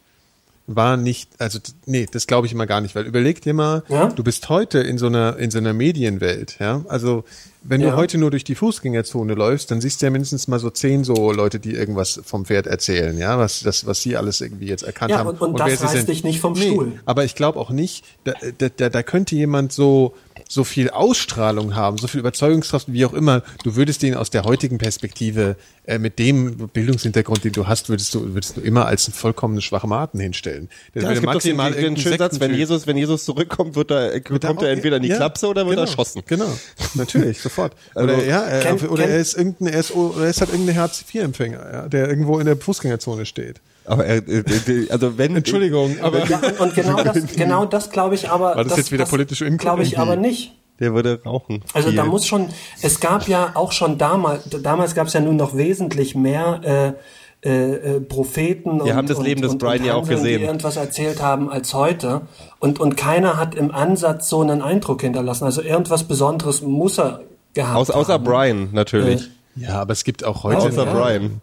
war nicht, also nee, das glaube ich immer gar nicht, weil überleg dir mal,
Ja?
du bist heute in so einer in so einer Medienwelt, ja? Also, wenn
Ja.
du heute nur durch die Fußgängerzone läufst, dann siehst du ja mindestens mal so zehn so Leute, die irgendwas vom Pferd erzählen, ja, was das was sie alles irgendwie jetzt erkannt
Ja,
haben
und- und das
wer sie
reißt
sind.
dich nicht vom
nee,
Stuhl.
aber ich glaube auch nicht, da, da, da, da könnte jemand so so viel Ausstrahlung haben, so viel Überzeugungskraft, wie auch immer, du würdest den aus der heutigen Perspektive äh, mit dem Bildungshintergrund, den du hast, würdest du würdest du immer als einen vollkommen Schwachmaten hinstellen. Der
Ja,
würde
es gibt doch den, den, schönen Satz, wenn Jesus, wenn Jesus zurückkommt, wird er,
wird
kommt
auch-
er entweder in die
ja,
Klapse oder wird
genau,
er erschossen.
Genau, natürlich, [laughs] sofort. Oder,
Also,
ja, äh,
kennt-
oder
kennt-
er ist irgendein, er ist, oder er ist halt irgendein Hartz-IV-Empfänger, ja, der irgendwo in der Fußgängerzone steht.
Aber er, äh, also wenn
Entschuldigung, aber
Ja, und, genau das, [laughs] genau das glaube ich aber.
War das jetzt wieder politisch inkorrekt?
Glaube ich aber nicht.
der würde rauchen.
Also
Viel.
da muss schon, es gab ja auch schon damals, damals gab es ja nun noch wesentlich mehr äh, äh, äh, Propheten
Wir
und,
haben das
und,
Leben des
und,
Brian
und
ja auch gesehen.
die irgendwas erzählt haben als heute und und keiner hat im Ansatz so einen Eindruck hinterlassen. Also irgendwas Besonderes muss er gehabt
Aus, außer
haben.
Brian natürlich.
ja, aber es gibt auch heute
außer
ja.
Brian.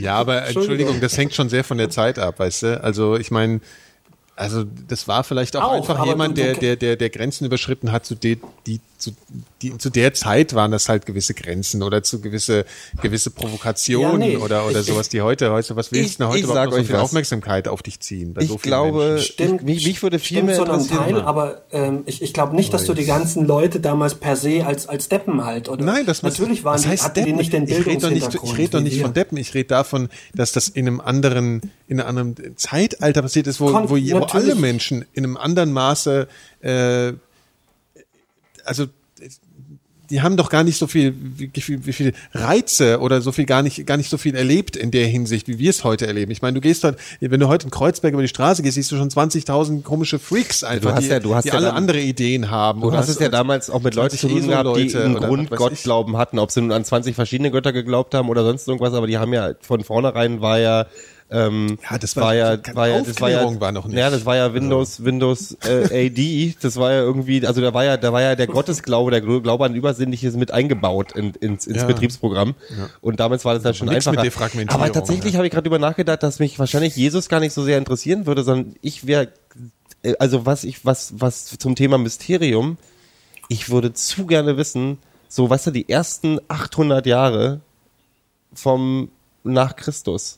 Ja, aber Entschuldigung, das hängt schon sehr von der Zeit ab, weißt du? Also ich meine, also das war vielleicht auch,
Auch,
einfach jemand,
du-
der,
du-
der, der, der Grenzen überschritten hat, zu der, die, zu, die, zu der Zeit waren das halt gewisse Grenzen oder zu gewisse, gewisse Provokationen
Ja, nee.
oder, oder
Ich-
sowas, die heute, heute, was willst
Ich-
du denn heute
ich
überhaupt noch so
euch
viel
was.
Aufmerksamkeit auf dich ziehen? Bei
Ich
so vielen
glaube?
Stimmt,
mich, mich würde viel
stimmt
mehr
so
interessieren.
Teil, aber ähm, ich, ich glaube nicht, dass du die ganzen Leute damals per se als als Deppen halt oder
Nein, das
natürlich waren
was
die,
heißt
hatten die
Deppen?
nicht den
ich rede doch nicht, ich rede doch nicht von Deppen, ich rede davon, dass das in einem anderen, in einem anderen Zeitalter passiert ist, wo,
Kon-
wo, wo. Alle Menschen in einem anderen Maße, äh, also die haben doch gar nicht so viel, wie, viel, wie viel Reize oder so viel gar nicht, gar nicht so viel erlebt in der Hinsicht, wie wir es heute erleben. Ich meine, du gehst dort, wenn du heute in Kreuzberg über die Straße gehst, siehst du schon 20.000 komische Freaks einfach,
hast
die,
ja- du hast
die
ja
alle
dann-
andere Ideen haben.
Du hast es ja damals auch mit Leuten zu tun gehabt, die einen. Grundgottglauben hatten, ob sie nun an 20 verschiedene Götter geglaubt haben oder sonst irgendwas, aber die haben ja von vornherein war ja ähm,
Ja, das war-
ja,
keine
war ja, das war ja,
war noch nicht.
ja, das war ja Windows, Windows äh, AD, das war ja irgendwie, also da war ja, da war ja der Gottesglaube, der Glaube an Übersinnliches mit eingebaut in, ins, ins
Ja.
Betriebsprogramm. Und damals war das dann schon
Nix
einfacher. Aber tatsächlich habe ich gerade über nachgedacht, dass mich wahrscheinlich Jesus gar nicht so sehr interessieren würde, sondern ich wäre, äh, also was ich, was, was zum Thema Mysterium, ich würde zu gerne wissen, so, weißt du, die ersten 800 Jahre vom nach Christus.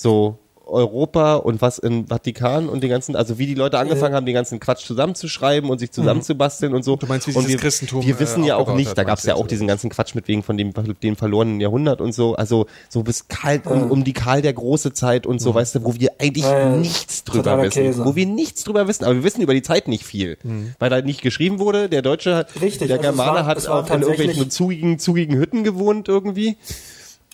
So Europa und was im Vatikan und den ganzen, also wie die Leute angefangen haben, den ganzen Quatsch zusammenzuschreiben und sich zusammenzubasteln und so.
Du meinst, wie
und wir,
das Christentum,
Wir wissen
äh,
ja auch nicht,
hat,
da gab es ja auch diesen ganzen Quatsch mit wegen von dem, dem verlorenen Jahrhundert und so. Also so bis Karl, um, um die Karl der große Zeit und so, weißt du, wo wir eigentlich
Äh,
nichts drüber wissen.
Käse.
Wo wir nichts drüber wissen, aber wir wissen über die Zeit nicht viel. Weil da nicht geschrieben wurde, der Deutsche hat,
Richtig,
der
also es
Germane
war-
hat auch in irgendwelchen zugigen, zugigen Hütten gewohnt irgendwie.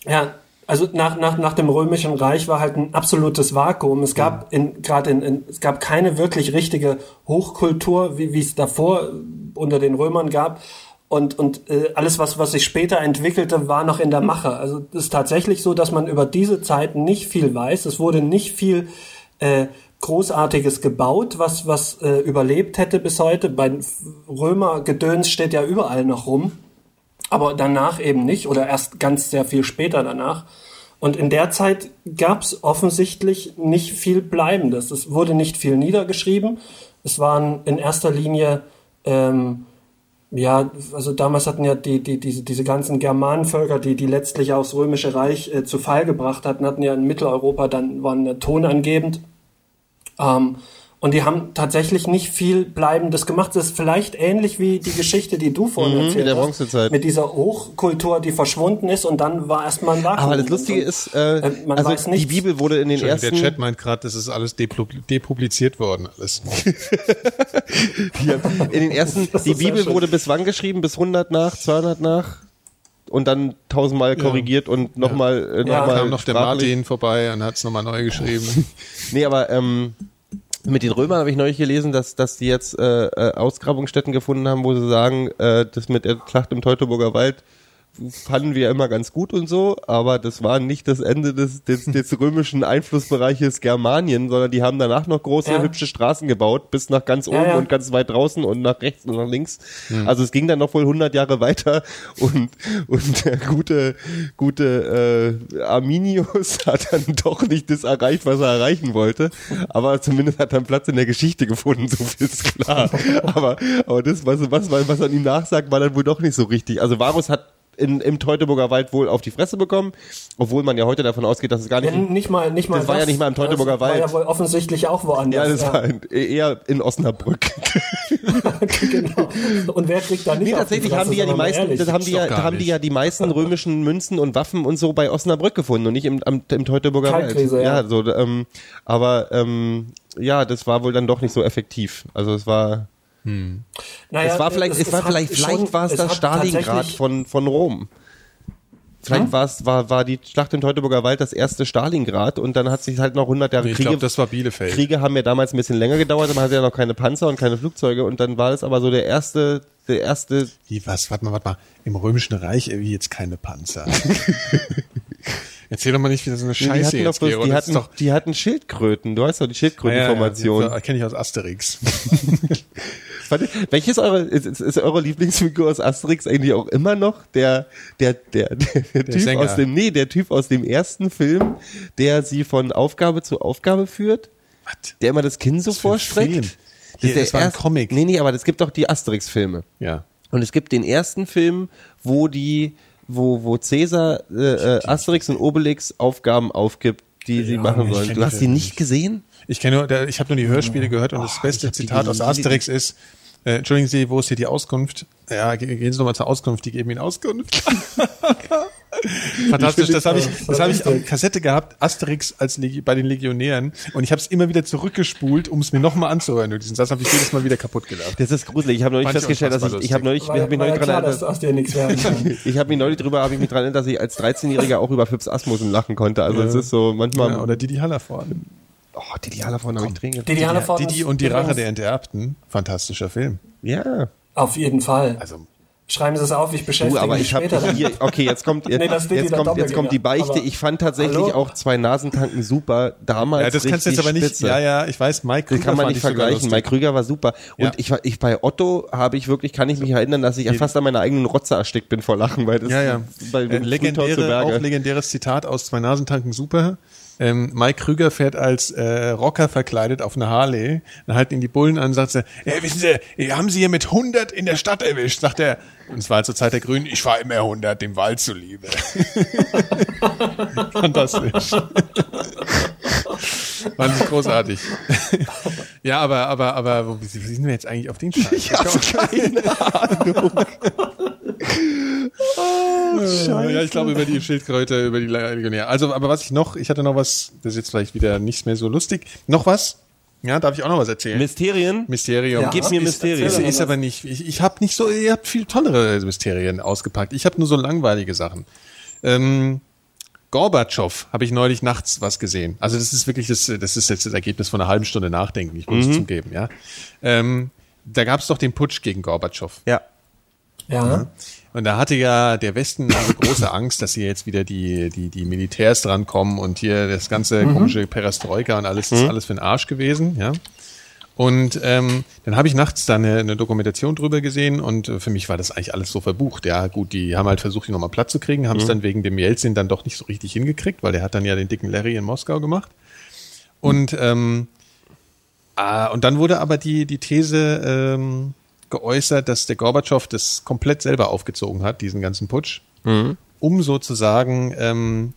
Ja, also nach, nach, nach dem Römischen Reich war halt ein absolutes Vakuum. Es gab in, gerade in, in, es gab keine wirklich richtige Hochkultur, wie wie es davor unter den Römern gab. Und, und äh, alles, was, was sich später entwickelte, war noch in der Mache. Also es ist tatsächlich so, dass man über diese Zeit nicht viel weiß. Es wurde nicht viel äh, Großartiges gebaut, was, was äh, überlebt hätte bis heute. Bei Römergedöns steht ja überall noch rum aber danach eben nicht oder erst ganz sehr viel später danach. Und in der Zeit gab es offensichtlich nicht viel Bleibendes. Es wurde nicht viel niedergeschrieben. Es waren in erster Linie, ähm, ja, also damals hatten ja die, die, diese, diese ganzen Germanenvölker, die, die letztlich auch das Römische Reich äh, zu Fall gebracht hatten, hatten ja in Mitteleuropa dann, waren äh, tonangebend. Ähm, und die haben tatsächlich nicht viel Bleibendes gemacht. Das ist vielleicht ähnlich wie die Geschichte, die du vorhin
Mhm,
erzählt hast.
Bronzezeit.
Mit dieser Hochkultur, die verschwunden ist und dann war erstmal ein Vakuum.
Aber das Lustige
Und-
ist, äh,
äh, man
also
weiß
die
nichts.
Bibel wurde in den ersten
der Chat meint gerade, das ist alles depubliziert worden, alles. [laughs]
in den ersten, [laughs]
Das
die Bibel
schön.
wurde bis wann geschrieben? Bis 100 nach, 200 nach? Und dann tausendmal korrigiert und nochmal, äh,
Ja.
nochmal
kam noch der. Martin vorbei und hat es nochmal neu geschrieben.
Nee, aber ähm, Mit den Römern habe ich neulich gelesen, dass, dass die jetzt äh, äh, Ausgrabungsstätten gefunden haben, wo sie sagen, äh, das mit der Schlacht im Teutoburger Wald fanden wir immer ganz gut und so, aber das war nicht das Ende des, des, des römischen Einflussbereiches Germanien, sondern die haben danach noch große,
Ja.
hübsche Straßen gebaut, bis nach ganz oben
Ja, ja.
und ganz weit draußen und nach rechts und nach links. Also es ging dann noch wohl 100 Jahre weiter und, und der gute, gute äh, Arminius [laughs] hat dann doch nicht das erreicht, was er erreichen wollte, aber zumindest hat er einen Platz in der Geschichte gefunden, so viel ist klar. [laughs] aber, aber das, was, was, was man ihm nachsagt, war dann wohl doch nicht so richtig. Also Varus hat in, im Teutoburger Wald wohl auf die Fresse bekommen, obwohl man ja heute davon ausgeht, dass es gar nicht...
Ja, nicht mal, nicht mal
Das war ja nicht mal im Teutoburger
das War
Wald.
ja wohl offensichtlich auch woanders.
ja, das war in, eher in Osnabrück. [laughs]
genau. Und wer kriegt da nicht
Nee,
auf die
tatsächlich
Fresse,
haben die ja die meisten,
ehrlich?
das haben die ja, haben die ja die meisten römischen Münzen und Waffen und so bei Osnabrück gefunden und nicht im, am, im Teutoburger Wald.
Ja.
ja. so, ähm, aber ähm, ja, das war wohl dann doch nicht so effektiv. Also es war,
Naja,
es war vielleicht, es, war
hat
vielleicht,
schon-
vielleicht war es das Stalingrad von von Rom. Vielleicht war es war war die Schlacht im Teutoburger Wald das erste Stalingrad und dann hat sich halt noch 100 Jahre
Ich
Kriege
glaube, das war Bielefeld.
Kriege haben ja damals ein bisschen länger gedauert, man hatte ja noch keine Panzer und keine Flugzeuge und dann war es aber so der erste, der erste,
Wie, was? Warte mal, warte mal. Im Römischen Reich irgendwie jetzt keine Panzer. [laughs] Erzähl doch mal nicht wieder so eine
die
Scheiße
hatten doch
jetzt,
bloß, die
Das
hatten,
ist doch,
die hatten Schildkröten, du hast doch die Schildkrötenformation.
Ja, ja, ja, kenne ich aus Asterix. [laughs]
Warte, welches eure, ist, ist, ist eure Lieblingsfigur aus Asterix eigentlich auch immer noch der, der, der, [laughs] der, der Typ
Sänger.
aus dem, nee, der Typ aus dem ersten Film, der sie von Aufgabe zu Aufgabe führt?
Was?
Der immer das Kinn so vorstreckt? Das, der
das war ein Comic.
Nee, nee, aber es gibt doch die Asterix-Filme.
Ja.
Und es gibt den ersten Film, wo die, wo, wo Cäsar äh, äh, Asterix und Obelix Aufgaben aufgibt, die sie machen sollen. Du hast die nicht gesehen?
Ich kenne nur, ich habe nur die Hörspiele gehört und das beste Zitat aus Asterix ist, äh, entschuldigen Sie, wo ist hier die Auskunft? Ja, ge- gehen Sie nochmal zur Auskunft, die geben Ihnen Auskunft. [laughs] Fantastisch, das habe ich, das habe ich auf Kassette gehabt, Asterix als Legi bei den Legionären und ich habe es immer wieder zurückgespult, um es mir nochmal anzuhören. Und diesen Satz habe ich jedes Mal wieder kaputt gelacht.
Das ist gruselig. Ich habe neulich festgestellt, dass ich, ich habe neulich, ich
Weil,
mich
war
neulich
ja
dran erinnert, [laughs] ich habe mich neulich drüber, habe ich mich dran erinnert, dass ich als 13-Jähriger auch über Fips Asmussen lachen konnte. Also es ist so manchmal,
Ja, oder Didi Hallervorden.
Oh, Diana von habe ich Tränen
Didi Hallervorden
Didi und die Rache der Enterbten. Fantastischer Film.
Ja.
Auf jeden Fall.
Also,
Schreiben Sie es auf, ich beschäftige
Du, aber
mich
ich habe
später
hier, okay, jetzt kommt, [laughs] jetzt,
Nee, das Didi
jetzt kommt, jetzt kommt die. Beichte.
Aber-
Ich fand tatsächlich
Hallo?
auch zwei Nasentanken super. Damals
ja, das kannst du jetzt aber nicht,
spitze.
ja, ja, ich weiß, Mike
Das
Krüger
kann man
fand
nicht vergleichen. Mike Krüger war super. Und
Ja.
ich war, ich bei Otto habe ich wirklich, kann ich mich erinnern, dass ich fast an meiner eigenen Rotze erstickt bin vor Lachen, weil das
Ja, ja.
bei
Äh, legendäre,
Berge.
auch legendäres Zitat aus Zwei Nasentanken super. Ähm, Mike Krüger fährt als äh, Rocker verkleidet auf eine Harley. Dann halten ihn die Bullen an und sagt er, hey, wissen Sie, haben Sie hier mit 100 in der Stadt erwischt? Sagt er, und es war zur Zeit der Grünen, ich fahre immer 100 dem Wald zuliebe. [laughs] Fantastisch. Ich großartig. [laughs] ja, aber, aber, aber, wo, wie sind wir jetzt eigentlich auf den Scheiß?
Ich habe keine Ahnung. [laughs]
Ja, ich glaube über die Schildkröte, über die Legionär. Also, aber was ich noch, ich hatte noch was, das ist jetzt vielleicht wieder nicht mehr so lustig. Noch was? Ja, darf ich auch noch was erzählen?
Mysterien?
Mysterium.
Ja,
Gib mir Mysterien.
Ist, ist aber nicht, ich, ich habe nicht so, ihr habt viel tollere Mysterien ausgepackt. Ich habe nur so langweilige Sachen. Ähm, Gorbatschow habe ich neulich nachts was gesehen. Also das ist wirklich das, das ist jetzt das Ergebnis von einer halben Stunde Nachdenken, ich muss es zugeben, ja. Ähm, da gab es doch den Putsch gegen Gorbatschow.
Ja.
Ja.
Und da hatte ja der Westen also große Angst, dass hier jetzt wieder die, die, die Militärs drankommen und hier das ganze komische Perestroika und alles ist alles für den Arsch gewesen, ja. Und ähm, dann habe ich nachts da eine, eine Dokumentation drüber gesehen und äh, für mich war das eigentlich alles so verbucht. Ja, gut, die haben halt versucht, die nochmal platt zu kriegen, haben es dann wegen dem Jelzin dann doch nicht so richtig hingekriegt, weil der hat dann ja den dicken Larry in Moskau gemacht. Und ähm, ah, und dann wurde aber die die These ähm, geäußert, dass der Gorbatschow das komplett selber aufgezogen hat, diesen ganzen Putsch, um sozusagen ähm,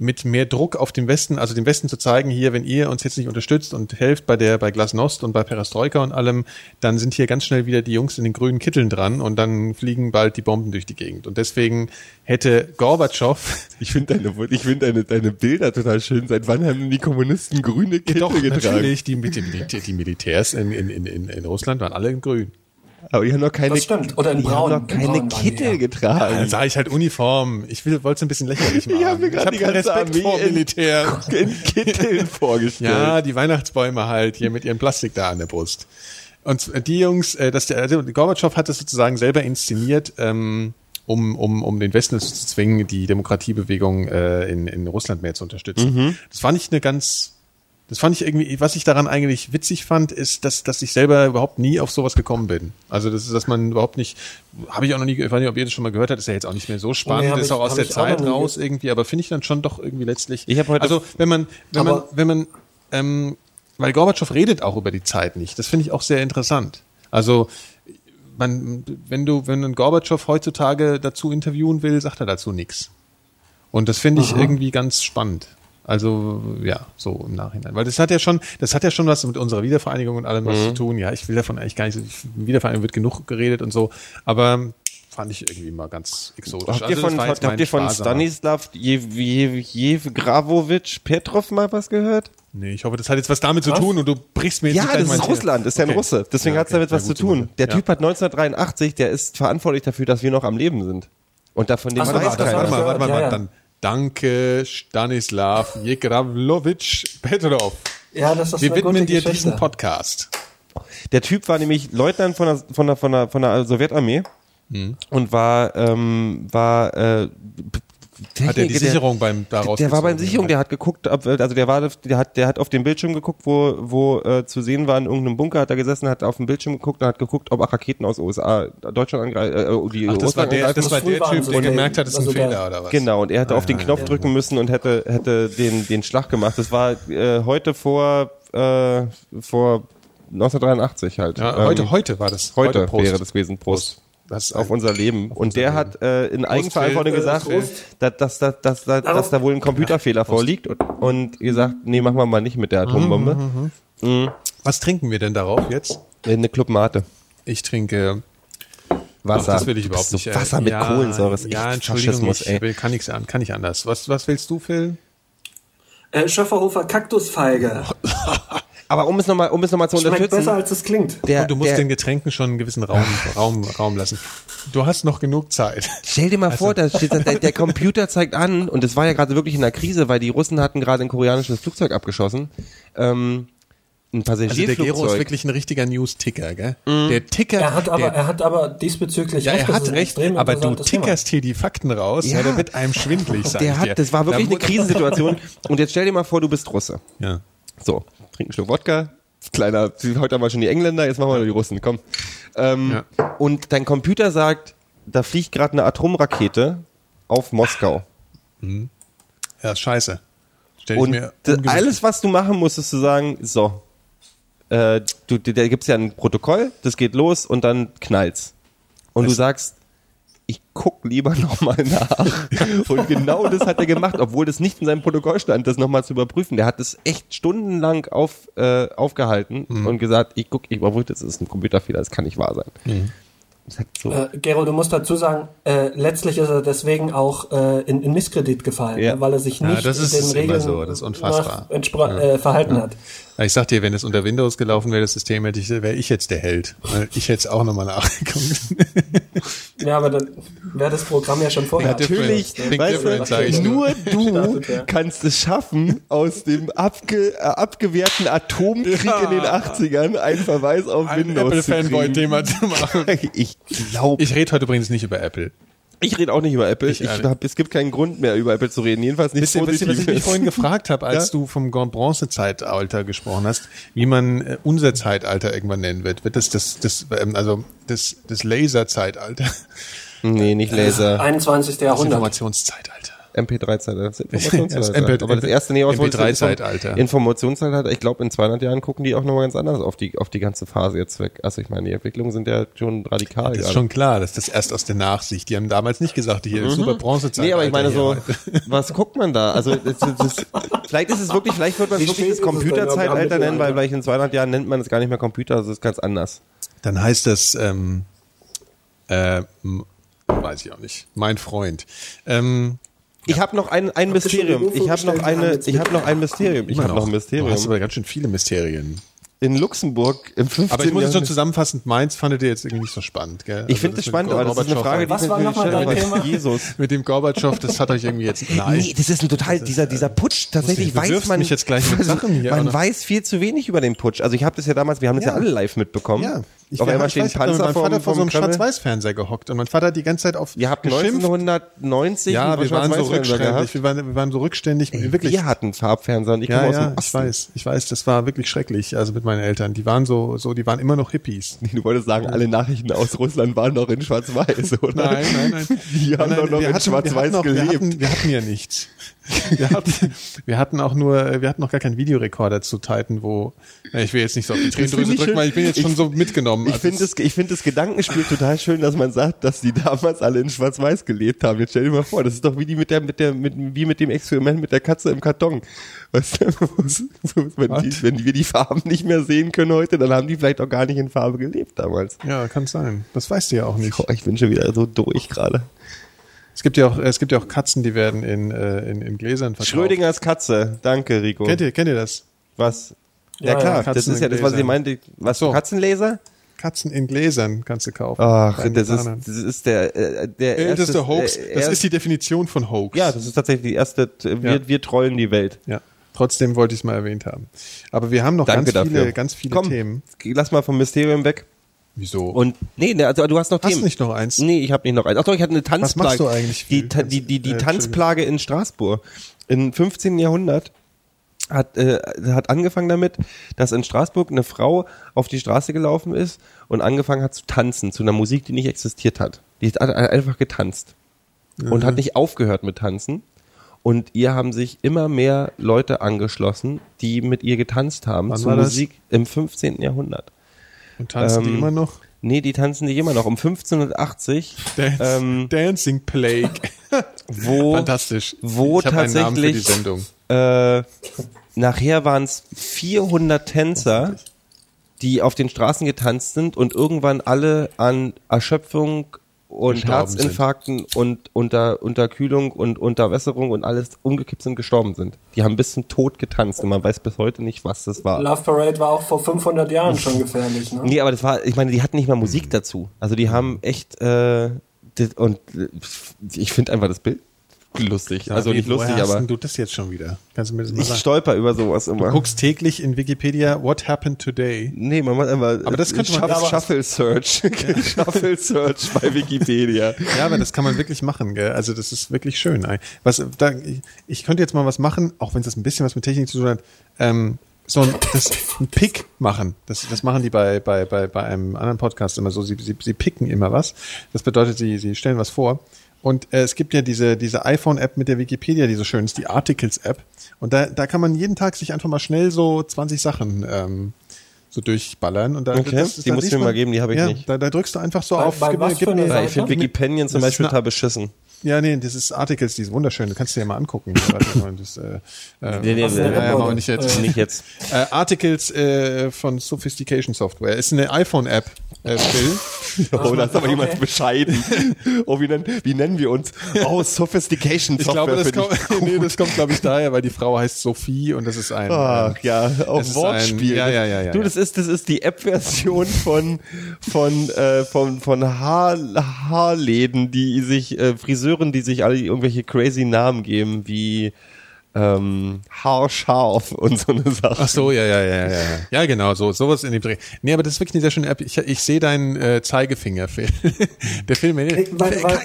mit mehr Druck auf den Westen, also dem Westen zu zeigen, hier, wenn ihr uns jetzt nicht unterstützt und helft bei der bei Glasnost und bei Perestroika und allem, dann sind hier ganz schnell wieder die Jungs in den grünen Kitteln dran und dann fliegen bald die Bomben durch die Gegend. Und deswegen hätte Gorbatschow [laughs]
Ich finde deine, ich finde deine, deine Bilder total schön. Seit wann haben die Kommunisten grüne Kittel
doch
getragen?
natürlich die, die, die, die Militärs in, in, in, in Russland waren alle in grün.
Aber die haben noch keine,
Das stimmt. Oder in
die
Braun.
haben noch
In
keine
Braun waren
Kittel
ja.
getragen.
Dann sah ich halt Uniform. Ich wollte es ein bisschen lächerlich machen. [laughs]
Ich hab mir grad
hab
die
keinen
ganze
Respekt
Armee
vor
in-
Militär. [laughs]
in Kitteln [laughs] vorgestellt.
Ja, die Weihnachtsbäume halt hier mit ihrem Plastik da an der Brust. Und die Jungs, äh, das, also Gorbatschow hat das sozusagen selber inszeniert, ähm, um, um, um den Westen dazu zu zwingen, die Demokratiebewegung äh, in, in Russland mehr zu unterstützen. Das fand ich eine ganz, das fand ich irgendwie, was ich daran eigentlich witzig fand, ist, dass, dass ich selber überhaupt nie auf sowas gekommen bin. Also das ist, dass man überhaupt nicht, habe ich auch noch nie, ich weiß nicht, ob ihr das schon mal gehört habt, ist ja jetzt auch nicht mehr so spannend,
Nee,
ist
ich-
auch aus der Zeit raus irgendwie, aber finde ich dann schon doch irgendwie letztlich.
Ich hab heute-
also wenn man, wenn man, wenn man, ähm, weil Gorbatschow redet auch über die Zeit nicht. Das finde ich auch sehr interessant. Also man, wenn du, wenn ein Gorbatschow heutzutage dazu interviewen will, sagt er dazu nichts. Und das finde ich irgendwie ganz spannend. Also ja, so im Nachhinein, weil das hat ja schon, das hat ja schon was mit unserer Wiedervereinigung und allem was
Mhm.
zu tun. Ja, ich will davon eigentlich gar nicht. Wiedervereinigung wird genug geredet und so, aber fand ich irgendwie mal ganz exotisch.
Habt ihr
Also, das
von, habt ihr von Stanislav Jewgravovic Petrov mal was gehört?
Nee, ich hoffe, das hat jetzt was damit zu tun und du brichst mir jetzt
Ja, das
mein
ist. Russland, das ist ja ein
Okay.
Russe. Deswegen
Ja,
hat's
okay.
damit
Ja,
was
gut
zu tun. Der
Ja.
Typ hat 1983, der ist verantwortlich dafür, dass wir noch am Leben sind. Und davon dem
Ach so,
weiß
Warte,
war
keiner.
warte mal, warte mal,
Ja,
warte,
ja.
dann. Danke, Stanislav Jegravlovich Petrov.
Ja, das ist
Wir
eine gute
widmen dir
Geschichte.
diesen Podcast.
Der Typ war nämlich Leutnant von der, von der, von der, von der Sowjetarmee
Hm.
und war, ähm, war, äh,
Hat er die
der-
Sicherung beim daraus
Der war bei der
gezogen?
Sicherung, der hat geguckt, ob, also der war, der hat, der hat auf den Bildschirm geguckt, wo, wo äh, zu sehen war in irgendeinem Bunker, hat er gesessen, hat auf den Bildschirm geguckt und hat geguckt, ob auch Raketen aus USA Deutschland angreifen, äh, die
Ach, das war der, das war der Typ, der gemerkt hat, das ist ein
Also der-
Fehler oder was?
Genau, und er hätte auf den Knopf drücken müssen und hätte, hätte den, den Schlag gemacht. Das war äh, heute vor, äh, vor 1983 halt.
Ja,
Ähm,
heute, heute war das.
heute
Prost.
wäre das gewesen. Prost.
Das ist
Auf unser Leben. Und der hat äh, in Eigenverantwortung gesagt,
Phil.
dass, dass, dass, dass, dass, dass da wohl ein Computerfehler vorliegt und, und gesagt, nee, machen wir mal nicht mit der Atombombe.
Was trinken wir denn darauf jetzt?
Äh, Eine Club Mate.
Ich trinke
Wasser.
Ach, das will ich überhaupt
bist
nicht.
so
äh,
Wasser mit
ja,
Kohlensäure ist
Ja,
echt
Entschuldigung,
Faschismus,
ich
ey.
will, kann nichts an, kann nicht anders. Was, was willst du, Phil?
Äh, Schöfferhofer Kaktusfeige. [laughs]
Aber um es nochmal, um es nochmal zu
Schmeckt besser,
unterstützen,
als es klingt.
der,
Und du musst
der,
den Getränken schon einen gewissen Raum, Raum, Raum lassen. Du hast noch genug Zeit.
Stell dir mal vor, da steht, der, der Computer zeigt an, und es war ja gerade wirklich in der Krise, weil die Russen hatten gerade ein koreanisches Flugzeug abgeschossen. Ähm, ein
Also der Gero ist
Passagierflugzeug.
wirklich ein richtiger News-Ticker, gell? Der Ticker.
Er hat aber,
der,
er hat aber diesbezüglich
ja,
recht.
er hat recht, aber du
interessantes Thema.
tickerst hier die Fakten raus, ja,
Ja.
der wird einem schwindlig, sag
der hat, das war wirklich
Da
eine Krisensituation. [laughs] Und jetzt stell dir mal vor, du bist Russe.
Ja.
So, trink einen Schluck Wodka. Kleiner, heute haben wir schon die Engländer, jetzt machen wir die Russen, komm. Ähm, Und dein Computer sagt, da fliegt gerade eine Atomrakete auf Moskau.
Ja, ist scheiße. Stell
Und
mir
alles, was du machen musst, ist zu sagen, so, äh, du, da gibt's ja ein Protokoll, das geht los und dann knallt's. Und du
Es-
sagst, ich guck lieber nochmal nach. und genau das hat er gemacht, obwohl das nicht in seinem Protokoll stand, das nochmal zu überprüfen. Der hat es echt stundenlang auf, äh, aufgehalten
Mhm.
und gesagt, ich guck, ich überprüfe, das ist ein Computerfehler, das kann nicht wahr sein.
Mhm.
So,
Äh, Gero, du musst dazu sagen, äh, letztlich ist er deswegen auch äh, in, in Misskredit gefallen,
Ja.
weil er sich
Ja,
nicht
das ist
den
immer
Regeln
so, das ist unfassbar.
nach äh, verhalten hat.
Ja, Ich sag dir, wenn es unter Windows gelaufen wäre, das System, hätte ich, wäre ich jetzt der Held. Weil Ich hätte es auch nochmal nachgeguckt. [laughs]
Ja, aber dann wäre das Programm ja schon vorher.
Natürlich, weißt du,
nur. [laughs]
du kannst es schaffen, aus dem abge, äh, abgewehrten Atomkrieg
Ja.
in den 80ern einen Verweis auf
Ein
Windows zu kriegen.
Apple-Fanboy-Thema zu machen.
Ich glaube, ich,
Ich rede heute übrigens nicht über Apple.
Ich rede auch nicht über Apple. Ich,
Ich,
hab, es gibt keinen Grund mehr, über Apple zu reden. Jedenfalls nicht
Wisst ihr, wisst ihr, was ich mich vorhin gefragt habe, als
Ja?
du vom Grand Bronze-Zeitalter gesprochen hast, wie man äh, unser Zeitalter irgendwann nennen wird? Wird das das, das ähm, also das, das Laser-Zeitalter?
Nee, nicht Laser.
21.
Das
Jahrhundert.
Informationszeitalter.
MP3-Zeitalter. [laughs] Das ist Informationszeitalter.
MP3
Aber das erste, du-
MP3-Zeitalter.
Informationszeitalter. Ich glaube, in 200 Jahren gucken die auch nochmal ganz anders auf die, auf die ganze Phase jetzt weg. Also ich meine, die Entwicklungen sind ja schon radikal.
Das ist
gerade.
schon klar, dass das erst aus der Nachsicht. Die haben damals nicht gesagt, hier ist super Bronzezeitalter.
Nee, aber ich meine so,
heute. [laughs]
was guckt man da? Also das, das, das, vielleicht ist es wirklich, vielleicht wird man es wirklich das
ist es?
Computerzeitalter nennen, weil vielleicht in 200 Jahren nennt man es gar nicht mehr Computer, das ist ganz anders.
Dann heißt das, ähm, äh, weiß ich auch nicht. Mein Freund. Ähm,
Ich habe noch ein, ein Mysterium. Ich habe noch eine, ich habe noch ein Mysterium. Ich habe noch ein
Du hast
Mysterium.
aber ganz schön viele Mysterien.
in Luxemburg im 15.
Aber ich muss jetzt schon
Jahrhundert-
zusammenfassend, Mainz fandet ihr jetzt irgendwie nicht so spannend, gell?
Ich
Also
finde
das
es spannend, aber das ist eine Frage, die
Was war nochmal dein. Thema? [laughs]
Jesus. [laughs]
Mit dem Gorbatschow, das hat euch irgendwie jetzt, nein.
Nee, das ist ein total, dieser, dieser Putsch, tatsächlich weiß man,
mich jetzt gleich mit [laughs] Sachen hier,
man
oder?
weiß viel zu wenig über den Putsch. Also ich habe das ja damals, wir haben das ja,
Ja.
alle live mitbekommen.
Ja, ich,
Auf einmal
ich
stehen
weiß, ich hab da mit meinem Vater vor so einem. Schwarz-Weiß-Fernseher gehockt und mein Vater hat die ganze Zeit auf
Ihr habt
geschimpft.
1990
Ja, wir waren so rückständig, wir waren, wir waren so rückständig, wirklich.
Wir hatten Farbfernseher und ich
ja,
komme aus
ja,
dem
ich
Osten.
weiß, ich weiß, das war wirklich schrecklich, also mit meinen Eltern. Die waren so, so, die waren immer noch Hippies. [laughs]
Du wolltest sagen, alle Nachrichten aus Russland waren noch in Schwarz-Weiß, oder?
Nein, nein, nein.
Die haben
nein,
doch noch in Schwarz-Weiß gelebt.
Wir hatten, wir hatten ja nichts. Wir hatten, wir hatten auch nur, wir hatten noch gar keinen Videorekorder zu Zeiten, wo, ich will jetzt nicht so auf die Tränendrüse drücken, weil ich bin jetzt schon
Ich-
so mitgenommen.
Ich
Also
finde das, ich finde das Gedankenspiel total schön, dass man sagt, dass die damals alle in Schwarz-Weiß gelebt haben. Jetzt stell dir mal vor, das ist doch wie die mit der, mit der, mit, wie mit dem Experiment mit der Katze im Karton. Weißt du, [laughs] wenn, die, wenn wir die Farben nicht mehr sehen können heute, dann haben die vielleicht auch gar nicht in Farbe gelebt damals.
ja, kann sein. Das weißt du ja auch nicht.
Ich bin schon wieder so durch gerade.
Es gibt ja auch, es gibt ja auch Katzen, die werden in, äh, in, in Gläsern verkauft.
Schrödingers Katze. Danke, Rico.
Kennt ihr, kennt ihr das?
Was? Ja,
Ja,
klar,
ja,
das ist ja das, was ich meinte. Was,
so.
Katzenlaser?
Katzen in Gläsern kannst du kaufen.
Ach, das ist, das ist der, äh, der
älteste
erste-
Hoax.
äh,
Das ist die Definition von Hoax.
Ja, das ist tatsächlich die erste, wir,
Ja.
wir trollen die Welt.
Ja. Trotzdem wollte ich es mal erwähnt haben. Aber wir haben noch
Danke
ganz viele,
dafür.
ganz viele
Komm,
Themen.
lass mal vom Mysterium weg.
Wieso?
Und nee, ne, also du hast noch
Hast
Themen.
du nicht noch eins?
Nee, ich habe nicht noch eins. Ach doch, ich hatte eine Tanzplage.
machst du eigentlich
Die? Ta- die, die, die
Äh,
Tanzplage in Straßburg. Im 15. Jahrhundert hat, äh, hat angefangen damit, dass in Straßburg eine Frau auf die Straße gelaufen ist und angefangen hat zu tanzen, zu einer Musik, die nicht existiert hat. Die hat einfach getanzt. Und hat nicht aufgehört mit Tanzen. Und ihr haben sich immer mehr Leute angeschlossen, die mit ihr getanzt haben
Wann
zur? Musik im 15. Jahrhundert.
Und tanzen die
ähm,
immer noch?
Nee, die tanzen nicht immer noch. Um 1580,
Dance,
ähm,
Dancing Plague. [laughs]
wo,
Fantastisch.
wo
ich habe einen Namen für die
tatsächlich-
Sendung.
äh, nachher waren es 400 Tänzer, die auf den Straßen getanzt sind und irgendwann alle an Erschöpfung und Herzinfarkten und unter Unterkühlung und Unterwässerung und alles umgekippt sind, gestorben sind. Die haben bis zum Tod getanzt und man weiß bis heute nicht, was das war.
Love Parade war auch vor 500 Jahren schon [laughs] gefährlich, ne?
Nee, aber das war, ich meine, die hatten nicht mal Musik dazu. Also die haben echt, äh, und äh, ich finde einfach das Bild lustig. also
Wie,
nicht lustig,
hast
aber
du das jetzt schon wieder? Kannst du mir das mal
ich
sagen?
stolper über sowas immer.
Du guckst täglich in Wikipedia What happened today?
Nee, man macht einfach
Aber das könnte man-
Shuff-
Ja,
Shuffle Search. [laughs] [laughs] Shuffle Search bei Wikipedia.
Ja, aber das kann man wirklich machen, gell? Also das ist wirklich schön. Was, da, ich, ich könnte jetzt mal was machen, auch wenn es ein bisschen was mit Technik zu tun hat. Ähm, so ein, das, ein Pick machen. Das, das machen die bei, bei, bei, bei einem anderen Podcast immer so. Sie, sie, sie picken immer was. Das bedeutet, sie, sie stellen was vor. Und äh, es gibt ja diese, diese iPhone-App mit der Wikipedia, die so schön ist, die Articles-App. Und da, da kann man jeden Tag sich einfach mal schnell so 20 Sachen ähm, so durchballern. Und da,
Okay,
das,
die musst du mir mal geben, die habe ich
ja,
nicht.
Da, da drückst du einfach so
Bei-
auf.
bei was für eine
Weil
Seite?
ich finde Wikipedia zum Beispiel total beschissen.
Ja, nee, das ist Articles, die ist wunderschön. Du kannst dir ja mal angucken. [laughs] Das, äh, äh,
Nee, nee, nee,
aber nicht jetzt.
Äh,
Nicht jetzt. [laughs]
Äh, Articles äh, von Sophistication Software. Ist eine iPhone-App, äh, Phil. [laughs]
Oh, da ist aber
Okay.
jemand bescheiden. Oh, wie nennen, wie nennen wir uns? Oh, Sophistication
Ich
Software.
glaube, das
ich
kommt, nee, das kommt, glaube ich, daher, weil die Frau heißt Sophie und das ist ein.
Ach
ähm,
ja, auch Wortspiel.
ein- ja, ja, ja, ja,
Du, das ist das ist die App-Version von von äh, von von Haar, Haarläden, die sich äh, Friseuren, die sich alle irgendwelche crazy Namen geben, wie ähm, Haarscharf und so eine Sache.
Ach so, ja, ja, ja, ja, ja. Genau, so, sowas in dem Dreh. Nee, aber das ist wirklich eine sehr schöne App. Ich, ich sehe deinen äh, Zeigefinger, Phil. [laughs] Der Film,
Weil, weil,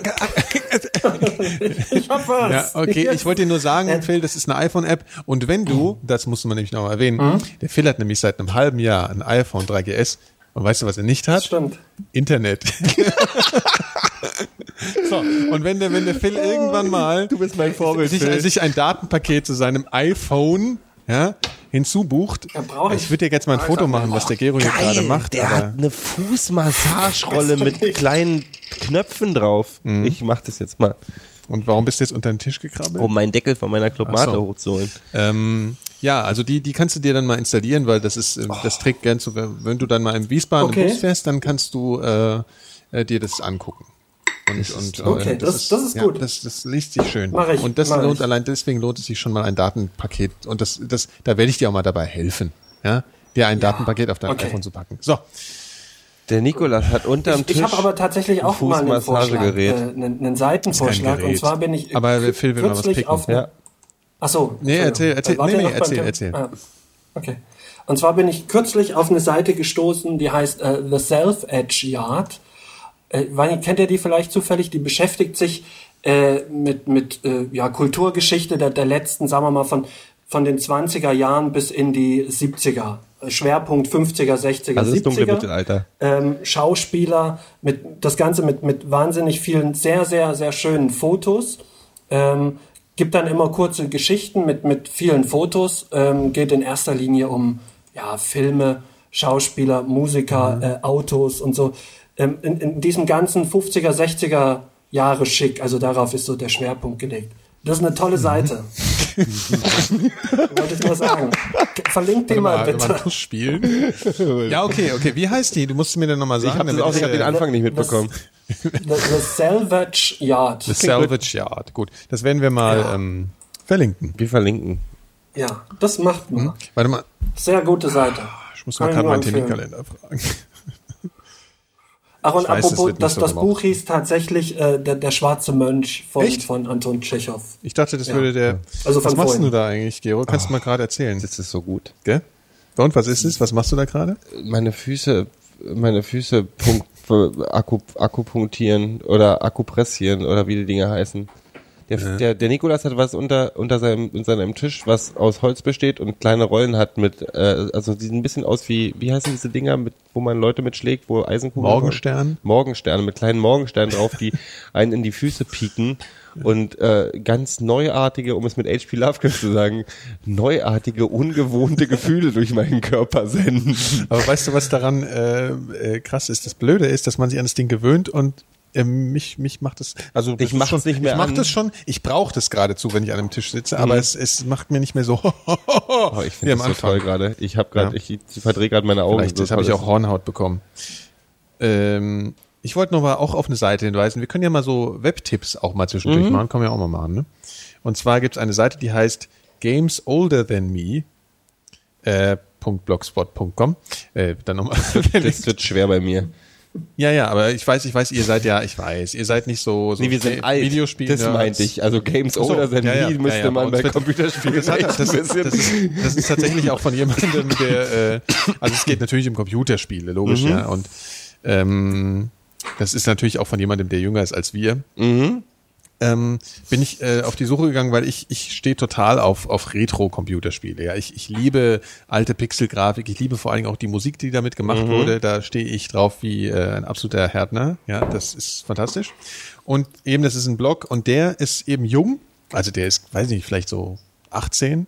ich hab was.
Ja, okay, ich wollte dir nur sagen, Phil, das ist eine iPhone-App und wenn du, das muss man nämlich noch erwähnen, der Phil hat nämlich seit einem halben Jahr ein iPhone 3GS und weißt du, was er nicht hat?
Stimmt.
Internet. [laughs] so, und wenn der, wenn der Phil irgendwann mal
Du bist mein Vorbild,
sich,
Phil.
sich ein Datenpaket zu seinem iPhone ja, hinzubucht,
ich.
ich würde dir jetzt mal ein Foto machen, was der Gero hier gerade macht,
der
aber
hat eine Fußmassagerolle mit kleinen Knöpfen drauf.
Mhm.
Ich mach das jetzt mal,
und warum bist du jetzt unter den Tisch gekrabbelt?
um meinen Deckel von meiner Clubmate
so.
hochzuholen.
Ähm, ja, also die, die kannst du dir dann mal installieren, weil das ist, ähm, das trägt gern zu, wenn du dann mal im Wiesbaden
Okay.
im Bus fährst, dann kannst du äh, äh, dir das angucken. Und, und,
okay,
äh,
das- das ist gut.
das, das liest sich schön.
Mach ich,
und das
mach
lohnt
ich.
allein deswegen lohnt es sich schon mal ein Datenpaket. Und das, das, da werde ich dir auch mal dabei helfen. Ja, dir ein Datenpaket auf dein
Okay.
iPhone zu packen. So,
Der Nikolas hat unterm
Ich,
Tisch.
ich habe aber tatsächlich auch mal einen Vorschlag, äh,
Fußmassagegerät.
einen, einen Seitenvorschlag. Und zwar bin ich
Aber
kü-
Phil will mal was
kürzlich
picken.
auf
Ja.
Ach so.
Nee, erzähl, erzähl.
Äh,
Nee, nee, erzähl, erzähl.
Ah, okay. Und zwar bin ich kürzlich auf eine Seite gestoßen, die heißt äh, The Self-Edge Yard. Äh, kennt ihr die vielleicht zufällig? Die beschäftigt sich äh, mit, mit äh, ja, Kulturgeschichte der, der letzten, sagen wir mal, von, von den 20er Jahren bis in die 70er. Äh, Schwerpunkt 50er, 60er,
Also das
70er
dunkle Mittelalter.
ähm, Schauspieler, mit das Ganze mit, mit wahnsinnig vielen sehr, sehr, sehr schönen Fotos. Ähm, gibt dann immer kurze Geschichten mit, mit vielen Fotos. Ähm, geht in erster Linie um ja, Filme, Schauspieler, Musiker, äh, Autos und so. Ähm, in, in diesem ganzen 50er, 60er Jahre Schick, also darauf ist so der Schwerpunkt gelegt. Das ist eine tolle Seite. Wollte ich nur sagen. Verlinkt die mal
mal,
bitte.
mal spielen. ja, okay, okay. Wie heißt die? Du musst mir dann nochmal
Ich
sagen.
habe ich hab den
äh,
Anfang nicht mitbekommen.
The, the Salvage Yard.
The Salvage Yard. Gut, das werden wir mal
Ja.
ähm, verlinken.
Wir verlinken.
Ja, das macht man.
Warte mal,
Sehr gute Seite.
ich muss
Kann
mal gerade meinen. Terminkalender fragen.
Ach, und
Ich
apropos, das,
so
das
gemacht.
Buch hieß tatsächlich äh, der, der schwarze Mönch von,
Echt?
von Anton Tschechow.
Ich dachte, das würde der.
Also von
was machst
vorhin.
du da eigentlich, Gero? Kannst du mal gerade erzählen?
Das ist so gut.
Gell? Und was ist es? Was machst du da gerade?
Meine Füße, meine Füße punkt, [laughs] Akku, Akupunktieren oder Akupressieren oder wie die Dinge heißen. Der, der, der Nikolas hat was unter, unter seinem, in seinem Tisch, was aus Holz besteht und kleine Rollen hat mit, äh, also die sehen ein bisschen aus wie, wie heißen diese Dinger, mit, wo man Leute mitschlägt, wo Eisenkugeln
Morgenstern?
Morgensterne mit kleinen Morgensternen drauf, die [laughs] einen in die Füße pieken und äh, ganz neuartige, um es mit H.P. Lovecraft zu sagen, neuartige, ungewohnte Gefühle durch meinen Körper senden.
Aber weißt du, was daran äh, äh, krass ist? Das Blöde ist, dass man sich an das Ding gewöhnt und ähm, mich, mich macht es, also das
Ich mach's
schon,
nicht mehr
ich mach
an.
das schon, ich brauche das geradezu, wenn ich an einem Tisch sitze, aber es, es macht mir nicht mehr so [laughs]
Oh, ich finde das so toll gerade. Ich habe gerade,
Ja.
ich, ich verdrehe gerade meine Augen.
Vielleicht
so
habe ich auch Hornhaut bekommen. Ähm, ich wollte noch mal auch auf eine Seite hinweisen. Wir können ja mal so Webtipps auch mal zwischendurch machen, können wir auch mal machen. Ne? Und zwar gibt es eine Seite, die heißt Games Older Than Me. Äh, .blogspot.com. Äh, dann nochmal.
Das wird schwer bei mir.
Ja, ja, aber ich weiß, ich weiß, ihr seid ja, ich weiß, ihr seid nicht so, so
Nee, wir sind alt.
Videospiele.
Das meinte ich. Also Games
Ach so,
Older Than
ja, ja,
Me müsste
ja, ja,
man
bei
Computerspielen
Das, das, das, ist, das ist tatsächlich auch von jemandem, der, äh, also es geht natürlich um Computerspiele, logisch,
Mhm.
ja, und ähm, das ist natürlich auch von jemandem, der jünger ist als wir.
Mhm.
Ähm, bin ich äh, auf die Suche gegangen, weil ich ich stehe total auf auf Retro-Computerspiele. Ja, ich ich liebe alte Pixel-Grafik. Ich liebe vor allen Dingen auch die Musik, die damit gemacht
Mhm.
wurde. Da stehe ich drauf wie äh, ein absoluter Härtner. Ja, das ist fantastisch. Und eben, das ist ein Blog und der ist eben jung. Also der ist, weiß nicht, vielleicht so 18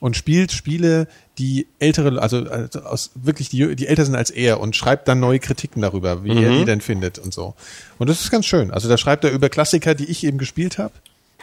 und spielt Spiele, die ältere, also, also aus wirklich die, die älter sind als er und schreibt dann neue Kritiken darüber, wie er die denn findet und so. Und das ist ganz schön. Also da schreibt er über Klassiker, die ich eben gespielt habe,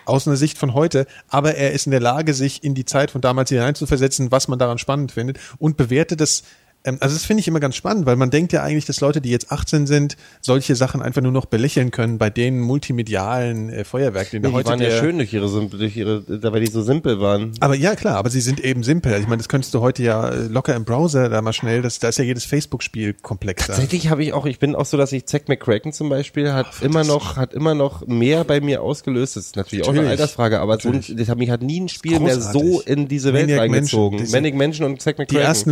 aus einer Sicht von heute, aber er ist in der Lage, sich in die Zeit von damals hineinzuversetzen, was man daran spannend findet und bewertet das. Ähm, Also das finde ich immer ganz spannend, weil man denkt ja eigentlich, dass Leute, die jetzt 18 sind, solche Sachen einfach nur noch belächeln können bei den multimedialen äh, Feuerwerk, den
Die
da heute
waren ja schön durch ihre, durch ihre, da weil die so simpel waren.
aber ja, klar, aber sie sind eben simpel. Ich meine, das könntest du heute ja äh, locker im Browser da mal schnell, das, da ist ja jedes Facebook-Spiel komplexer.
Tatsächlich habe ich auch, ich bin auch so, dass ich Zack McCracken zum Beispiel hat immer noch, hat immer noch mehr bei mir ausgelöst. Das ist natürlich, auch eine
Natürlich.
Altersfrage, aber so, das hat mich hat nie ein Spiel mehr so in diese Welt
Maniac
reingezogen.
Mansion, diese-
Manic Mansion und Zack
Die
McCracken.
ersten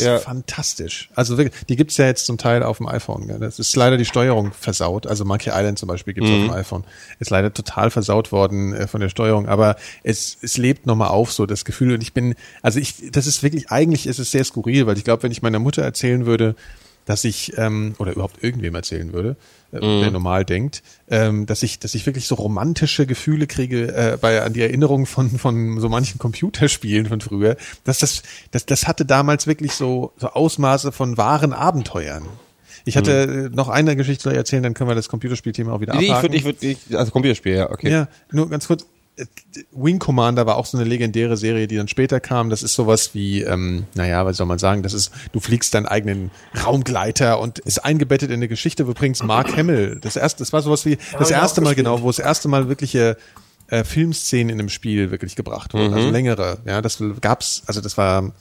Lucasfilm-Adventures,
Ja.
fantastisch. Also wirklich, die gibt's ja jetzt zum Teil auf dem iPhone. Gell? Das ist leider die Steuerung versaut. Also Monkey Island zum Beispiel gibt's
Mhm.
auf dem iPhone. Ist leider total versaut worden äh, von der Steuerung. Aber es, es lebt nochmal auf, so das Gefühl. Und ich bin, also ich, das ist wirklich, eigentlich ist es sehr skurril, weil ich glaube, wenn ich meiner Mutter erzählen würde, dass ich, ähm, oder überhaupt irgendwem erzählen würde, äh, der
Mhm.
normal denkt, ähm, dass ich, dass ich wirklich so romantische Gefühle kriege äh, bei an die Erinnerung von von so manchen Computerspielen von früher. Dass das, das, das hatte damals wirklich so so Ausmaße von wahren Abenteuern. Ich hatte äh, noch eine Geschichte zu erzählen, dann können wir das Computerspielthema auch wieder
Mhm. nee, ich würde, ich würde, ich, also Computerspiel, ja, okay.
Ja, nur ganz kurz. Wing Commander war auch so eine legendäre Serie, die dann später kam. Das ist sowas wie, ähm, naja, was soll man sagen? Das ist, du fliegst deinen eigenen Raumgleiter und ist eingebettet in eine Geschichte. Bringst Mark [clears throat] Hamill. Das erste, das war sowas wie das
auch
erste Mal genau, wo das erste Mal wirkliche äh, Filmszenen in einem Spiel wirklich gebracht wurden, also längere. Ja, das gab's. Also das war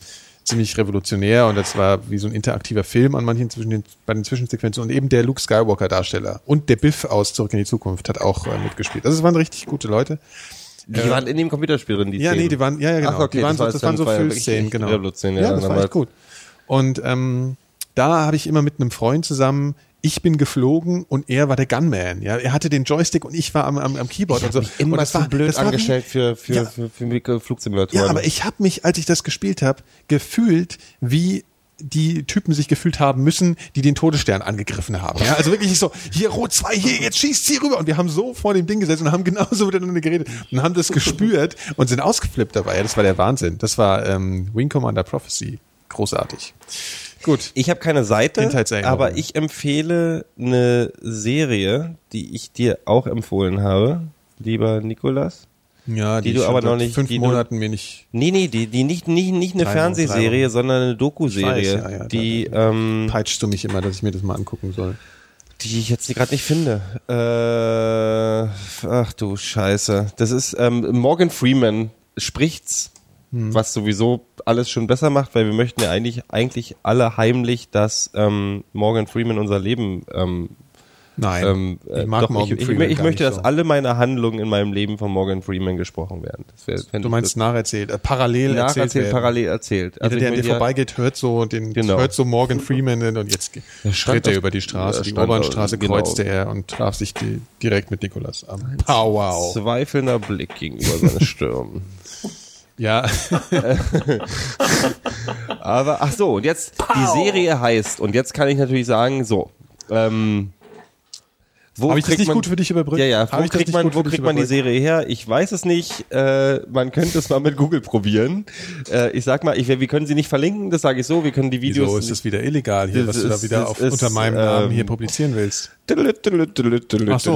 ziemlich revolutionär und das war wie so ein interaktiver Film an manchen zwischen den, bei den Zwischensequenzen und eben der Luke Skywalker Darsteller und der Biff aus Zurück in die Zukunft hat auch äh, mitgespielt. Also es waren richtig gute Leute.
Die waren in dem Computerspiel drin, die
Ja,
Szenen.
nee, die waren, ja, ja, genau.
Ach, okay,
die waren
das war
das waren so
war ja
Füllszenen, genau.
revolutionär,
Ja,
dann
das war
war-
echt gut. Und ähm, da habe ich immer mit einem Freund zusammen, ich bin geflogen und er war der Gunman. Ja, er hatte den Joystick und ich war am, am, am Keyboard und so.
mich immer
und das
zu
war,
blöd
das war
angestellt für, für,
Ja.
für, für, für Flugsimulatoren.
Ja, aber ich habe mich, als ich das gespielt habe, gefühlt wie die Typen sich gefühlt haben müssen, die den Todesstern angegriffen haben. Ja, also wirklich so, hier Rot 2, hier, jetzt schießt sie rüber. Und wir haben so vor dem Ding gesessen und haben genauso miteinander geredet und haben das gespürt und sind ausgeflippt dabei. Ja, das war der Wahnsinn. Das war ähm, Wing Commander Prophecy. Großartig. Gut.
Ich habe keine Seite, aber ich empfehle eine Serie, die ich dir auch empfohlen habe, lieber Nikolas.
Ja,
Die du
ich
aber noch nicht-
fünf
die du-
Monaten mir nicht.
Nee, nee, die, die nicht, nicht, nicht eine
Drei drei
Fernsehserie,
Wochen.
sondern eine Doku-Serie,
ja, ja,
die, ähm,
Peitschst du mich immer, dass ich mir das mal angucken soll.
die ich jetzt gerade nicht finde. Äh, ach du Scheiße. Das ist ähm, Morgan Freeman spricht's,
Hm.
was sowieso alles schon besser macht, weil wir möchten ja eigentlich eigentlich alle heimlich, dass ähm, Morgan Freeman unser Leben ähm,
Nein,
ähm,
ich mag
doch,
Morgan
ich,
Freeman
ich, ich möchte, dass
so.
alle meine Handlungen in meinem Leben von Morgan Freeman gesprochen werden. Wär,
Du meinst nacherzählt, äh, parallel
das-
erzählt
nacherzählt,
werden.
parallel erzählt.
Jeder,
ich
der an dir
ja-
vorbeigeht, hört so den,
Genau.
hört so Morgan Freeman und jetzt schritt er über die Straße, die Obernstraße
genau.
kreuzte er und traf sich die, direkt mit Nikolas am Powwow.
Zweifelnder Blick gegenüber seine Stirn. [laughs]
Ja, [laughs]
Aber ach so, und jetzt die Serie heißt und jetzt kann ich natürlich sagen, so. Ähm,
habe ich das nicht
man,
gut für dich überbrückt?
Ja, ja,
Hab
wo
ich das
kriegt man, wo kriegt man die? Serie her? Ich weiß es nicht. Äh, man könnte es mal mit Google probieren. Äh, ich sag mal, ich, wir können sie nicht verlinken, das sage ich so. Wir können die Videos.
Wieso ist das wieder illegal hier, was du da
ist-
wieder auf,
ist,
unter meinem Namen
ähm,
hier publizieren willst?
Ach
so.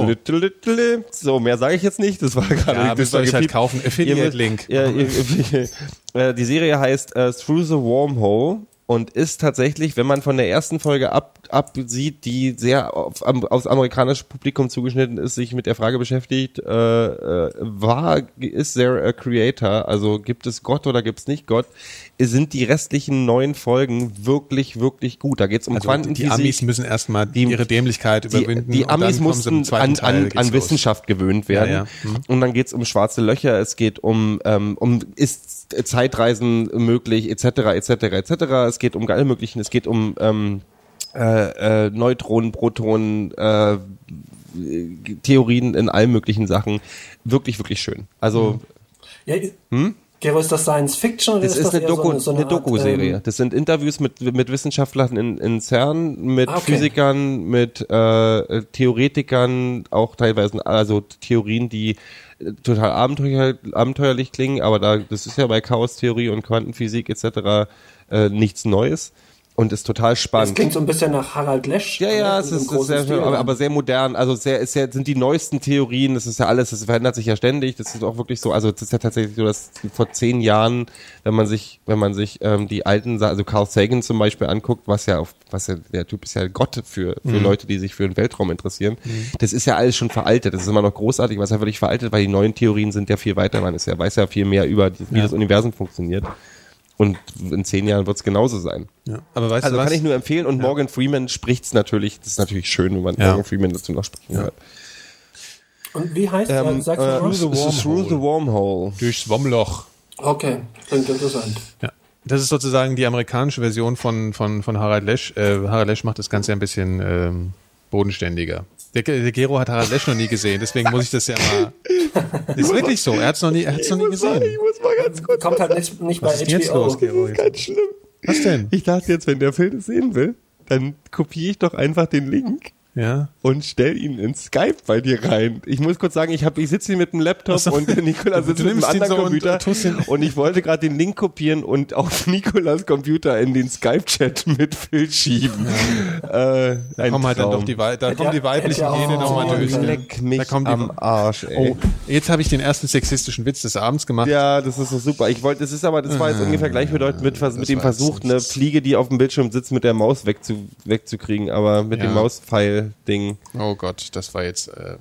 So, mehr sage ich jetzt nicht. Das war gerade.
Ja,
das war
euch halt kaufen. Affiliate-Link.
Ja, die Serie heißt äh, Through the Wormhole und ist tatsächlich, wenn man von der ersten Folge ab, absieht, die sehr auf, aufs amerikanische Publikum zugeschnitten ist, sich mit der Frage beschäftigt, äh, äh, war, ist there a creator? Also gibt es Gott oder gibt es nicht Gott? Sind die restlichen neun Folgen wirklich, wirklich gut? Da geht es um
Also die
Quantenphysik.
Amis müssen erstmal
Die-
ihre Dämlichkeit
die,
überwinden.
die
dann
Amis mussten an, an, an. Wissenschaft gewöhnt werden.
Ja, ja. Mhm.
Und dann geht's um schwarze Löcher, es geht um, ähm, um ist Zeitreisen möglich, etc., etc., etc. Es geht um alle möglichen, es geht um ähm, äh, äh, Neutronen, Protonen, äh, Theorien in allen möglichen Sachen. Wirklich, wirklich schön. Also
Ja, Gero, ist das Science Fiction oder
das
ist das
eine Doku,
so eine, so eine
eine Doku-Serie.
Ähm,
das sind Interviews mit, mit Wissenschaftlern in, in CERN, mit
Ah, okay.
Physikern, mit äh, Theoretikern, auch teilweise, also Theorien, die äh, total abenteuer, abenteuerlich klingen, aber da, das ist ja bei Chaostheorie und Quantenphysik etc. Äh, nichts Neues und ist total
das
spannend.
klingt so ein bisschen nach Harald Lesch.
Ja, ja,
ne,
es ist, ist sehr,
Stil.
aber, aber sehr modern. Also sehr, ist sehr, sind die neuesten Theorien. Das ist ja alles, das verändert sich ja ständig. Das ist auch wirklich so. Also das ist ja tatsächlich so, dass vor zehn Jahren, wenn man sich, wenn man sich ähm, die alten, also Carl Sagan zum Beispiel anguckt, was ja auf, was ja der Typ ist ja Gott für für Leute, die sich für den Weltraum interessieren. Das ist ja alles schon veraltet. Das ist immer noch großartig, was ja völlig veraltet, weil die neuen Theorien sind ja viel weiter. Man ist ja weiß ja viel mehr über die, wie das Universum funktioniert. Und in zehn Jahren wird es genauso sein.
Ja. Aber weißt
Also
du was?
kann ich nur empfehlen und Morgan Freeman spricht's natürlich. Das ist natürlich schön, wenn man
Ja.
Morgan Freeman dazu noch sprechen hört.
Und wie heißt
Ähm,
äh, sagst du
äh? Through the Through the Wormhole.
Durchs Womloch.
Okay, klingt interessant.
Ja. Das ist sozusagen die amerikanische Version von, von, von Harald Lesch. Äh, Harald Lesch macht das Ganze ein bisschen ähm, bodenständiger. Der, der Gero hat Harald Lesch noch nie gesehen, deswegen muss ich das ja mal. [laughs] Ist wirklich so. Er hat es noch nie, er hat's noch nie gesehen.
muss mal ganz kurz
Kommt halt nicht, nicht bei
Was ist denn jetzt
HBO.
los, Gero?
ganz schlimm.
Was denn?
Ich dachte jetzt, wenn der Film das sehen will, dann kopiere ich doch einfach den Link
Ja.
und stell ihn in Skype bei dir rein. Ich muss kurz sagen, ich habe, ich sitze hier mit dem Laptop
so.
und der Nikola sitzt mit einem anderen
so und
Computer
ihn-
und ich wollte gerade den Link kopieren und auf [laughs] Nikolas Computer in den Skype-Chat mit Phil schieben. Äh,
Da kommen halt dann doch die, da kommen
ja-
die weiblichen
ja auch
Gene nochmal durch.
Leck mich
Da kommen die-
am Arsch, ey.
Oh, jetzt habe ich den ersten sexistischen Witz des Abends gemacht.
Ja, das ist so super. Ich wollte, das ist aber, das war jetzt ungefähr gleichbedeutend mit, mit dem
Ah,
Versuch, eine. Fliege, die auf dem Bildschirm sitzt, mit der Maus wegzu, wegzukriegen, aber mit
Ja.
dem Mauspfeil-Ding.
Oh Gott, das war jetzt. Äh,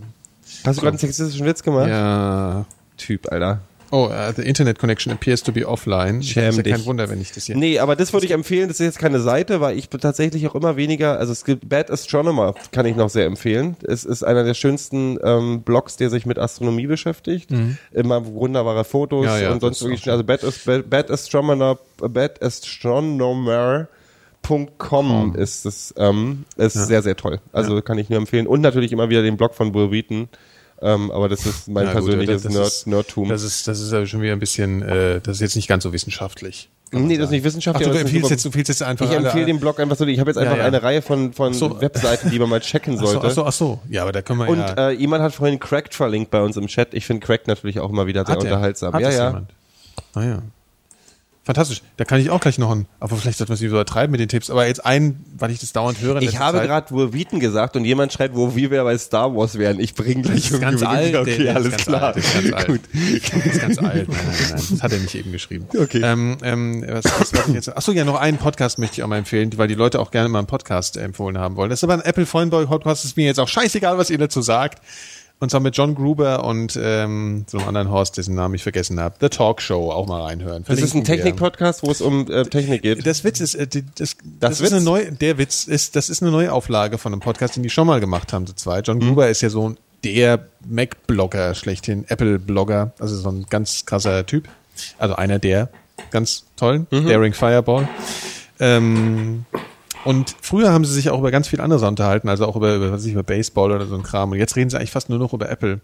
Hast du gerade einen sexistischen Witz gemacht?
ja.
Typ, Alter.
Oh, uh, the Internet connection appears to be offline.
Schäm
ist ja
dich.
kein Wunder, wenn ich das hier.
Nee, aber das würde ich empfehlen. Das ist jetzt keine Seite, weil ich tatsächlich auch immer weniger, also es gibt Bad Astronomer, kann ich noch sehr empfehlen. Es ist einer der schönsten ähm, Blogs, der sich mit Astronomie beschäftigt. Immer wunderbare Fotos
Mhm. Ja, ja,
und sonst
das
wirklich, also Bad, Bad, Bad Astronomer, Bad Astronomer.com ist es, ähm, ist sehr, sehr toll. Also kann ich nur empfehlen. Und natürlich immer wieder den Blog von Will Wheaton. Ähm, aber das ist mein
Ja, gut,
persönliches
das
Nerd,
ist-
Nerdtum.
Das ist, das ist aber schon wieder ein bisschen, äh, das ist jetzt nicht ganz so wissenschaftlich.
nee, das ist nicht
Ach,
wissenschaftlich.
du
das ist
empfiehlst jetzt, du empfiehlst jetzt einfach.
Ich empfehle den Blog einfach so. Ich habe jetzt einfach
ja.
eine Reihe von, von
so.
Webseiten, die man mal checken [laughs]
Ach so,
sollte.
ach so, ach so. Ja, aber da können wir
Und
ja.
äh, jemand hat vorhin Cracked verlinkt bei uns im Chat. Ich finde Cracked natürlich auch immer wieder sehr
Hat er?
unterhaltsam.
Hat
ja, ja.
jemand? Ah ja. Fantastisch. Da kann ich auch gleich noch ein, aber vielleicht sollte man sich so übertreiben mit den Tipps. Aber jetzt ein, weil ich das dauernd höre.
Ich habe gerade Wheaton gesagt und jemand schreibt, wo wir bei Star Wars wären. Ich bringe gleich
ist ganz
irgendwie-
alt,
Okay,
der
alles klar.
alt, ganz alt.
Gut.
Das ist ganz alt. Nein, nein, nein. Das hat er nicht eben geschrieben.
Okay.
Ähm, ähm, was, was ich jetzt? Achso, ja, noch einen Podcast möchte ich auch mal empfehlen, weil die Leute auch gerne mal einen Podcast empfohlen haben wollen. Das ist aber ein Apple Fanboy Podcast. Ist mir jetzt auch scheißegal, was ihr dazu sagt. Und zwar mit John Gruber und ähm, so einem anderen Horst, dessen Namen ich vergessen habe. The Talk Show, auch mal reinhören.
Das ist ein
Verlinken.
Technik-Podcast, wo es um äh, Technik geht.
Das Witz ist, äh, die- das, das,
Witz?
ist eine neue, der Witz ist, das ist eine neue Auflage von einem Podcast, den die schon mal gemacht haben, so zwei. John
Mhm.
Gruber ist ja so der Mac-Blogger schlechthin, Apple-Blogger, also so ein ganz krasser Typ. Also einer der ganz tollen,
Mhm.
Daring Fireball. Ähm, und früher haben sie sich auch über ganz viel anderes unterhalten, also auch über, über, was weiß ich, über Baseball oder so ein Kram. Und jetzt reden sie eigentlich fast nur noch über Apple.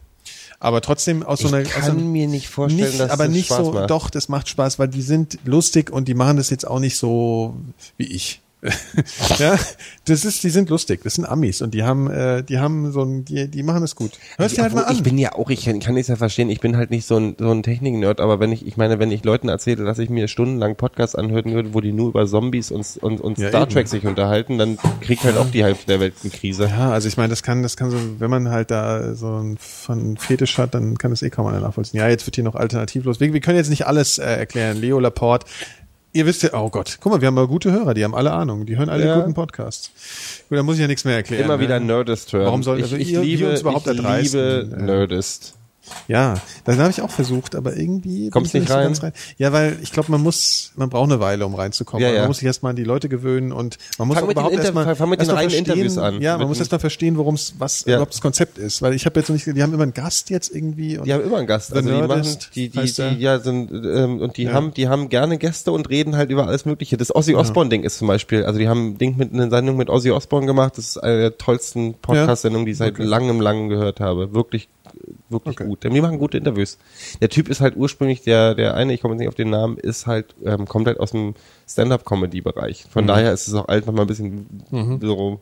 Aber trotzdem aus so einer,
Ich
so
kann mir nicht vorstellen,
nicht,
dass
aber
das
nicht
Spaß
so,
macht.
doch, das macht Spaß, weil die sind lustig und die machen das jetzt auch nicht so wie ich. [laughs] ja, das ist, die sind lustig, das sind Amis und die haben, äh, die haben so ein, die, die machen das gut. Hörst dir halt mal an.
Ich bin ja auch, ich kann, kann es ja verstehen, ich bin halt nicht so ein, so ein Technik-Nerd, aber wenn ich, ich meine, wenn ich Leuten erzähle, dass ich mir stundenlang Podcasts anhören würde, wo die nur über Zombies und, und, und
Ja,
Star
eben.
Trek sich unterhalten, dann kriegt halt auch die Hälfte der Welt eine Krise.
ja, also ich meine, das kann, das kann so, wenn man halt da so ein von Fetisch hat, dann kann das eh kaum einer nachvollziehen. Ja, jetzt wird hier noch alternativlos. Wir, wir können jetzt nicht alles äh, erklären. Leo Laporte, ihr wisst ja, oh Gott, guck mal, wir haben mal gute Hörer, die haben alle Ahnung, die hören alle
Ja.
guten Podcasts. Gut, da muss ich ja nichts mehr erklären.
Immer
ne?
wieder Nerdist hören.
Warum soll-
ich,
also
ich
ihr-
liebe,
uns überhaupt
ich liebe Nerdist.
Ja, da habe ich auch versucht, aber irgendwie
Kommst
ich
nicht
so
rein?
Ja, weil ich glaube, man muss, man braucht eine Weile, um reinzukommen.
Ja, ja.
Man muss sich erstmal an die Leute gewöhnen und man muss
Fang
auch
den
überhaupt erstmal
fang mit den
erst
reinen
verstehen-
Interviews an.
Ja, man
Mit
muss erstmal verstehen, worum es was
Ja.
überhaupt das Konzept ist, weil ich habe jetzt noch nicht, die haben immer einen Gast jetzt irgendwie. Und
Die haben immer einen Gast. Also die machen, die, die, die, ja, sind, ähm, und die haben, die haben gerne Gäste und reden halt über alles Mögliche. Das Ozzy Osbourne Ding ist zum Beispiel, also die haben ein Ding mit, eine Sendung mit Ozzy Osbourne gemacht. Das ist eine der tollsten Podcast-Sendungen, die ich seit
Okay.
langem, langem gehört habe. Wirklich, wirklich
Okay.
gut. Die machen gute Interviews. Der Typ ist halt ursprünglich, der, der eine, ich komme jetzt nicht auf den Namen, ist halt, ähm, kommt halt aus dem Stand-Up-Comedy-Bereich.
Mhm.
Von daher ist es auch einfach mal ein bisschen so,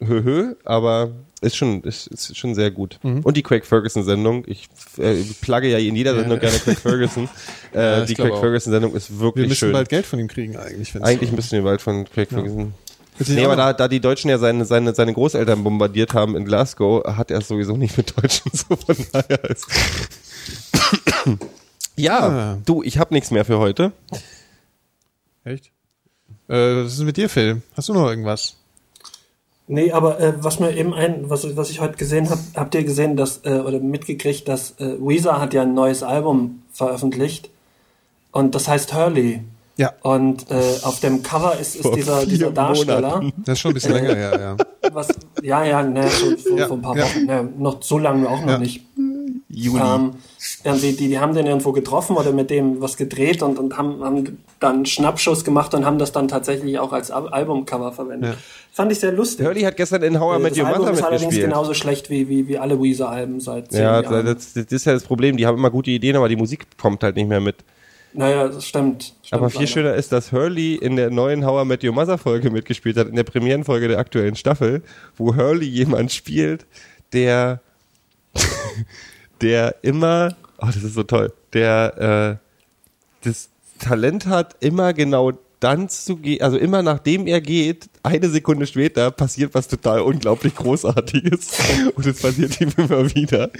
höhö, aber ist schon, ist, ist schon sehr gut.
Mhm.
Und die Craig Ferguson-Sendung, ich äh, plugge ja in jeder Sendung gerne Craig Ferguson. [laughs] Äh,
Ja,
die Craig. Ferguson-Sendung ist
wir
wirklich
müssen
schön.
bald Geld von ihm kriegen eigentlich.
Eigentlich
so-
müssen wir bald von Craig Ferguson. Nee, aber da, da die Deutschen ja seine, seine, seine Großeltern bombardiert haben in Glasgow, hat er es sowieso nicht mit Deutschen [laughs] so von daher ist. ja,
Ah.
du, ich habe nichts mehr für heute.
Echt? Äh, was ist mit dir, Phil? Hast du noch irgendwas?
Nee, aber äh, was mir eben ein, was, was ich heute gesehen habe, habt ihr gesehen, dass äh, oder mitgekriegt, dass äh, Weezer hat ja ein neues Album veröffentlicht und das heißt Hurley.
Ja.
Und äh, auf dem Cover ist, ist dieser, dieser Darsteller.
Monaten.
Das ist schon ein bisschen länger her, ja.
Was, ja, ja, ne, so, so
Ja,
vor ein paar
ja.
Wochen. Ne, noch so lange auch noch
Ja.
nicht.
Juni.
Ähm, irgendwie, die, die haben den irgendwo getroffen oder mit dem was gedreht und, und haben, haben dann einen Schnappschuss gemacht und haben das dann tatsächlich auch als Al Albumcover verwendet.
Ja.
Fand ich sehr lustig.
Hurley hat gestern in How I
Äh,
Met
das
Your
Album
Mother
ist allerdings
mitgespielt.
genauso schlecht wie, wie, wie alle Weezer-Alben seit zehn
Ja,
Jahren.
das, das ist ja das Problem. Die haben immer gute Ideen, aber die Musik kommt halt nicht mehr mit.
Naja, das stimmt. stimmt
Aber viel
leider.
schöner ist, dass Hurley in der neuen How I Met Your Mother Folge mitgespielt hat, in der Premierenfolge der aktuellen Staffel, wo Hurley jemand spielt, der, [laughs] der immer, oh, das ist so toll, der äh, das Talent hat, immer genau dann zu gehen, also immer nachdem er geht, eine Sekunde später passiert was total unglaublich Großartiges. [laughs] Und es passiert ihm immer wieder.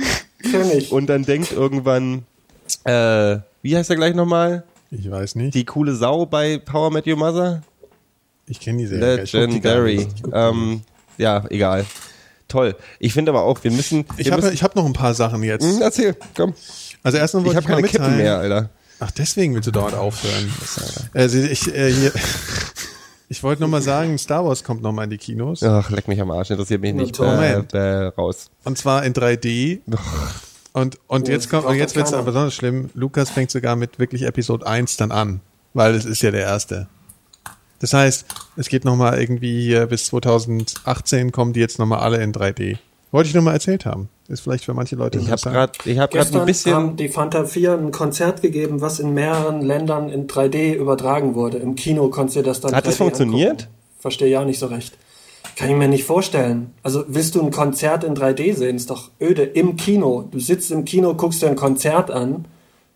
Ich.
Und dann denkt irgendwann, äh, wie heißt er gleich nochmal?
Ich weiß nicht.
Die coole Sau bei Power Met Your Mother?
ich kenne die Serie. Ich
Legendary.
Ich die
Ähm, ja, egal. toll. Ich finde aber auch, wir müssen.
Ich
wir
habe ich hab noch ein paar Sachen jetzt.
Hm, erzähl, komm.
Also erstmal
Ich
wollte
habe
ich, mal
keine Kippen
mitteilen.
mehr, Alter.
Ach, deswegen willst du dauernd aufhören. [laughs] Also ich, äh, hier, [laughs] ich wollte noch mal sagen, Star Wars kommt noch mal in die Kinos.
Ach, leck mich am Arsch, interessiert mich nicht.
Moment.
bäh, raus.
Und zwar in 3D. Und, und
Oh,
jetzt kommt, und jetzt wird's
keiner.
aber besonders schlimm. Lukas fängt sogar mit wirklich Episode 1 dann an. Weil es ist ja der erste. Das heißt, es geht noch mal irgendwie hier bis 2018 kommen die jetzt noch mal alle in 3D. Wollte ich nur mal erzählt haben. Ist vielleicht für manche Leute
Ich habe
interessant.
gerade, ich habe gerade ein bisschen.
haben die Fanta 4 ein Konzert gegeben, was in mehreren Ländern in 3D übertragen wurde. Im Kino konntest du das dann
Hat das
3D
funktioniert?
angucken. Verstehe ja nicht so recht. Kann ich mir nicht vorstellen. Also willst du ein Konzert in 3D sehen? Ist doch öde. Im Kino. Du sitzt im Kino, guckst dir ein Konzert an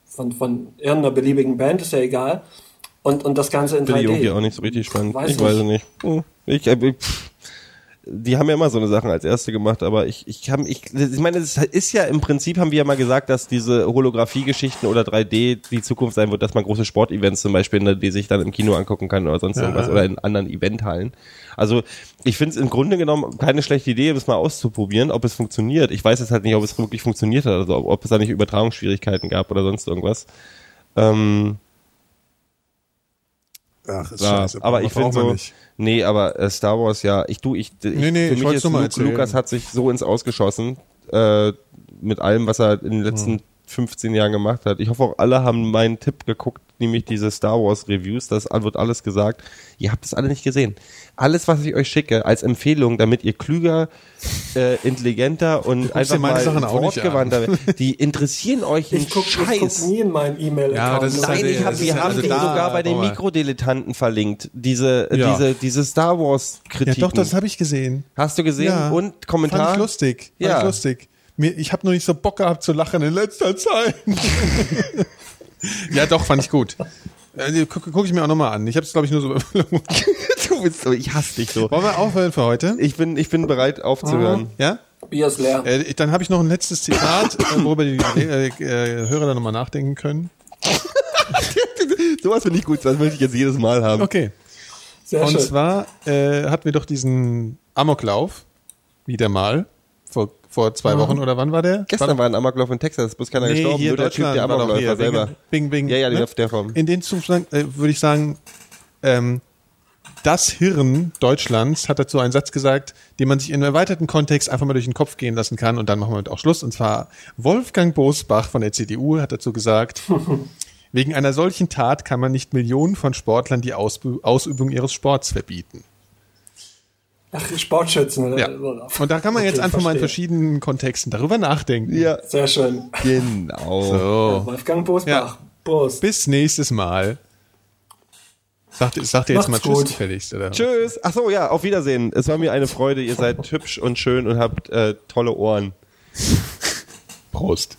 von, von irgendeiner beliebigen Band, ist ja egal. Und, und das Ganze in
Finde ich
3D.
auch nicht so richtig spannend.
Weiß
ich
nicht.
weiß es nicht. Hm, Ich, äh, ich, pff. Die haben ja immer so eine Sachen als erste gemacht, aber ich, ich habe, ich, ich meine, es ist ja im Prinzip haben wir ja mal gesagt, dass diese Holographie-Geschichten oder 3D die Zukunft sein wird, dass man große Sportevents zum Beispiel, ne, die sich dann im Kino angucken kann oder sonst irgendwas oder in anderen Eventhallen. Also ich finde es im Grunde genommen keine schlechte Idee, das mal auszuprobieren, ob es funktioniert. Ich weiß jetzt halt nicht, ob es wirklich funktioniert hat, also ob, ob es da nicht Übertragungsschwierigkeiten gab oder sonst irgendwas. Ähm,
Ach, ist
ja,
scheiße.
aber ich finde so,
nicht.
Nee, aber äh, Star Wars, ja, ich du, ich, ich
Nee, nee,
für
ich
mich ist Luke. Lukas hat sich so ins Ausgeschossen, äh, mit allem, was er in den letzten
Hm.
15 Jahren gemacht hat. Ich hoffe auch alle haben meinen Tipp geguckt, nämlich diese Star Wars Reviews, das wird alles gesagt. Ihr habt es alle nicht gesehen. Alles, was ich euch schicke, als Empfehlung, damit ihr klüger, äh, intelligenter und einfach mal wortgewandter werdet. Die interessieren euch
Ich gucke
Scheiß.
guck nie in meinen E-Mail-Account.
Ja, das ist
Nein,
halt-
ich hab, wir haben
also
dich
da,
sogar bei den. Mikrodilettanten verlinkt. Diese,
Ja.
diese, diese Star Wars
Ja,
Kritiken.
doch, das habe ich gesehen.
Hast du gesehen?
Ja.
Und Kommentar?
Fand ich lustig. Fand
Ja.
ich lustig. Mir, ich habe nur nicht so Bock gehabt zu lachen in letzter Zeit. [laughs] [laughs] ja, doch, fand ich gut. Äh, Gucke guck ich mir auch nochmal an. Ich habe es, glaube ich, nur so. [laughs]
du bist so, ich hasse dich so.
Wollen wir aufhören für heute?
Ich bin, ich bin bereit aufzuhören.
Ja?
Bier ist leer.
Äh, dann habe ich noch ein letztes Zitat, äh, worüber die äh, äh, Hörer dann nochmal nachdenken können. [laughs]
Sowas finde ich gut, das möchte ich jetzt jedes Mal haben.
Okay.
Sehr
Und
schön.
zwar äh, hatten wir doch diesen Amoklauf, wieder mal, vor, zwei Wochen oder wann war der?
Gestern war ein Amoklauf in Texas, bloß keiner
Nee,
gestorben,
hier
nur der Typ,
Deutschland
der Amokläufer selber.
Bing, bing,
Ja, ja,
ne?
der Form.
In dem Zustand äh, würde ich sagen, ähm, das Hirn Deutschlands hat dazu einen Satz gesagt, den man sich in einem erweiterten Kontext einfach mal durch den Kopf gehen lassen kann und dann machen wir mit auch Schluss. Und zwar Wolfgang Bosbach von der CDU hat dazu gesagt, [laughs] wegen einer solchen Tat kann man nicht Millionen von Sportlern die Ausübung ihres Sports verbieten.
Ach, Sportschützen.
Ja.
oder?
Und da kann man
Okay,
jetzt einfach mal in
verstehe.
verschiedenen Kontexten darüber nachdenken.
Ja,
Sehr schön.
genau.
So.
Wolfgang Bosbach.
Ja.
Prost.
Bis nächstes Mal. Sagt, sagt ihr jetzt
Macht's
mal Tschüss
gut.
gefälligst, oder?
Tschüss. Ach so, ja, auf Wiedersehen. Es war mir eine Freude. Ihr seid hübsch und schön und habt äh, tolle Ohren.
Prost.